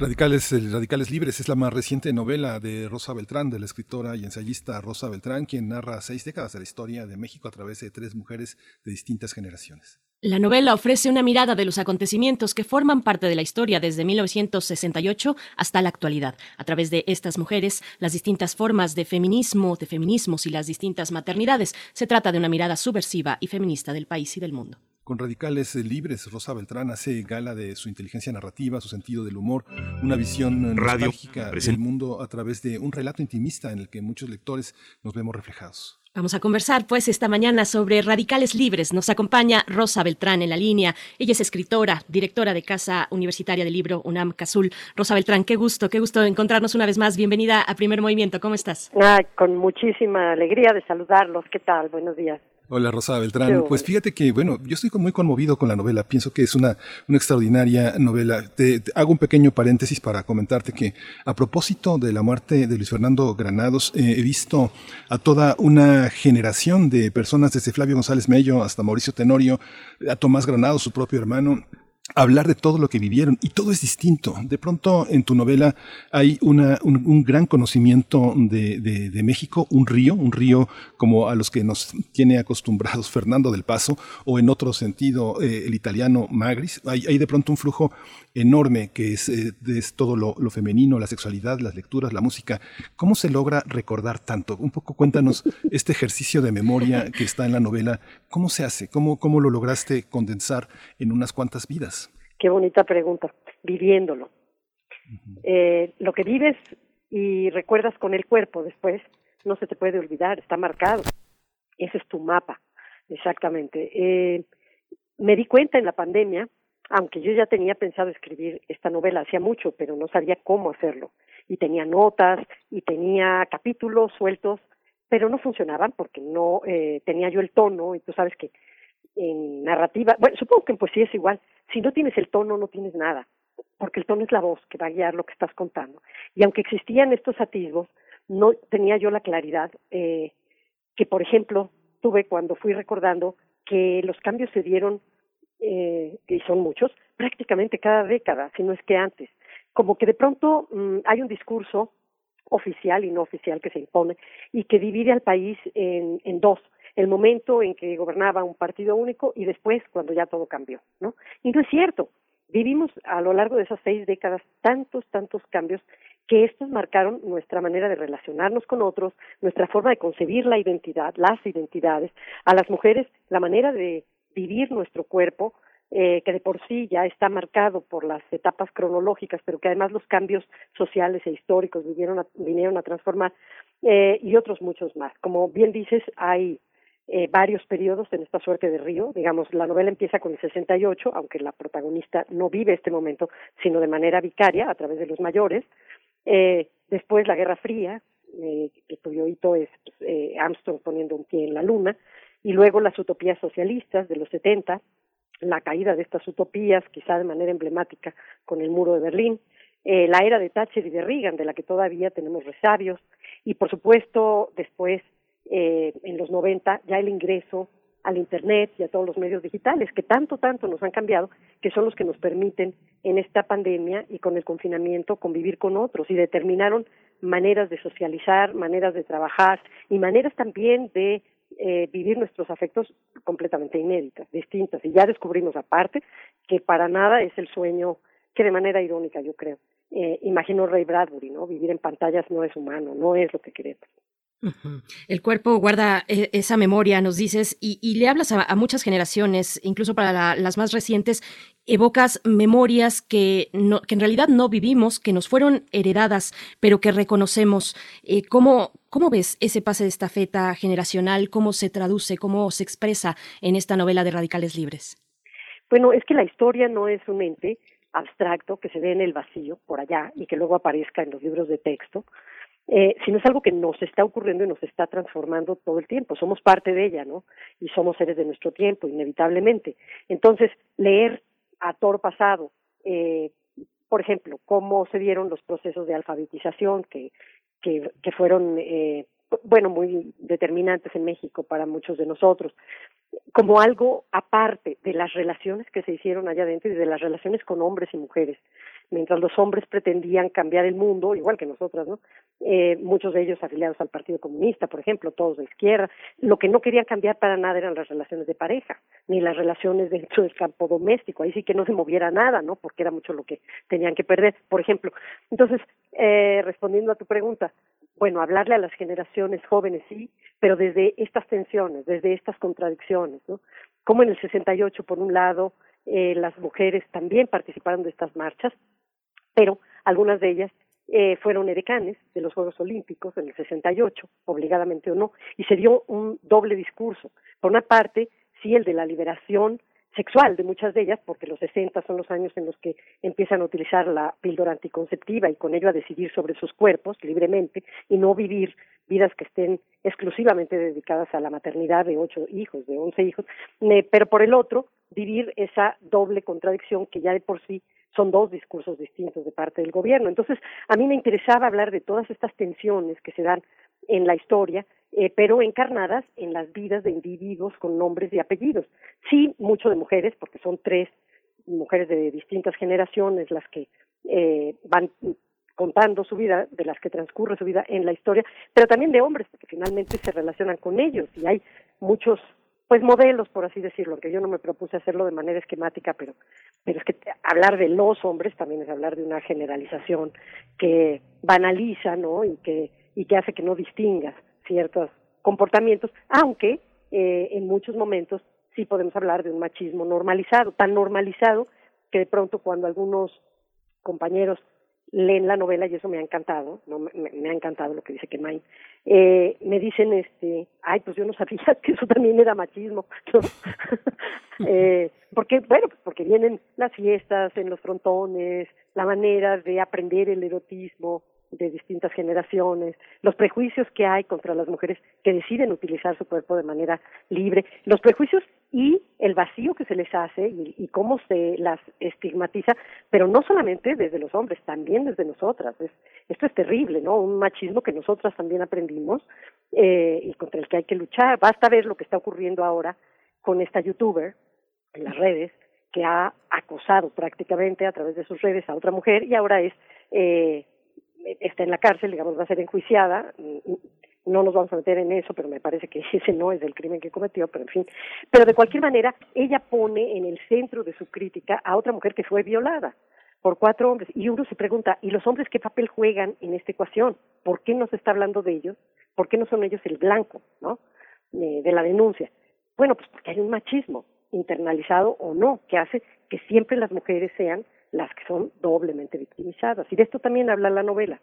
Radicales, el Radicales Libres es la más reciente novela de Rosa Beltrán, de la escritora y ensayista Rosa Beltrán, quien narra seis décadas de la historia de México a través de tres mujeres de distintas generaciones. La novela ofrece una mirada de los acontecimientos que forman parte de la historia desde 1968 hasta la actualidad. A través de estas mujeres, las distintas formas de feminismo, de feminismos y las distintas maternidades, se trata de una mirada subversiva y feminista del país y del mundo. Con Radicales Libres, Rosa Beltrán hace gala de su inteligencia narrativa, su sentido del humor, una visión Radio nostálgica del mundo a través de un relato intimista en el que muchos lectores nos vemos reflejados. Vamos a conversar pues esta mañana sobre Radicales Libres. Nos acompaña Rosa Beltrán en la línea. Ella es escritora, directora de Casa Universitaria del Libro UNAM Cazul. Rosa Beltrán, qué gusto, qué gusto encontrarnos una vez más. Bienvenida a Primer Movimiento. ¿Cómo estás? Ay, con muchísima alegría de saludarlos. ¿Qué tal? Buenos días. Hola Rosa Beltrán. Pues fíjate que, bueno, yo estoy muy conmovido con la novela. Pienso que es una, una extraordinaria novela. Te, te hago un pequeño paréntesis para comentarte que a propósito de la muerte de Luis Fernando Granados, eh, he visto a toda una generación de personas, desde Flavio González Mello hasta Mauricio Tenorio, a Tomás Granados, su propio hermano, hablar de todo lo que vivieron y todo es distinto. De pronto en tu novela hay un, gran conocimiento de, México, un río, un río como a los que nos tiene acostumbrados Fernando del Paso o en otro sentido eh, el italiano Magris. Hay, de pronto un flujo enorme que es, eh, es todo lo, lo femenino, la sexualidad, las lecturas, la música. ¿Cómo se logra recordar tanto? Un poco cuéntanos este ejercicio de memoria que está en la novela. ¿Cómo se hace? ¿Cómo, cómo lo lograste condensar en unas cuantas vidas? Qué bonita pregunta. Viviéndolo. Eh, lo que vives y recuerdas con el cuerpo después no se te puede olvidar, está marcado. Ese es tu mapa, exactamente. Eh, me di cuenta en la pandemia, aunque yo ya tenía pensado escribir esta novela hacía mucho, pero no sabía cómo hacerlo. Y tenía notas y tenía capítulos sueltos, pero no funcionaban porque no eh, tenía yo el tono, y tú sabes que en narrativa, bueno, supongo que en poesía es igual, si no tienes el tono no tienes nada, porque el tono es la voz que va a guiar lo que estás contando. Y aunque existían estos atisbos, no tenía yo la claridad eh, que, por ejemplo, tuve cuando fui recordando que los cambios se dieron, eh, y son muchos, prácticamente cada década, si no es que antes. Como que de pronto mm, hay un discurso oficial y no oficial que se impone y que divide al país en, en dos el momento en que gobernaba un partido único y después cuando ya todo cambió, ¿no? Y no es cierto. Vivimos a lo largo de esas seis décadas tantos, tantos cambios que estos marcaron nuestra manera de relacionarnos con otros, nuestra forma de concebir la identidad, las identidades, a las mujeres la manera de vivir nuestro cuerpo, eh, que de por sí ya está marcado por las etapas cronológicas, pero que además los cambios sociales e históricos vinieron a, vinieron a transformar, eh, y otros muchos más. Como bien dices, hay eh, varios periodos en esta suerte de río. Digamos, la novela empieza con el 68, aunque la protagonista no vive este momento, sino de manera vicaria, a través de los mayores. Eh, después la Guerra Fría, eh, que cuyo hito es eh, Armstrong poniendo un pie en la luna, y luego las utopías socialistas de los 70, la caída de estas utopías, quizá de manera emblemática con el muro de Berlín, eh, la era de Thatcher y de Reagan, de la que todavía tenemos resabios, y por supuesto después, eh, en los 90, ya el ingreso al Internet y a todos los medios digitales, que tanto, tanto nos han cambiado, que son los que nos permiten en esta pandemia y con el confinamiento convivir con otros y determinaron maneras de socializar, maneras de trabajar y maneras también de eh, vivir nuestros afectos completamente inéditas, distintas. Y ya descubrimos aparte que para nada es el sueño que de manera irónica yo creo. Eh, imagino Ray Bradbury, ¿no? Vivir en pantallas no es humano, no es lo que queremos. El cuerpo guarda eh, esa memoria, nos dices, y, le hablas a, muchas generaciones, incluso para las más recientes, evocas memorias que, que en realidad no vivimos, que nos fueron heredadas, pero que reconocemos. Eh, ¿cómo, ¿Cómo ves ese pase de estafeta generacional? ¿Cómo se traduce? ¿Cómo se expresa en esta novela de Radicales Libres? Bueno, es que la historia no es un ente abstracto que se ve en el vacío por allá y que luego aparezca en los libros de texto, eh, sino es algo que nos está ocurriendo y nos está transformando todo el tiempo. Somos parte de ella, ¿no? Y somos seres de nuestro tiempo, inevitablemente. Entonces, leer a toro pasado, eh, por ejemplo, cómo se dieron los procesos de alfabetización que, que, que fueron, eh, bueno, muy determinantes en México para muchos de nosotros, como algo aparte de las relaciones que se hicieron allá adentro y de las relaciones con hombres y mujeres mientras los hombres pretendían cambiar el mundo, igual que nosotras, ¿no? Eh, muchos de ellos afiliados al Partido Comunista, por ejemplo, todos de izquierda, lo que no querían cambiar para nada eran las relaciones de pareja, ni las relaciones dentro del campo doméstico, ahí sí que no se moviera nada, ¿no? Porque era mucho lo que tenían que perder, por ejemplo. Entonces, eh, respondiendo a tu pregunta, bueno, hablarle a las generaciones jóvenes sí, pero desde estas tensiones, desde estas contradicciones, ¿no? Como en el 68, por un lado, eh, las mujeres también participaron de estas marchas, pero algunas de ellas eh, fueron edecanes de los Juegos Olímpicos en el 68, obligadamente o no, y se dio un doble discurso. Por una parte, sí el de la liberación sexual de muchas de ellas, porque los 60 son los años en los que empiezan a utilizar la píldora anticonceptiva y con ello a decidir sobre sus cuerpos libremente y no vivir vidas que estén exclusivamente dedicadas a la maternidad de ocho hijos, de once hijos, pero por el otro, vivir esa doble contradicción que ya de por sí son dos discursos distintos de parte del gobierno. Entonces, a mí me interesaba hablar de todas estas tensiones que se dan en la historia, eh, pero encarnadas en las vidas de individuos con nombres y apellidos. Sí, mucho de mujeres, porque son tres mujeres de distintas generaciones las que eh, van contando su vida, de las que transcurre su vida en la historia, pero también de hombres, porque finalmente se relacionan con ellos y hay muchos pues modelos, por así decirlo, que yo no me propuse hacerlo de manera esquemática, pero, pero es que hablar de los hombres también es hablar de una generalización que banaliza, ¿no? Y que, y que hace que no distingas ciertos comportamientos, aunque eh, en muchos momentos sí podemos hablar de un machismo normalizado, tan normalizado que de pronto cuando algunos compañeros leen la novela y eso me ha encantado, no me, ha encantado lo que dice Kemain, eh, me dicen este, ay, pues yo no sabía <laughs> que eso también era machismo, <laughs> eh, porque, bueno, pues porque vienen las fiestas en los frontones, la manera de aprender el erotismo, de distintas generaciones, los prejuicios que hay contra las mujeres que deciden utilizar su cuerpo de manera libre, los prejuicios y el vacío que se les hace y, cómo se las estigmatiza, pero no solamente desde los hombres, también desde nosotras. esto es terrible, ¿no? Un machismo que nosotras también aprendimos eh, y contra el que hay que luchar. Basta ver lo que está ocurriendo ahora con esta youtuber en las redes que ha acosado prácticamente a través de sus redes a otra mujer y ahora es eh, está en la cárcel, digamos, va a ser enjuiciada. No nos vamos a meter en eso, pero me parece que <laughs> ese no es el crimen que cometió, pero en fin. Pero de cualquier manera, ella pone en el centro de su crítica a otra mujer que fue violada por cuatro hombres. Y uno se pregunta, ¿y los hombres qué papel juegan en esta ecuación? ¿Por qué no se está hablando de ellos? ¿Por qué no son ellos el blanco, ¿no? Eh, de la denuncia. Bueno, pues porque hay un machismo internalizado o no, que hace que siempre las mujeres sean las que son doblemente victimizadas. Y de esto también habla la novela.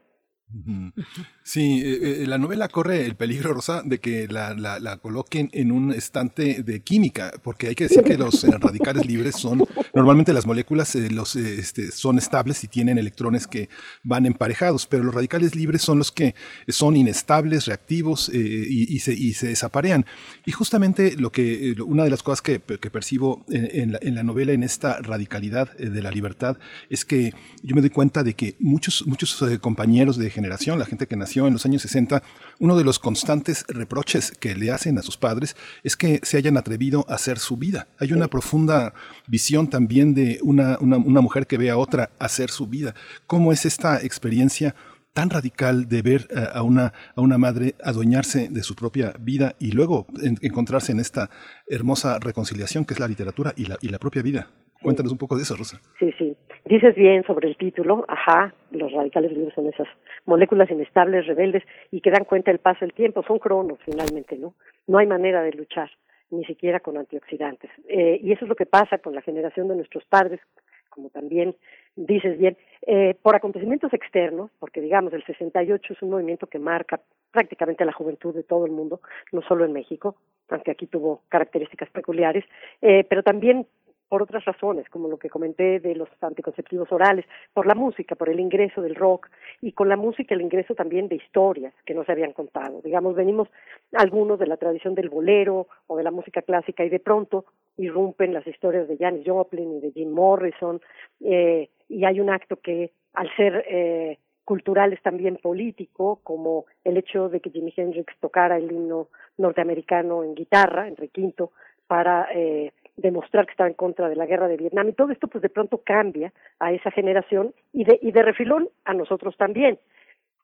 Sí, eh, eh, la novela corre el peligro, Rosa, de que la, la, coloquen en un estante de química, porque hay que decir que los eh, radicales libres son, normalmente las moléculas los, este, son estables y tienen electrones que van emparejados, pero los radicales libres son los que son inestables, reactivos y, se, y se desaparean. Y justamente lo que, una de las cosas que, que percibo en, la, en, la, novela, en esta radicalidad de la libertad, es que yo me doy cuenta de que muchos, muchos compañeros de generación, la gente que nació en los años 60, uno de los constantes reproches que le hacen a sus padres es que se hayan atrevido a hacer su vida. Hay una profunda visión también de una, una, mujer que ve a otra hacer su vida. ¿Cómo es esta experiencia? tan radical de ver a una, a una madre adueñarse de su propia vida y luego encontrarse en esta hermosa reconciliación que es la literatura y la, y la propia vida. Cuéntanos un poco de eso, Rosa. Sí, sí. Dices bien sobre el título, ajá, los radicales libres son esas moléculas inestables, rebeldes y que dan cuenta del paso del tiempo, son cronos finalmente, ¿no? No hay manera de luchar, ni siquiera con antioxidantes. Eh, y eso es lo que pasa con la generación de nuestros padres, como también dices bien, eh, por acontecimientos externos, porque digamos el 68 es un movimiento que marca prácticamente la juventud de todo el mundo, no solo en México, aunque aquí tuvo características peculiares, eh, pero también por otras razones, como lo que comenté de los anticonceptivos orales, por la música, por el ingreso del rock y con la música el ingreso también de historias que no se habían contado. Digamos, venimos algunos de la tradición del bolero o de la música clásica y de pronto irrumpen las historias de Janis Joplin y de Jim Morrison eh, y hay un acto que al ser eh, cultural es también político, como el hecho de que Jimi Hendrix tocara el himno norteamericano en guitarra, entre quinto, para eh, demostrar que estaba en contra de la guerra de Vietnam y todo esto pues de pronto cambia a esa generación y de, y de refilón a nosotros también.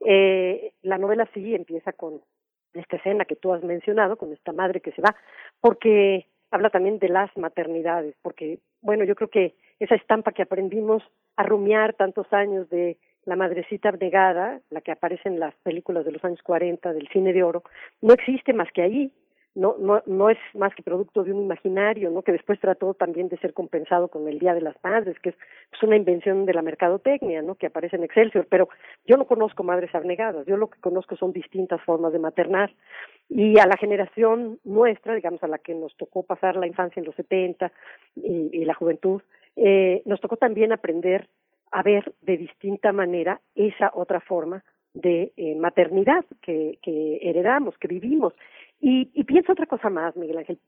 Eh, la novela sí empieza con esta escena que tú has mencionado, con esta madre que se va, porque habla también de las maternidades, porque bueno, yo creo que esa estampa que aprendimos a rumiar tantos años de la madrecita abnegada, la que aparece en las películas de los años 40 del cine de oro, no existe más que ahí, no, no, no es más que producto de un imaginario, ¿no? que después trató también de ser compensado con el Día de las Madres, que es pues, una invención de la mercadotecnia, ¿no? que aparece en Excelsior, pero yo no conozco madres abnegadas, yo lo que conozco son distintas formas de maternar, y a la generación nuestra, digamos, a la que nos tocó pasar la infancia en los 70 y, la juventud, eh, nos tocó también aprender a ver de distinta manera esa otra forma de eh, maternidad que, que heredamos, que vivimos. Y, y pienso otra cosa más, Miguel Ángel,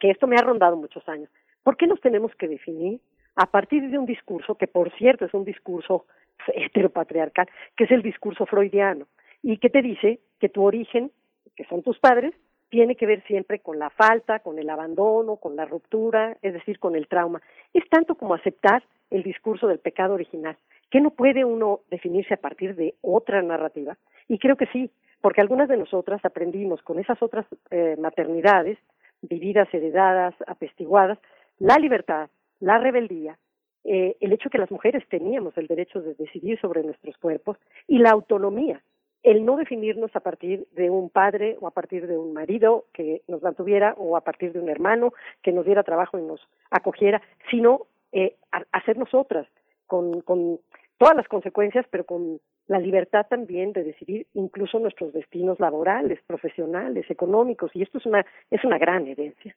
que esto me ha rondado muchos años. ¿Por qué nos tenemos que definir a partir de un discurso, que por cierto es un discurso heteropatriarcal, que es el discurso freudiano, y que te dice que tu origen, que son tus padres, tiene que ver siempre con la falta, con el abandono, con la ruptura, es decir, con el trauma. Es tanto como aceptar el discurso del pecado original, que no puede uno definirse a partir de otra narrativa. Y creo que sí, porque algunas de nosotras aprendimos con esas otras eh, maternidades, vividas, heredadas, apestiguadas, la libertad, la rebeldía, eh, el hecho que las mujeres teníamos el derecho de decidir sobre nuestros cuerpos y la autonomía, el no definirnos a partir de un padre o a partir de un marido que nos mantuviera o a partir de un hermano que nos diera trabajo y nos acogiera, sino eh, hacer nosotras con, con todas las consecuencias, pero con la libertad también de decidir incluso nuestros destinos laborales, profesionales, económicos, y esto es una, es una gran herencia.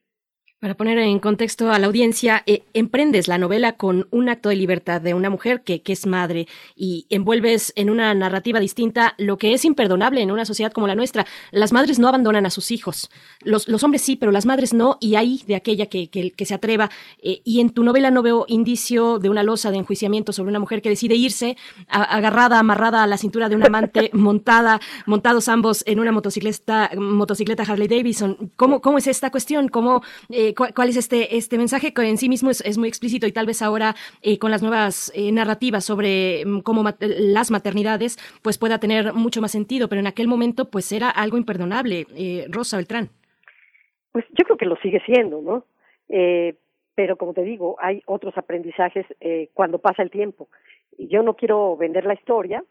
Para poner en contexto a la audiencia, eh, emprendes la novela con un acto de libertad de una mujer que, que, es madre y envuelves en una narrativa distinta lo que es imperdonable en una sociedad como la nuestra. Las madres no abandonan a sus hijos. Los, los hombres sí, pero las madres no, y hay de aquella que, que, que se atreva. Eh, y en tu novela no veo indicio de una losa de enjuiciamiento sobre una mujer que decide irse a, agarrada, amarrada a la cintura de un amante, <laughs> montada, montados ambos en una motocicleta, motocicleta Harley Davidson. ¿Cómo, cómo es esta cuestión? ¿Cómo eh, cuál, es este, este mensaje que en sí mismo es, muy explícito y tal vez ahora eh, con las nuevas eh, narrativas sobre mm, cómo las maternidades pues pueda tener mucho más sentido, pero en aquel momento pues era algo imperdonable. Eh, Rosa Beltrán. Pues yo creo que lo sigue siendo, ¿no? pero como te digo, hay otros aprendizajes cuando pasa el tiempo. Yo no quiero vender la historia,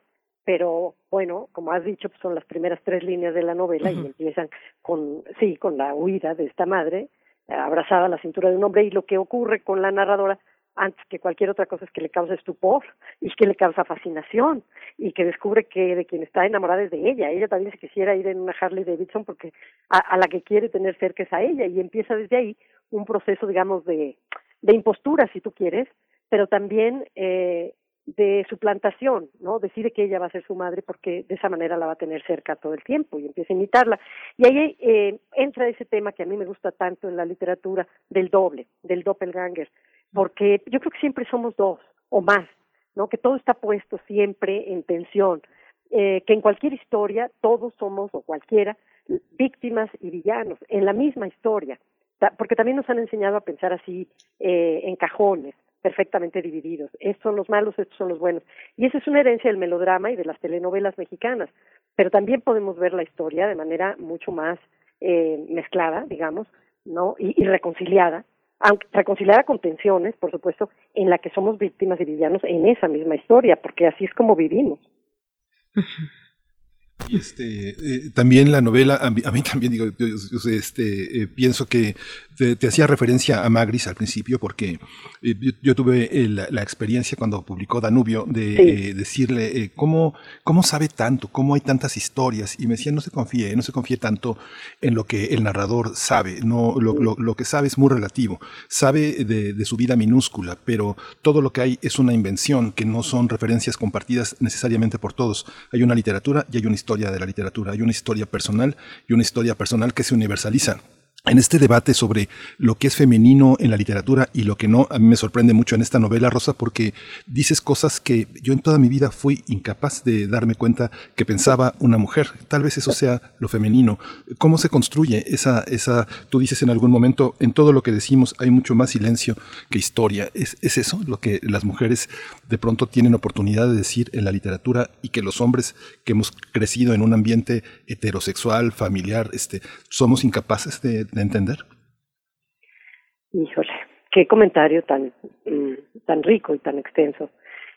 pero bueno, como has dicho, pues son las primeras tres líneas de la novela y empiezan con, sí, con la huida de esta madre, abrazada a la cintura de un hombre y lo que ocurre con la narradora antes que cualquier otra cosa es que le causa estupor y que le causa fascinación y que descubre que de quien está enamorada es de ella. Ella también se quisiera ir en una Harley Davidson porque a, la que quiere tener cerca es a ella y empieza desde ahí un proceso, digamos, de, de impostura, si tú quieres, pero también eh, de suplantación, ¿no? Decide que ella va a ser su madre porque de esa manera la va a tener cerca todo el tiempo y empieza a imitarla. Y ahí eh, entra ese tema que a mí me gusta tanto en la literatura del doble, del doppelganger, porque yo creo que siempre somos dos o más, ¿no? Que todo está puesto siempre en tensión, eh, que en cualquier historia todos somos o cualquiera víctimas y villanos en la misma historia, porque también nos han enseñado a pensar así eh, en cajones perfectamente divididos. Estos son los malos, estos son los buenos. Y esa es una herencia del melodrama y de las telenovelas mexicanas. Pero también podemos ver la historia de manera mucho más eh, mezclada, digamos, ¿no? Y, reconciliada aunque reconciliada con tensiones, por supuesto, en la que somos víctimas y villanos en esa misma historia, porque así es como vivimos. <laughs> Este, eh, también la novela, a mí, también digo, este, eh, pienso que te, hacía referencia a Magris al principio porque eh, yo, tuve la, experiencia cuando publicó Danubio de decirle cómo, cómo sabe tanto, cómo hay tantas historias y me decía no se confíe, no se confíe tanto en lo que el narrador sabe, no, lo, lo, que sabe es muy relativo, sabe de, de su vida minúscula, pero todo lo que hay es una invención que no son referencias compartidas necesariamente por todos. Hay una literatura y hay una historia de la literatura, hay una historia personal y una historia personal que se universaliza en este debate sobre lo que es femenino en la literatura y lo que no, a mí me sorprende mucho en esta novela, Rosa, porque dices cosas que yo en toda mi vida fui incapaz de darme cuenta que pensaba una mujer. Tal vez eso sea lo femenino. ¿Cómo se construye esa, esa, tú dices en algún momento, en todo lo que decimos hay mucho más silencio que historia? ¿Es, es eso lo que las mujeres de pronto tienen oportunidad de decir en la literatura y que los hombres que hemos crecido en un ambiente heterosexual, familiar, este, somos incapaces de de entender? Híjole, qué comentario tan, mm, tan rico y tan extenso.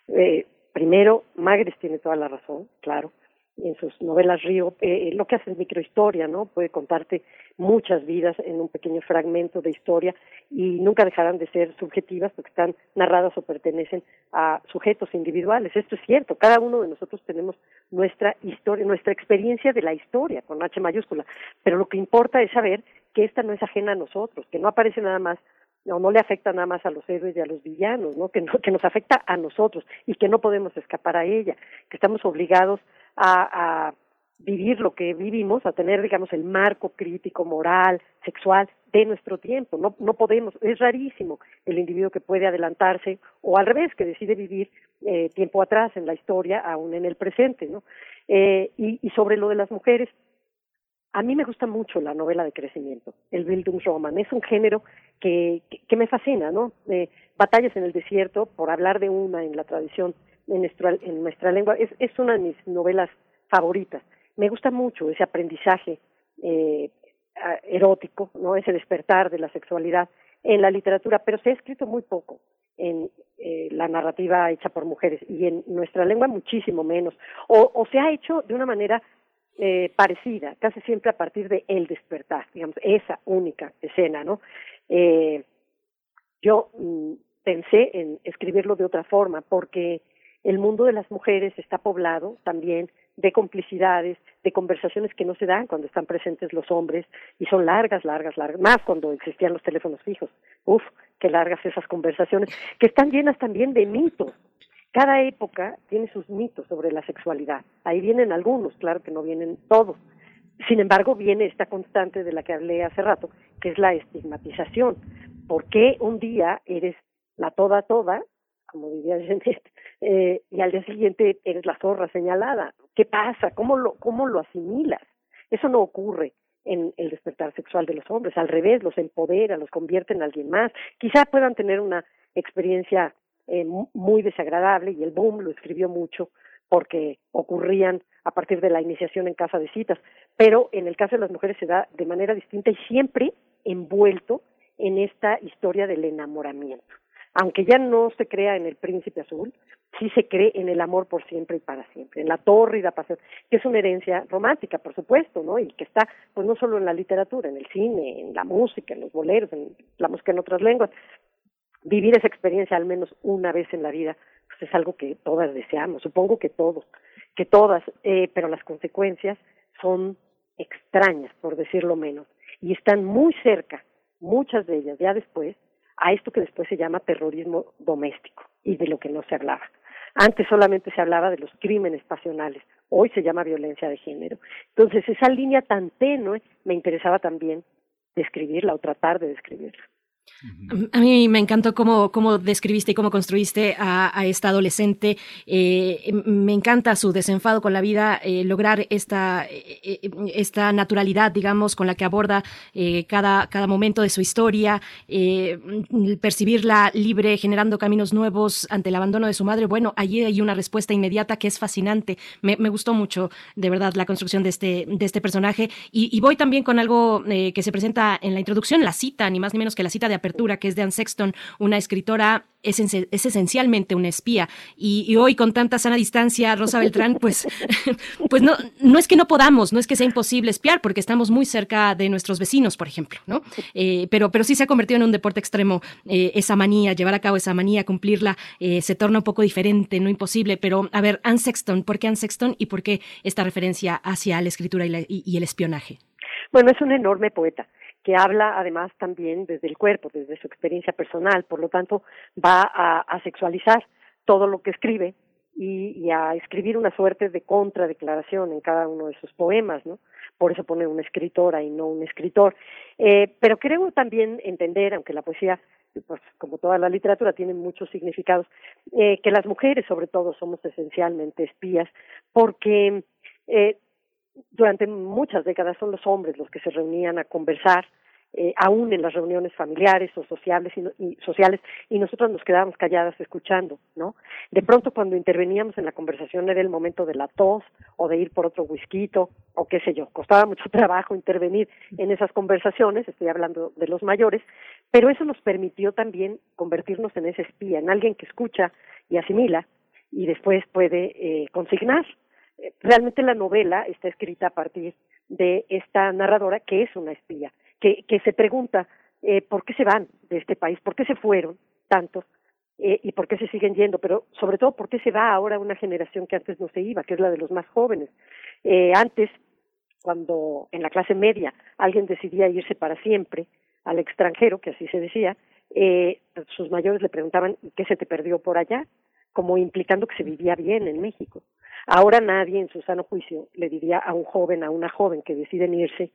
Eh, primero, Magres tiene toda la razón, claro en sus novelas Río, eh, lo que hace es microhistoria, ¿no? Puede contarte muchas vidas en un pequeño fragmento de historia y nunca dejarán de ser subjetivas porque están narradas o pertenecen a sujetos individuales. Esto es cierto, cada uno de nosotros tenemos nuestra historia, nuestra experiencia de la historia con H mayúscula, pero lo que importa es saber que esta no es ajena a nosotros, que no aparece nada más no, no le afecta nada más a los héroes y a los villanos, ¿no? Que, que nos afecta a nosotros y que no podemos escapar a ella, que estamos obligados a, a vivir lo que vivimos, a tener, digamos, el marco crítico, moral, sexual de nuestro tiempo. No, no podemos, es rarísimo el individuo que puede adelantarse o al revés, que decide vivir eh, tiempo atrás en la historia, aún en el presente, ¿no? Eh, y, y sobre lo de las mujeres, a mí me gusta mucho la novela de crecimiento, el Bildungsroman. Es un género que, me fascina, ¿no? Eh, Batallas en el desierto, por hablar de una en la tradición en nuestra, en nuestra lengua, es, es una de mis novelas favoritas. Me gusta mucho ese aprendizaje eh, erótico, ¿no? Ese despertar de la sexualidad en la literatura, pero se ha escrito muy poco en eh, la narrativa hecha por mujeres y en nuestra lengua muchísimo menos. O, o se ha hecho de una manera eh, parecida, casi siempre a partir de El despertar, digamos, esa única escena, ¿no? Eh, yo mm, pensé en escribirlo de otra forma, porque el mundo de las mujeres está poblado también de complicidades, de conversaciones que no se dan cuando están presentes los hombres y son largas, largas, largas, más cuando existían los teléfonos fijos. Uf, qué largas esas conversaciones, que están llenas también de mitos, cada época tiene sus mitos sobre la sexualidad. Ahí vienen algunos, claro que no vienen todos. Sin embargo, viene esta constante de la que hablé hace rato, que es la estigmatización. ¿Por qué un día eres la toda toda, como diría <laughs> Jeanette, eh, y al día siguiente eres la zorra señalada? ¿Qué pasa? ¿Cómo lo, cómo lo asimilas? Eso no ocurre en el despertar sexual de los hombres. Al revés, los empodera, los convierte en alguien más. Quizá puedan tener una experiencia eh, muy desagradable y el boom lo escribió mucho porque ocurrían a partir de la iniciación en casa de citas, pero en el caso de las mujeres se da de manera distinta y siempre envuelto en esta historia del enamoramiento. Aunque ya no se crea en el príncipe azul, sí se cree en el amor por siempre y para siempre, en la tórrida pasión, que es una herencia romántica, por supuesto, ¿no? Y que está, pues no solo en la literatura, en el cine, en la música, en los boleros, en la música en otras lenguas, vivir esa experiencia al menos una vez en la vida, pues es algo que todas deseamos, supongo que todos, que todas, eh, pero las consecuencias son extrañas, por decirlo menos, y están muy cerca, muchas de ellas, ya después, a esto que después se llama terrorismo doméstico y de lo que no se hablaba. Antes solamente se hablaba de los crímenes pasionales, hoy se llama violencia de género. Entonces, esa línea tan tenue me interesaba también describirla o tratar de describirla. A mí me encantó cómo, cómo describiste y cómo construiste a, esta adolescente. Eh, me encanta su desenfado con la vida, eh, lograr esta, eh, esta naturalidad, digamos, con la que aborda cada, cada momento de su historia, percibirla libre, generando caminos nuevos ante el abandono de su madre. Bueno, allí hay una respuesta inmediata que es fascinante. Me, gustó mucho, de verdad, la construcción de este, de este personaje. Y, y voy también con algo que se presenta en la introducción, la cita, ni más ni menos que la cita de apertura, que es de Anne Sexton, una escritora es, es esencialmente una espía. Y, hoy, con tanta sana distancia, Rosa Beltrán, pues, <laughs> pues no, no es que no podamos, no es que sea imposible espiar, porque estamos muy cerca de nuestros vecinos, por ejemplo, ¿no? Eh, pero, pero sí se ha convertido en un deporte extremo eh, esa manía, llevar a cabo esa manía, cumplirla, eh, se torna un poco diferente, no imposible. Pero, a ver, Anne Sexton, ¿por qué Anne Sexton y por qué esta referencia hacia la escritura y el espionaje? Bueno, es un enorme poeta que habla además también desde el cuerpo, desde su experiencia personal, por lo tanto va a, sexualizar todo lo que escribe y, a escribir una suerte de contradeclaración en cada uno de sus poemas, ¿no? Por eso pone una escritora y no un escritor. Eh, pero creo también entender, aunque la poesía, pues como toda la literatura, tiene muchos significados, eh, que las mujeres sobre todo somos esencialmente espías, porque eh, durante muchas décadas son los hombres los que se reunían a conversar, eh, aún en las reuniones familiares o sociales y, sociales, y nosotros nos quedábamos calladas escuchando, ¿no? De pronto cuando interveníamos en la conversación era el momento de la tos o de ir por otro whisky o qué sé yo, costaba mucho <laughs> trabajo intervenir en esas conversaciones, estoy hablando de los mayores, pero eso nos permitió también convertirnos en ese espía, en alguien que escucha y asimila y después puede eh, consignar realmente la novela está escrita a partir de esta narradora que es una espía, que, que se pregunta eh, por qué se van de este país, por qué se fueron tantos eh, y por qué se siguen yendo, pero sobre todo por qué se va ahora una generación que antes no se iba, que es la de los más jóvenes. Eh, antes, cuando en la clase media alguien decidía irse para siempre al extranjero, que así se decía, eh, sus mayores le preguntaban ¿qué se te perdió por allá? como implicando que se vivía bien en México. Ahora nadie en su sano juicio le diría a un joven, a una joven que deciden irse,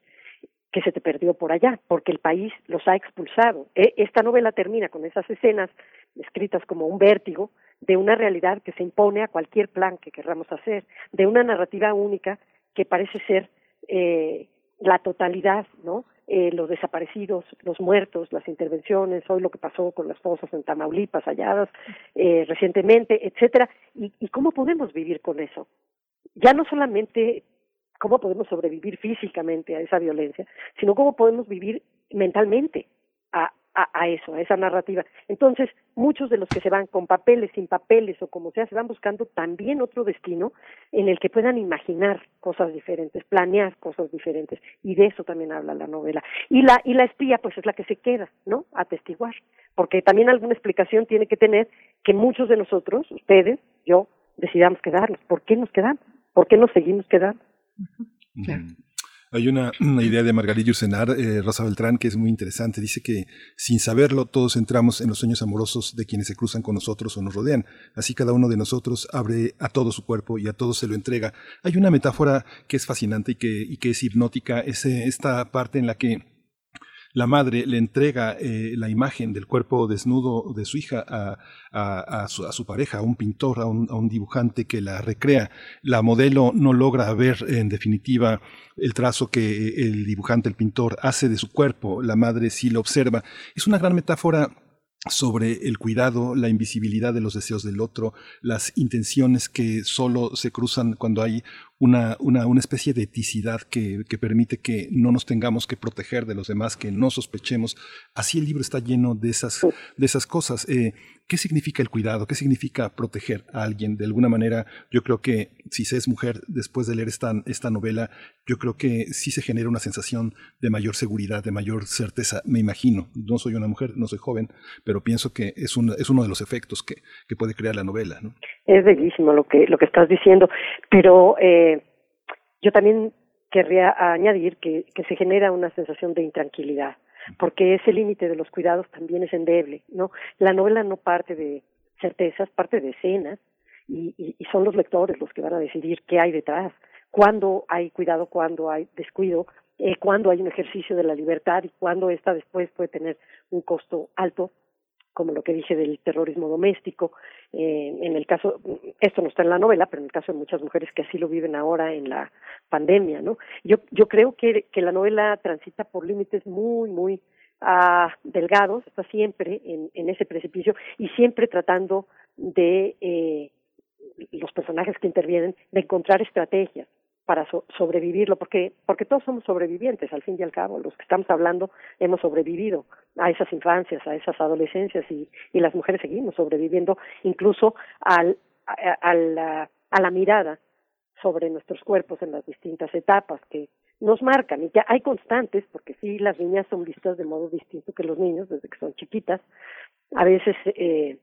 que se te perdió por allá, porque el país los ha expulsado. E, esta novela termina con esas escenas escritas como un vértigo de una realidad que se impone a cualquier plan que querramos hacer, de una narrativa única que parece ser eh, la totalidad, ¿no? Eh, los desaparecidos, los muertos, las intervenciones, hoy lo que pasó con las fosas en Tamaulipas halladas eh, recientemente, etcétera, y, y cómo podemos vivir con eso. Ya no solamente cómo podemos sobrevivir físicamente a esa violencia, sino cómo podemos vivir mentalmente a, a, eso, a esa narrativa. Entonces, muchos de los que se van con papeles, sin papeles o como sea, se van buscando también otro destino en el que puedan imaginar cosas diferentes, planear cosas diferentes. Y de eso también habla la novela. Y la, y la espía, pues es la que se queda, ¿no? Atestiguar. Porque también alguna explicación tiene que tener que muchos de nosotros, ustedes, yo, decidamos quedarnos. ¿Por qué nos quedamos? ¿Por qué nos seguimos quedando? Hay una, <clears throat> idea de Margarita Yusenar, eh, Rosa Beltrán, que es muy interesante. Dice que sin saberlo todos entramos en los sueños amorosos de quienes se cruzan con nosotros o nos rodean. Así cada uno de nosotros abre a todo su cuerpo y a todo se lo entrega. Hay una metáfora que es fascinante y que, y que es hipnótica, es eh, esta parte en la que la madre le entrega eh, la imagen del cuerpo desnudo de su hija a, su, pareja, a un pintor, a un, a un, dibujante que la recrea. La modelo no logra ver en definitiva el trazo que el dibujante, el pintor, hace de su cuerpo. La madre sí lo observa. Es una gran metáfora sobre el cuidado, la invisibilidad de los deseos del otro, las intenciones que solo se cruzan cuando hay una, una, una especie de eticidad que, que, permite que no nos tengamos que proteger de los demás, que no sospechemos. Así el libro está lleno de esas, de esas cosas. Eh, ¿Qué significa el cuidado? ¿Qué significa proteger a alguien? De alguna manera, yo creo que si se es mujer después de leer esta, esta novela, yo creo que sí se genera una sensación de mayor seguridad, de mayor certeza, me imagino. No soy una mujer, no soy joven, pero pienso que es, un, es uno de los efectos que, que puede crear la novela. ¿no? Es bellísimo lo que, lo que estás diciendo, pero eh, yo también querría añadir que, que se genera una sensación de intranquilidad porque ese límite de los cuidados también es endeble, ¿no? La novela no parte de certezas, parte de escenas, y, y, son los lectores los que van a decidir qué hay detrás, cuándo hay cuidado, cuándo hay descuido, eh, cuándo hay un ejercicio de la libertad y cuándo esta después puede tener un costo alto como lo que dije del terrorismo doméstico. Eh, en el caso, esto no está en la novela, pero en el caso de muchas mujeres que así lo viven ahora en la pandemia, ¿no? Yo, yo creo que, que la novela transita por límites muy, muy ah, delgados, está siempre en, en ese precipicio y siempre tratando de eh, los personajes que intervienen de encontrar estrategias para sobrevivirlo, porque, porque todos somos sobrevivientes, al fin y al cabo, los que estamos hablando hemos sobrevivido a esas infancias, a esas adolescencias y, y las mujeres seguimos sobreviviendo incluso al, a, la, a la mirada sobre nuestros cuerpos en las distintas etapas que nos marcan y que hay constantes, porque sí, las niñas son vistas de modo distinto que los niños desde que son chiquitas, a veces eh,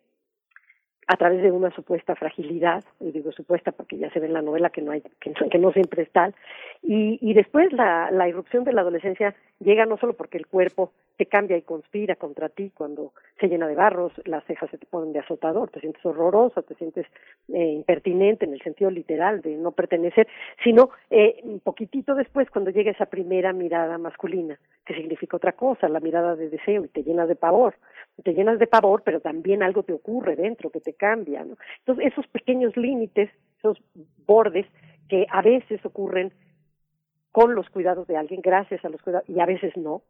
a través de una supuesta fragilidad, y digo supuesta porque ya se ve en la novela que no hay, que, que no siempre es tal, y, y después la, la irrupción de la adolescencia llega no solo porque el cuerpo te cambia y conspira contra ti cuando se llena de barros, las cejas se te ponen de azotador, te sientes horrorosa, te sientes eh, impertinente en el sentido literal de no pertenecer, sino eh, un poquitito después cuando llega esa primera mirada masculina, que significa otra cosa, la mirada de deseo y te llenas de pavor, te llenas de pavor, pero también algo te ocurre dentro que te cambia, ¿no? Entonces esos pequeños límites, esos bordes que a veces ocurren con los cuidados de alguien, gracias a los cuidados, y a veces no,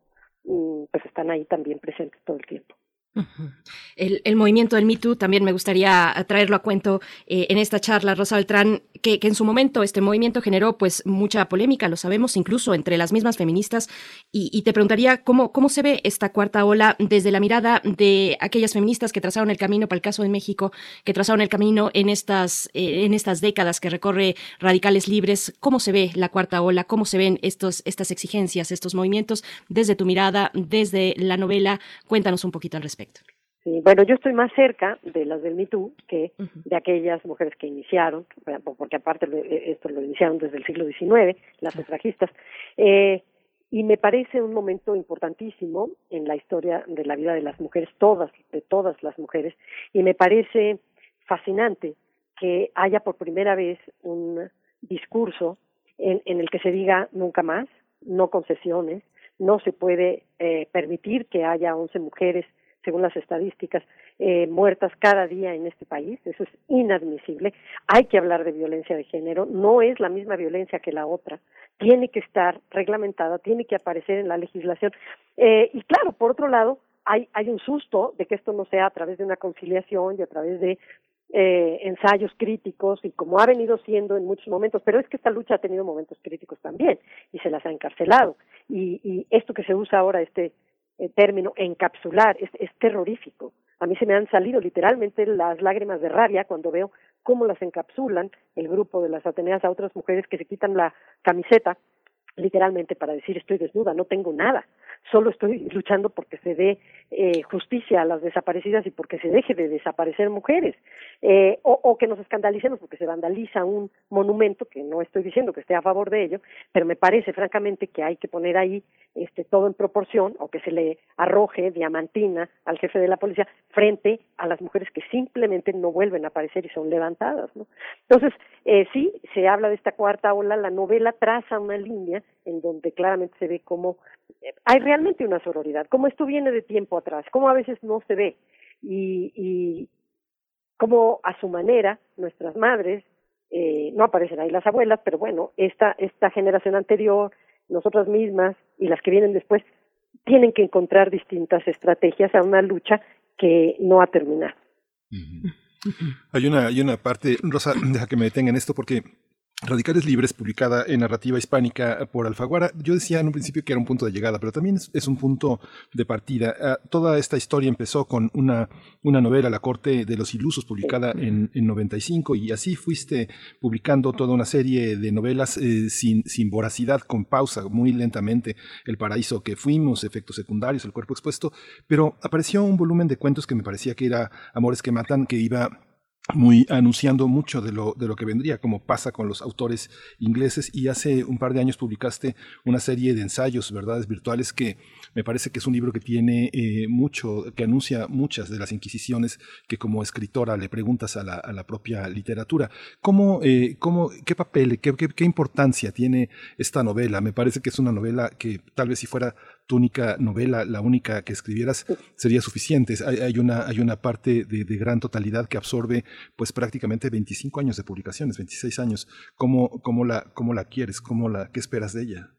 pues están ahí también presentes todo el tiempo. El, movimiento del Me Too también me gustaría traerlo a cuento eh, en esta charla, Rosa Beltrán, que, en su momento este movimiento generó pues mucha polémica, lo sabemos, incluso entre las mismas feministas, y, te preguntaría cómo, cómo se ve esta cuarta ola desde la mirada de aquellas feministas que trazaron el camino para el caso de México, que trazaron el camino en estas, eh, en estas décadas que recorre Radicales Libres, cómo se ve la cuarta ola, cómo se ven estos, estas exigencias, estos movimientos desde tu mirada, desde la novela, cuéntanos un poquito al respecto. Sí, bueno, yo estoy más cerca de las del Me que de aquellas mujeres que iniciaron, porque aparte eh, esto lo iniciaron desde el siglo XIX, las sufragistas, eh, y me parece un momento importantísimo en la historia de la vida de las mujeres, todas, de todas las mujeres, y me parece fascinante que haya por primera vez un discurso en, en el que se diga nunca más, no concesiones, no se puede eh, permitir que haya once mujeres según las estadísticas, eh, muertas cada día en este país. Eso es inadmisible. Hay que hablar de violencia de género. No es la misma violencia que la otra. Tiene que estar reglamentada, tiene que aparecer en la legislación. Eh, y claro, por otro lado, hay, hay un susto de que esto no sea a través de una conciliación y a través de eh, ensayos críticos y como ha venido siendo en muchos momentos, pero es que esta lucha ha tenido momentos críticos también y se las ha encarcelado. Y, y esto que se usa ahora, este eh, término encapsular es, es terrorífico. A mí se me han salido literalmente las lágrimas de rabia cuando veo cómo las encapsulan el grupo de las Ateneas a otras mujeres que se quitan la camiseta literalmente para decir estoy desnuda, no tengo nada, solo estoy luchando porque se dé eh, justicia a las desaparecidas y porque se deje de desaparecer mujeres, eh, o, o, que nos escandalicemos porque se vandaliza un monumento, que no estoy diciendo que esté a favor de ello, pero me parece francamente que hay que poner ahí este, todo en proporción o que se le arroje diamantina al jefe de la policía frente a las mujeres que simplemente no vuelven a aparecer y son levantadas. ¿no? Entonces, eh, sí, se habla de esta cuarta ola, la novela traza una línea en donde claramente se ve cómo eh, hay realmente una sororidad, cómo esto viene de tiempo atrás, cómo a veces no se ve y, y cómo a su manera nuestras madres, eh, no aparecen ahí las abuelas, pero bueno, esta, esta generación anterior, nosotras mismas y las que vienen después, tienen que encontrar distintas estrategias a una lucha que no ha terminado. Hay una, hay una parte, Rosa, <clears throat> deja que me detenga en esto porque Radicales Libres, publicada en narrativa hispánica por Alfaguara. Yo decía en un principio que era un punto de llegada, pero también es, un punto de partida. Ah, toda esta historia empezó con una, una novela, La Corte de los Ilusos, publicada en, en 95, y así fuiste publicando toda una serie de novelas eh, sin, sin voracidad, con pausa, muy lentamente. El paraíso que fuimos, efectos secundarios, el cuerpo expuesto, pero apareció un volumen de cuentos que me parecía que era Amores que Matan, que iba muy anunciando mucho de lo, de lo que vendría, como pasa con los autores ingleses, y hace un par de años publicaste una serie de ensayos, verdades virtuales, que me parece que es un libro que tiene eh, mucho, que anuncia muchas de las inquisiciones que como escritora le preguntas a la, a la propia literatura. ¿Cómo, eh, cómo, ¿Qué papel, qué, qué, qué importancia tiene esta novela? Me parece que es una novela que tal vez si fuera tu única novela, la única que escribieras, sería suficiente. Hay, una, hay una parte de, gran totalidad que absorbe pues prácticamente 25 años de publicaciones, 26 años. ¿Cómo, cómo, la, cómo la quieres? ¿Cómo la, ¿Qué esperas de ella?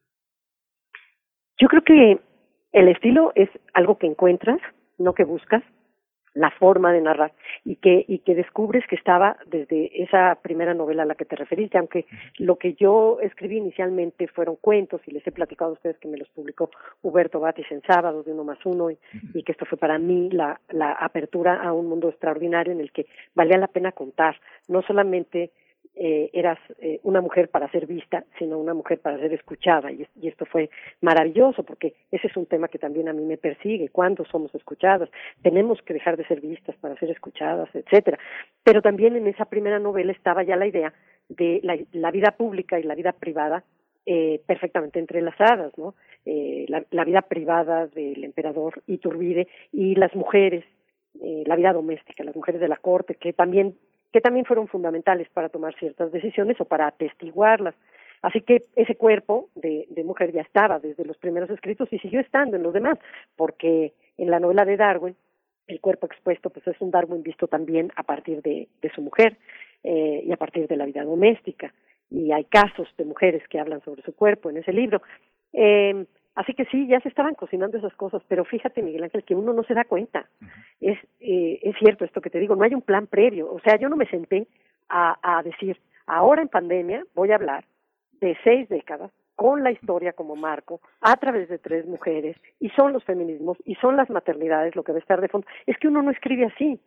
Yo creo que el estilo es algo que encuentras, no que buscas. La forma de narrar y que y que descubres que estaba desde esa primera novela a la que te referiste aunque lo que yo escribí inicialmente fueron cuentos y les he platicado a ustedes que me los publicó Huberto Batis en sábado de uno más uno y, y que esto fue para mí la la apertura a un mundo extraordinario en el que valía la pena contar no solamente eh, eras eh, una mujer para ser vista, sino una mujer para ser escuchada. Y, esto fue maravilloso porque ese es un tema que también a mí me persigue. ¿Cuándo somos escuchadas? Tenemos que dejar de ser vistas para ser escuchadas, etcétera. Pero también en esa primera novela estaba ya la idea de la, la vida pública y la vida privada eh, perfectamente entrelazadas, ¿no? Eh, la, la, vida privada del emperador Iturbide y las mujeres, eh, la vida doméstica, las mujeres de la corte, que también que también fueron fundamentales para tomar ciertas decisiones o para atestiguarlas. Así que ese cuerpo de, mujer ya estaba desde los primeros escritos y siguió estando en los demás, porque en la novela de Darwin el cuerpo expuesto pues es un Darwin visto también a partir de, de su mujer eh, y a partir de la vida doméstica. Y hay casos de mujeres que hablan sobre su cuerpo en ese libro. Eh, Así que sí, ya se estaban cocinando esas cosas, pero fíjate, Miguel Ángel, que uno no se da cuenta. Es, eh, es cierto esto que te digo, no hay un plan previo. O sea, yo no me senté a, a decir, ahora en pandemia voy a hablar de seis décadas con la historia como marco, a través de tres mujeres, y son los feminismos, y son las maternidades lo que va a estar de fondo. Es que uno no escribe así.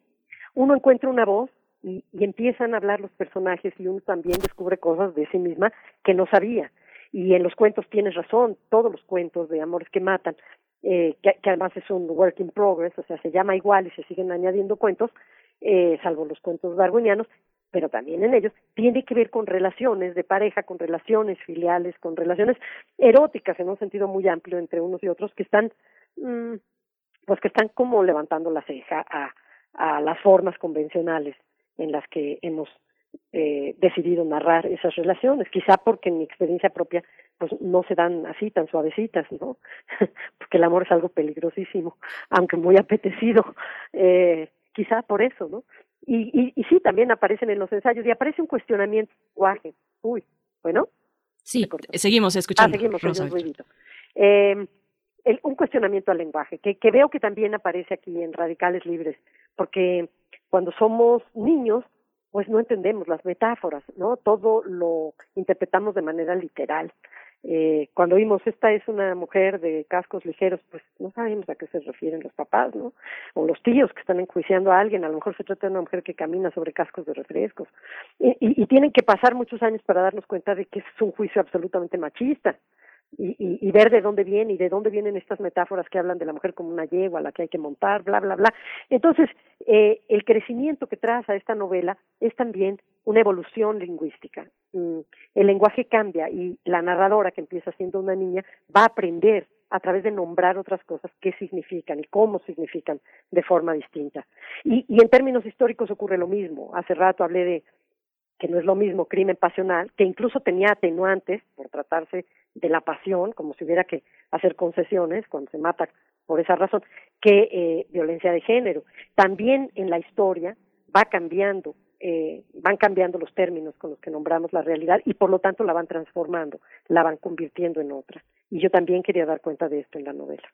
Uno encuentra una voz y, y empiezan a hablar los personajes y uno también descubre cosas de sí misma que no sabía y en los cuentos tienes razón, todos los cuentos de amores que matan, eh, que, además es un work in progress, o sea, se llama igual y se siguen añadiendo cuentos, eh, salvo los cuentos darwinianos, pero también en ellos tiene que ver con relaciones de pareja, con relaciones filiales, con relaciones eróticas en un sentido muy amplio entre unos y otros que están, mmm, pues que están como levantando la ceja a, a las formas convencionales en las que hemos eh, decidido narrar esas relaciones, quizá porque en mi experiencia propia pues no se dan así tan suavecitas, ¿no? <laughs> porque el amor es algo peligrosísimo, aunque muy apetecido, eh, quizá por eso, ¿no? Y, y, y sí, también aparecen en los ensayos y aparece un cuestionamiento, lenguaje, uy, bueno. Sí, seguimos escuchando. Ah, seguimos, eh, el, un cuestionamiento al lenguaje, que, que veo que también aparece aquí en Radicales Libres, porque cuando somos niños pues no entendemos las metáforas, ¿no? Todo lo interpretamos de manera literal. Eh, cuando vimos esta es una mujer de cascos ligeros, pues no sabemos a qué se refieren los papás, ¿no? O los tíos que están enjuiciando a alguien, a lo mejor se trata de una mujer que camina sobre cascos de refrescos. Y, y, y tienen que pasar muchos años para darnos cuenta de que es un juicio absolutamente machista y, y, ver de dónde viene y de dónde vienen estas metáforas que hablan de la mujer como una yegua a la que hay que montar, bla, bla, bla. Entonces, eh, el crecimiento que traza esta novela es también una evolución lingüística. Mm, el lenguaje cambia y la narradora, que empieza siendo una niña, va a aprender a través de nombrar otras cosas qué significan y cómo significan de forma distinta. Y, y en términos históricos ocurre lo mismo. Hace rato hablé de que no es lo mismo crimen pasional, que incluso tenía atenuantes por tratarse de la pasión, como si hubiera que hacer concesiones cuando se mata por esa razón, que eh, violencia de género. También en la historia va cambiando, eh, van cambiando los términos con los que nombramos la realidad y por lo tanto la van transformando, la van convirtiendo en otra. Y yo también quería dar cuenta de esto en la novela.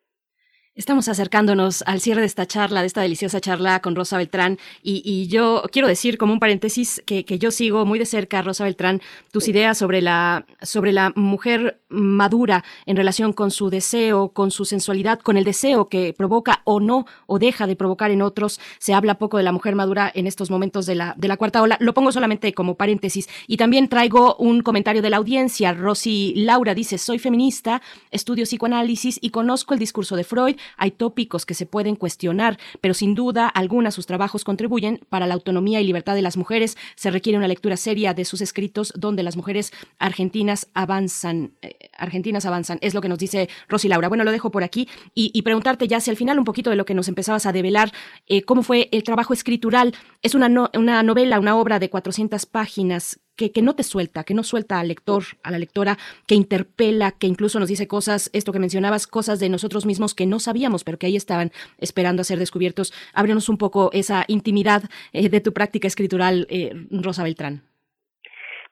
Estamos acercándonos al cierre de esta charla, de esta deliciosa charla con Rosa Beltrán. Y, y yo quiero decir, como un paréntesis, que, que, yo sigo muy de cerca, Rosa Beltrán, tus ideas sobre la, sobre la mujer madura en relación con su deseo, con su sensualidad, con el deseo que provoca o no, o deja de provocar en otros. Se habla poco de la mujer madura en estos momentos de la, de la cuarta ola. Lo pongo solamente como paréntesis. Y también traigo un comentario de la audiencia. Rosy Laura dice, soy feminista, estudio psicoanálisis y conozco el discurso de Freud hay tópicos que se pueden cuestionar, pero sin duda alguna sus trabajos contribuyen para la autonomía y libertad de las mujeres. Se requiere una lectura seria de sus escritos donde las mujeres argentinas avanzan. Eh, argentinas avanzan, es lo que nos dice Rosy Laura. Bueno, lo dejo por aquí y, preguntarte ya si al final un poquito de lo que nos empezabas a develar, eh, cómo fue el trabajo escritural. Es una, no, una novela, una obra de 400 páginas que, que, no te suelta, que no suelta al lector, a la lectora, que interpela, que incluso nos dice cosas, esto que mencionabas, cosas de nosotros mismos que no sabíamos, pero que ahí estaban esperando a ser descubiertos. Ábrenos un poco esa intimidad eh, de tu práctica escritural, eh, Rosa Beltrán.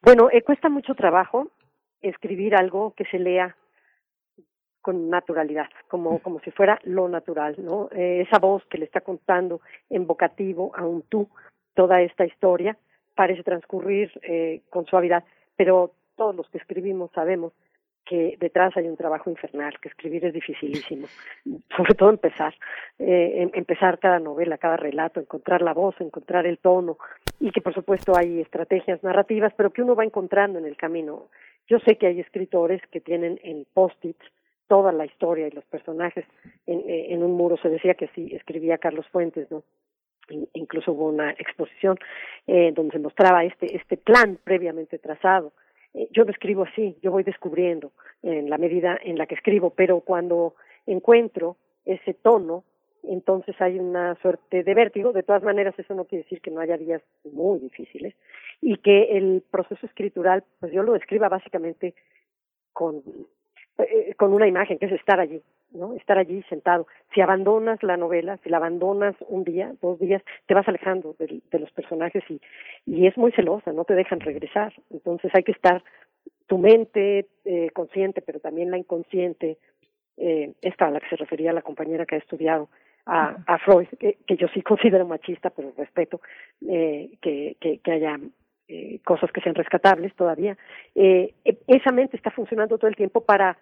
Bueno, eh, cuesta mucho trabajo escribir algo que se lea con naturalidad, como, como si fuera lo natural, ¿no? Eh, esa voz que le está contando en vocativo a un tú toda esta historia parece transcurrir eh, con suavidad, pero todos los que escribimos sabemos que detrás hay un trabajo infernal, que escribir es dificilísimo, <laughs> sobre todo empezar, eh, em, empezar cada novela, cada relato, encontrar la voz, encontrar el tono, y que por supuesto hay estrategias narrativas, pero que uno va encontrando en el camino. Yo sé que hay escritores que tienen en post-its toda la historia y los personajes en, eh, en un muro. Se decía que sí, escribía Carlos Fuentes, ¿no? Incluso hubo una exposición eh, donde se mostraba este, este plan previamente trazado. Eh, yo lo escribo así, yo voy descubriendo en la medida en la que escribo, pero cuando encuentro ese tono, entonces hay una suerte de vértigo. De todas maneras, eso no quiere decir que no haya días muy difíciles y que el proceso escritural, pues yo lo describa básicamente con eh, con una imagen, que es estar allí, ¿no? Estar allí sentado. Si abandonas la novela, si la abandonas un día, dos días, te vas alejando de, de los personajes y, y es muy celosa, no te dejan regresar. Entonces hay que estar tu mente eh, consciente, pero también la inconsciente, eh, esta a la que se refería la compañera que ha estudiado a, a Freud, que, yo sí considero machista, pero respeto eh, que, que, haya eh, cosas que sean rescatables todavía. Eh, e, esa mente está funcionando todo el tiempo para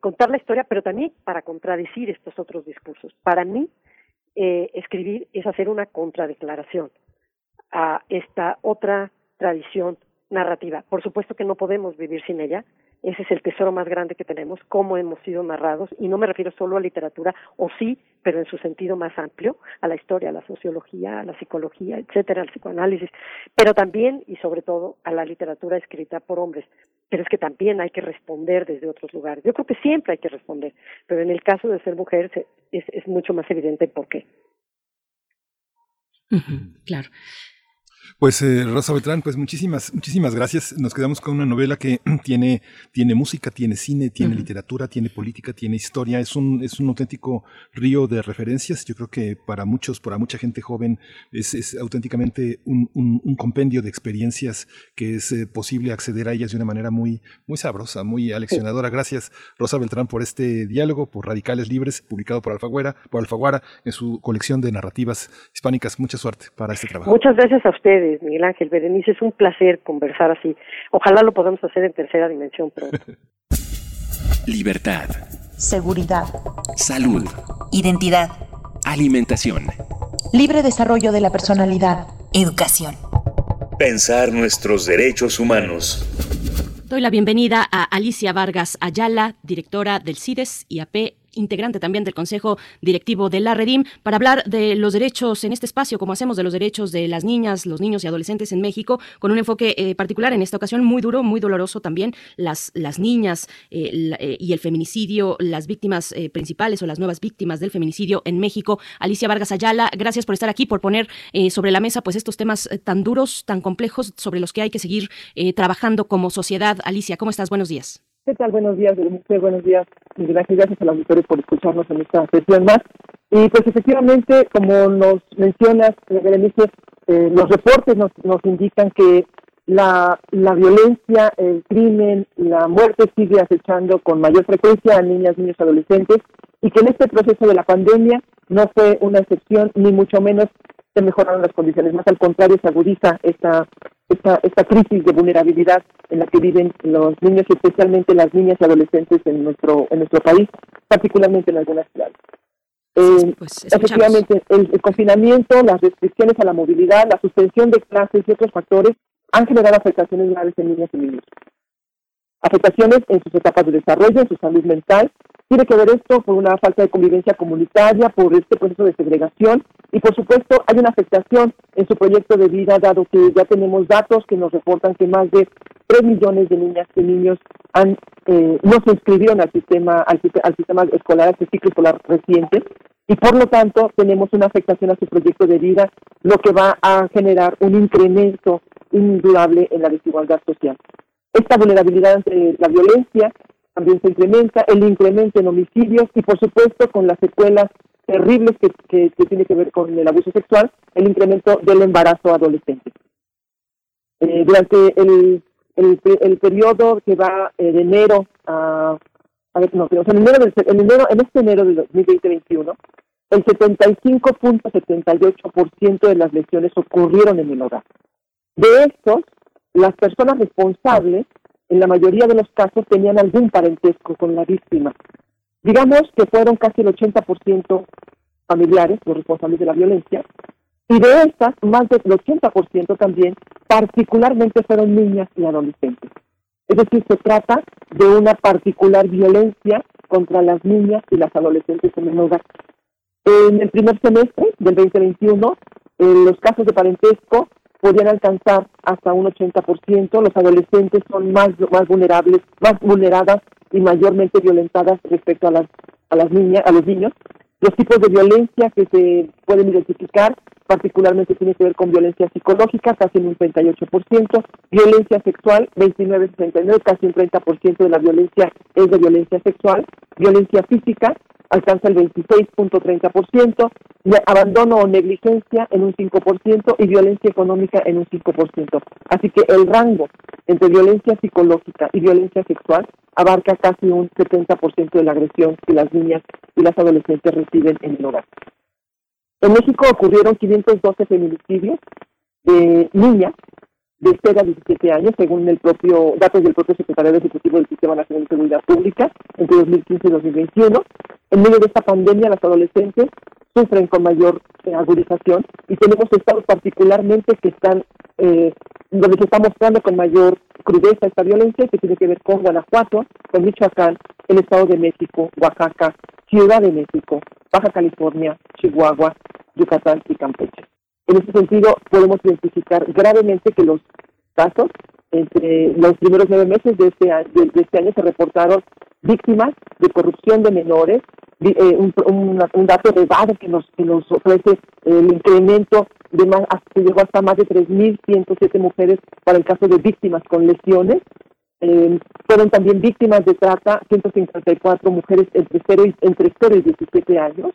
contar la historia, pero también para contradecir estos otros discursos. Para mí, eh, escribir es hacer una contradeclaración a esta otra tradición narrativa. Por supuesto que no podemos vivir sin ella, ese es el tesoro más grande que tenemos, cómo hemos sido narrados, y no me refiero solo a literatura, o sí, pero en su sentido más amplio, a la historia, a la sociología, a la psicología, etcétera, al psicoanálisis, pero también y sobre todo a la literatura escrita por hombres. Pero es que también hay que responder desde otros lugares. Yo creo que siempre hay que responder, pero en el caso de ser mujer es, es mucho más evidente por qué. claro. Pues eh, Rosa Beltrán, pues muchísimas, muchísimas gracias. Nos quedamos con una novela que <clears throat> tiene, tiene música, tiene cine, tiene literatura, tiene política, tiene historia. Es un, es un auténtico río de referencias. Yo creo que para muchos, para mucha gente joven, es, es auténticamente un, un, un, compendio de experiencias que es eh, posible acceder a ellas de una manera muy, muy sabrosa, muy aleccionadora. Gracias, Rosa Beltrán, por este diálogo, por Radicales Libres, publicado por Alfaguara, por Alfaguara en su colección de narrativas hispánicas. Mucha suerte para este trabajo. Muchas gracias a ustedes. Miguel Ángel Berenice. Es un placer conversar así. Ojalá lo podamos hacer en tercera dimensión pronto. <laughs> Libertad. Seguridad. Salud. Identidad. Alimentación. Libre desarrollo de la personalidad. Educación. Pensar nuestros derechos humanos. Doy la bienvenida a Alicia Vargas Ayala, directora del CIDES IAP integrante también del Consejo Directivo de la Redim, para hablar de los derechos en este espacio, como hacemos de los derechos de las niñas, los niños y adolescentes en México, con un enfoque eh, particular en esta ocasión muy duro, muy doloroso también, las, las niñas eh, eh, y el feminicidio, las víctimas principales o las nuevas víctimas del feminicidio en México. Alicia Vargas Ayala, gracias por estar aquí, por poner sobre la mesa pues estos temas tan duros, tan complejos, sobre los que hay que seguir trabajando como sociedad. Alicia, ¿cómo estás? Buenos días. ¿Qué tal? Buenos días, Buenos días, Miguel Ángel. Gracias a los auditores por escucharnos en esta sesión más. Y pues efectivamente, como nos mencionas, Berenice, eh, los reportes nos, nos indican que la, la violencia, el crimen, la muerte sigue acechando con mayor frecuencia a niñas, niños, adolescentes y que en este proceso de la pandemia no fue una excepción, ni mucho menos se mejoraron las condiciones. Más al contrario, se agudiza esta, esta, esta crisis de vulnerabilidad en la que viven los niños especialmente las niñas y adolescentes en nuestro, en nuestro país, particularmente en algunas ciudades. Eh, pues, efectivamente, el, el, confinamiento, las restricciones a la movilidad, la suspensión de clases y otros factores han generado afectaciones graves en niñas y niños. Afectaciones en sus etapas de desarrollo, en su salud mental tiene que ver esto por una falta de convivencia comunitaria, por este proceso de segregación y por supuesto hay una afectación en su proyecto de vida dado que ya tenemos datos que nos reportan que más de 3 millones de niñas y niños han eh, no se inscribieron al sistema al, al sistema escolar, al ciclo escolar reciente y por lo tanto tenemos una afectación a su proyecto de vida, lo que va a generar un incremento indudable en la desigualdad social. Esta vulnerabilidad ante la violencia también se incrementa, el incremento en homicidios y por supuesto con las secuelas terribles que, que, tiene que ver con el abuso sexual, el incremento del embarazo adolescente. Eh, durante el, el, el, periodo que va eh, de enero a, a ver, no, pero en, enero en, enero, en este enero de 2021, el 75.78% de las lesiones ocurrieron en el hogar. De estos, las personas responsables, en la mayoría de los casos, tenían algún parentesco con la víctima. Digamos que fueron casi el 80% familiares los responsables de la violencia, y de estas, más del 80% también, particularmente fueron niñas y adolescentes. Es decir, se trata de una particular violencia contra las niñas y las adolescentes en el hogar. En el primer semestre del 2021, los casos de parentesco podían alcanzar hasta un 80%. Los adolescentes son más, más vulnerables, más vulneradas y mayormente violentadas respecto a las, a las niñas, a los niños. Los tipos de violencia que se pueden identificar particularmente tiene que ver con violencia psicológica, casi un 38%, violencia sexual, 29-69, casi un 30% de la violencia es de violencia sexual, violencia física, alcanza el 26.30%, abandono o negligencia en un 5% y violencia económica en un 5%. Así que el rango entre violencia psicológica y violencia sexual abarca casi un 70% de la agresión que las niñas y las adolescentes reciben en el hogar. En México ocurrieron 512 feminicidios de niñas de 0 a 17 años, según el propio datos del propio secretario ejecutivo del Sistema Nacional de Seguridad Pública entre 2015 y 2021. En medio de esta pandemia, las adolescentes sufren con mayor eh, agudización y tenemos estados particularmente que están eh, donde se está mostrando con mayor crudeza esta violencia que tiene que ver con Guanajuato, con Michoacán, el Estado de México, Oaxaca, Ciudad de México, Baja California, Chihuahua, Yucatán y Campeche. En ese sentido, podemos identificar gravemente que los casos entre los primeros nueve meses de este año, de, este año se reportaron víctimas de corrupción de menores, eh, un, dato elevado que nos, que nos ofrece el incremento de que llegó hasta más de 3.107 mujeres para el caso de víctimas con lesiones. Eh, fueron también víctimas de trata 154 mujeres entre 0 y, entre 0 y 17 años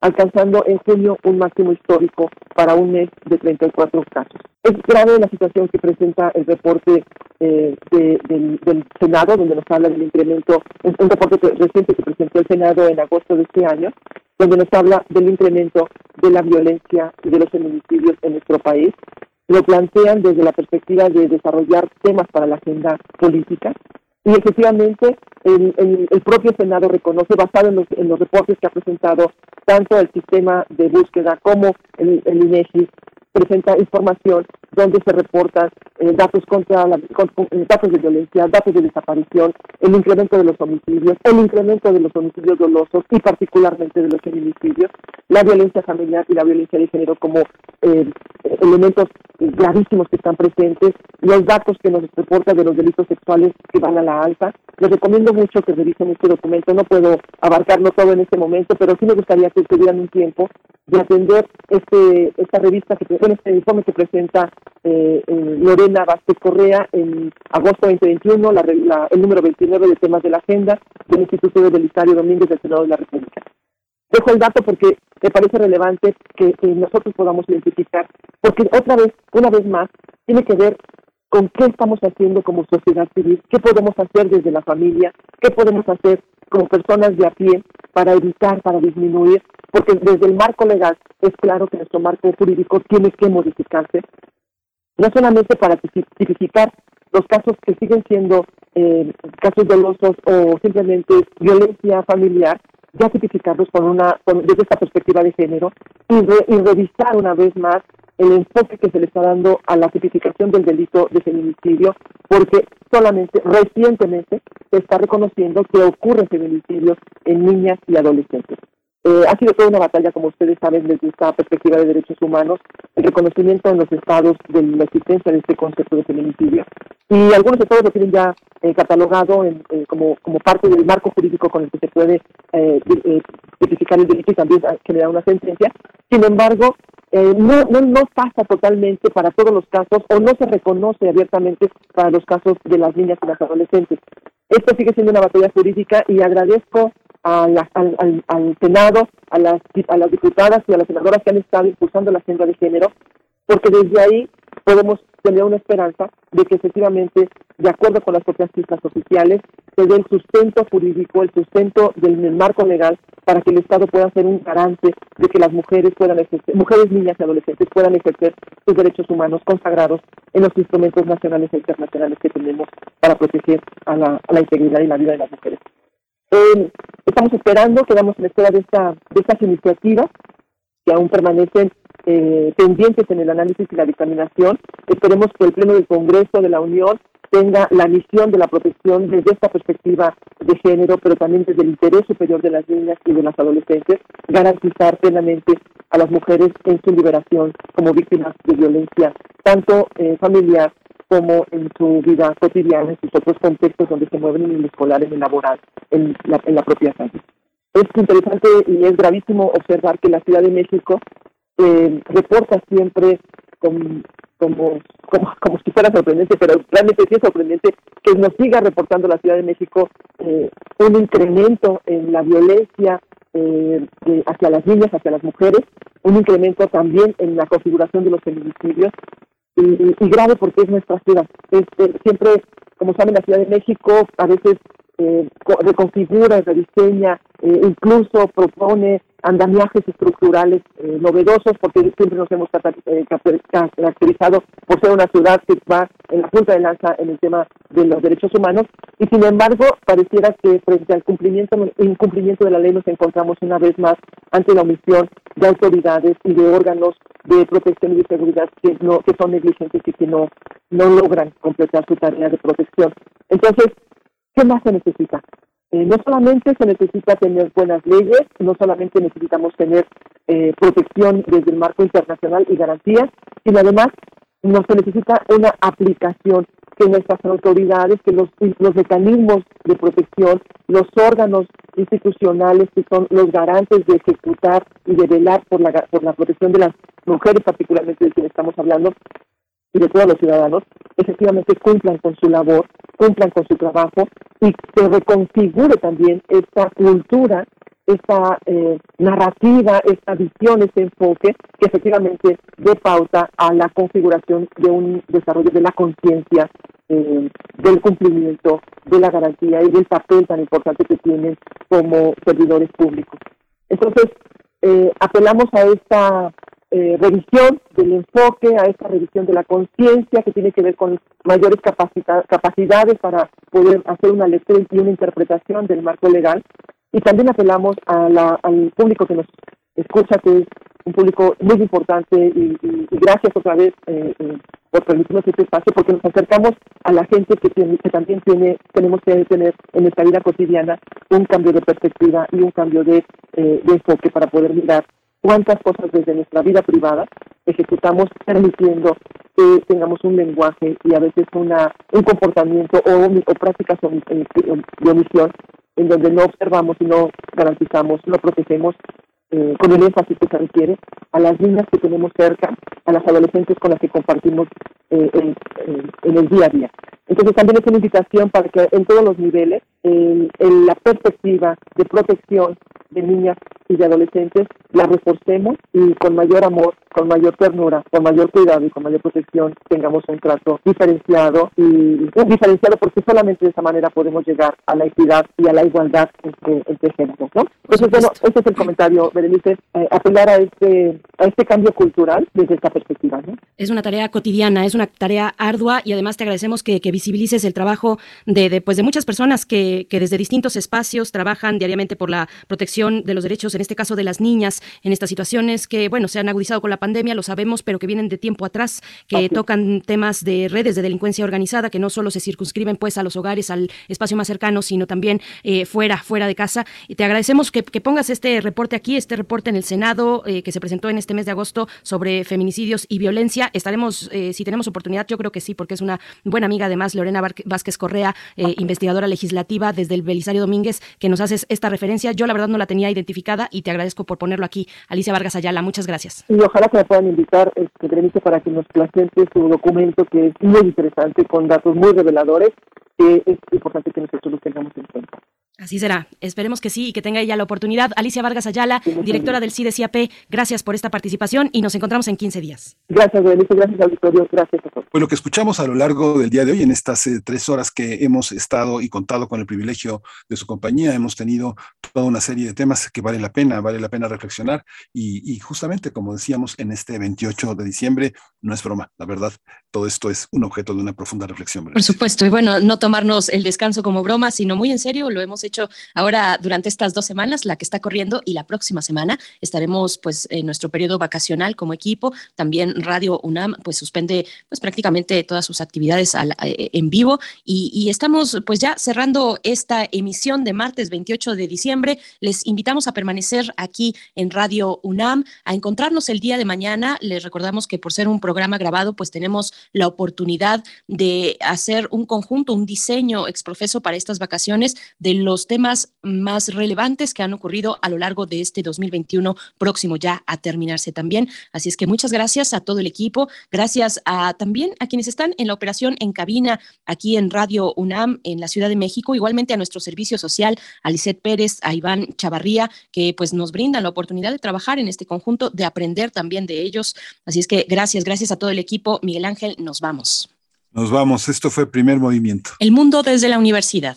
alcanzando en junio un máximo histórico para un mes de 34 casos. Es grave la situación que presenta el reporte eh, del, Senado, donde nos habla del incremento, un reporte reciente que presentó el Senado en agosto de este año, donde nos habla del incremento de la violencia y de los feminicidios en nuestro país. Lo plantean desde la perspectiva de desarrollar temas para la agenda política, y efectivamente, el, el, propio Senado reconoce, basado en los, en los reportes que ha presentado tanto el sistema de búsqueda como el, el INEGI, presenta información donde se reportan eh, datos contra la, eh, datos de violencia, datos de desaparición, el incremento de los homicidios, el incremento de los homicidios dolosos y particularmente de los feminicidios, la violencia familiar y la violencia de género como eh, elementos gravísimos que están presentes, los datos que nos reportan de los delitos sexuales que van a la alta. Les recomiendo mucho que revisen este documento, no puedo abarcarlo todo en este momento, pero sí me gustaría que tuvieran un tiempo de atender este esta revista, que este informe que presenta eh, Lorena Vázquez Correa en agosto 2021, la, el número 29 de temas de la agenda del Instituto de Belisario Domínguez del Senado de la República. Dejo el dato porque me parece relevante que, nosotros podamos identificar, porque otra vez, una vez más, tiene que ver con qué estamos haciendo como sociedad civil, qué podemos hacer desde la familia, qué podemos hacer como personas de a pie para evitar, para disminuir, porque desde el marco legal es claro que nuestro marco jurídico tiene que modificarse, no solamente para tipificar los casos que siguen siendo eh, casos dolosos o simplemente violencia familiar, ya tipificarlos con una, desde esta perspectiva de género y, y revisar una vez más el enfoque que se le está dando a la tipificación del delito de feminicidio, porque solamente recientemente se está reconociendo que ocurren feminicidios en niñas y adolescentes. Eh, ha sido toda una batalla, como ustedes saben, desde esta perspectiva de derechos humanos, el reconocimiento en los estados de la existencia de este concepto de feminicidio. Y algunos estados lo tienen ya eh, catalogado en, eh, como, como parte del marco jurídico con el que se puede tipificar el delito y también generar una sentencia. Sin embargo, no, no, no pasa totalmente para todos los casos o no se reconoce abiertamente para los casos de las niñas y las adolescentes. Esto sigue siendo una batalla jurídica y agradezco al, al, Senado, a las, a las diputadas y a las senadoras que han estado impulsando la agenda de género, porque desde ahí podemos tener una esperanza de que efectivamente de acuerdo con las propias cifras oficiales, se dé el sustento jurídico, el sustento del, marco legal para que el Estado pueda ser un garante de que las mujeres puedan ejercer, mujeres, niñas y adolescentes puedan ejercer sus derechos humanos consagrados en los instrumentos nacionales e internacionales que tenemos para proteger a la, a la integridad y la vida de las mujeres. Eh, estamos esperando, quedamos en espera de, esta, de estas iniciativas que aún permanecen eh, pendientes en el análisis y la dictaminación. Esperemos que el Pleno del Congreso de la Unión tenga la misión de la protección desde esta perspectiva de género, pero también desde el interés superior de las niñas y de las adolescentes, garantizar plenamente a las mujeres en su liberación como víctimas de violencia, tanto eh, familiar como en su vida cotidiana, en sus otros contextos donde se mueven en el escolar, en el laboral, en la, en la propia calle. Es interesante y es gravísimo observar que la Ciudad de México eh, reporta siempre como, como, como, como si fuera sorprendente, pero realmente sí es sorprendente que nos siga reportando la Ciudad de México eh, un incremento en la violencia eh, hacia las niñas, hacia las mujeres, un incremento también en la configuración de los feminicidios y, y- grave porque es nuestra ciudad. Es, eh, siempre, como saben, la Ciudad de México a veces eh, co- reconfigura, rediseña, eh, incluso propone andamiajes estructurales eh, novedosos porque siempre nos hemos eh, caracter- caracterizado por ser una ciudad que va en la punta de lanza en el tema de los derechos humanos. Y sin embargo pareciera que frente al cumplimiento incumplimiento de la ley nos encontramos una vez más ante la omisión de autoridades y de órganos de protección y de seguridad que no que son negligentes y que no no logran completar su tarea de protección. Entonces más se necesita eh, no solamente se necesita tener buenas leyes, no solamente necesitamos tener eh, protección desde el marco internacional y garantías, sino además no se necesita una aplicación que nuestras autoridades, que los, los mecanismos de protección, los órganos institucionales que son los garantes de ejecutar y de velar por la, por la protección de las mujeres, particularmente de quienes estamos hablando, y de todos los ciudadanos, efectivamente cumplan con su labor, cumplan con su trabajo y se reconfigure también esta cultura, esta eh, narrativa, esta visión, este enfoque que efectivamente dé pauta a la configuración de un desarrollo de la conciencia, eh, del cumplimiento, de la garantía y del papel tan importante que tienen como servidores públicos. Entonces, eh, apelamos a esta eh, revisión del enfoque, a esta revisión de la conciencia que tiene que ver con mayores capacita- capacidades para poder hacer una lectura y una interpretación del marco legal. Y también apelamos a la- al público que nos escucha, que es un público muy importante y, gracias otra vez eh, eh, por permitirnos este espacio, porque nos acercamos a la gente que, tiene, que también tiene, tenemos que tener en nuestra vida cotidiana un cambio de perspectiva y un cambio de, eh, de enfoque para poder mirar cuántas cosas desde nuestra vida privada ejecutamos permitiendo que tengamos un lenguaje y a veces una un comportamiento o, o prácticas omi- eh, de omisión en donde no observamos y no garantizamos, no protegemos eh, con el énfasis que se requiere a las niñas que tenemos cerca, a las adolescentes con las que compartimos eh, en, en- el día a día. Entonces también es una invitación para que en todos los niveles, en, en la perspectiva de protección de niñas y de adolescentes, la reforcemos y con mayor amor, con mayor ternura, con mayor cuidado y con mayor protección tengamos un trato diferenciado y un diferenciado porque solamente de esa manera podemos llegar a la equidad y a la igualdad entre, entre géneros, ¿no? Entonces, bueno, este es el comentario, Berenice, eh, apelar a este, a este cambio cultural desde esta perspectiva, ¿no? Es una tarea cotidiana, es una tarea ardua y además te agradecemos que, que visibilices el trabajo de, de, pues, de muchas personas que, que desde distintos espacios trabajan diariamente por la protección de los derechos, en este caso de las niñas, en estas situaciones que, bueno, se han agudizado con la pandemia, lo sabemos, pero que vienen de tiempo atrás, que tocan temas de redes de delincuencia organizada, que no solo se circunscriben pues a los hogares, al espacio más cercano, sino también eh, fuera, fuera de casa. Y te agradecemos que, que pongas este reporte aquí, este reporte en el Senado eh, que se presentó en este mes de agosto sobre feminicidios y violencia. Estaremos, eh, si tenemos oportunidad, yo creo que sí, porque es una buena amiga además, Lorena Bar- Vázquez Correa, eh, investigadora legislativa desde el Belisario Domínguez, que nos haces esta referencia. Yo la verdad no la tenía identificada y te agradezco por ponerlo aquí. Alicia Vargas Ayala, muchas gracias. Y ojalá que me puedan invitar, este, para que nos presente su documento, que es muy interesante, con datos muy reveladores, que es importante que nosotros los tengamos en cuenta. Así será. Esperemos que sí y que tenga ella la oportunidad. Alicia Vargas Ayala, directora del CIDESIAP, gracias por esta participación y nos encontramos en 15 días. Gracias, Berenice. Gracias, auditorio. Gracias a todos. Pues lo que escuchamos a lo largo del día de hoy, en estas eh, tres horas que hemos estado y contado con el privilegio de su compañía, hemos tenido toda una serie de temas que vale la pena, vale la pena reflexionar y, y justamente, como decíamos, en este 28 de diciembre, no es broma, la verdad, todo esto es un objeto de una profunda reflexión. Por supuesto, y bueno, no tomarnos el descanso como broma, sino muy en serio, lo hemos hecho hecho ahora durante estas dos semanas, la que está corriendo y la próxima semana estaremos pues en nuestro periodo vacacional como equipo. También Radio UNAM pues suspende pues prácticamente todas sus actividades eh, en vivo y, y estamos pues ya cerrando esta emisión de martes 28 de diciembre. Les invitamos a permanecer aquí en Radio UNAM, a encontrarnos el día de mañana. Les recordamos que por ser un programa grabado pues tenemos la oportunidad de hacer un conjunto, un diseño exprofeso para estas vacaciones de los temas más relevantes que han ocurrido a lo largo de este 2021 próximo ya a terminarse también. Así es que muchas gracias a todo el equipo, gracias a también a quienes están en la operación en cabina aquí en Radio UNAM en la Ciudad de México, igualmente a nuestro servicio social, a Lisette Pérez, a Iván Chavarría, que pues nos brindan la oportunidad de trabajar en este conjunto, de aprender también de ellos. Así es que gracias, gracias a todo el equipo. Miguel Ángel, nos vamos. Nos vamos, esto fue primer movimiento. El mundo desde la universidad.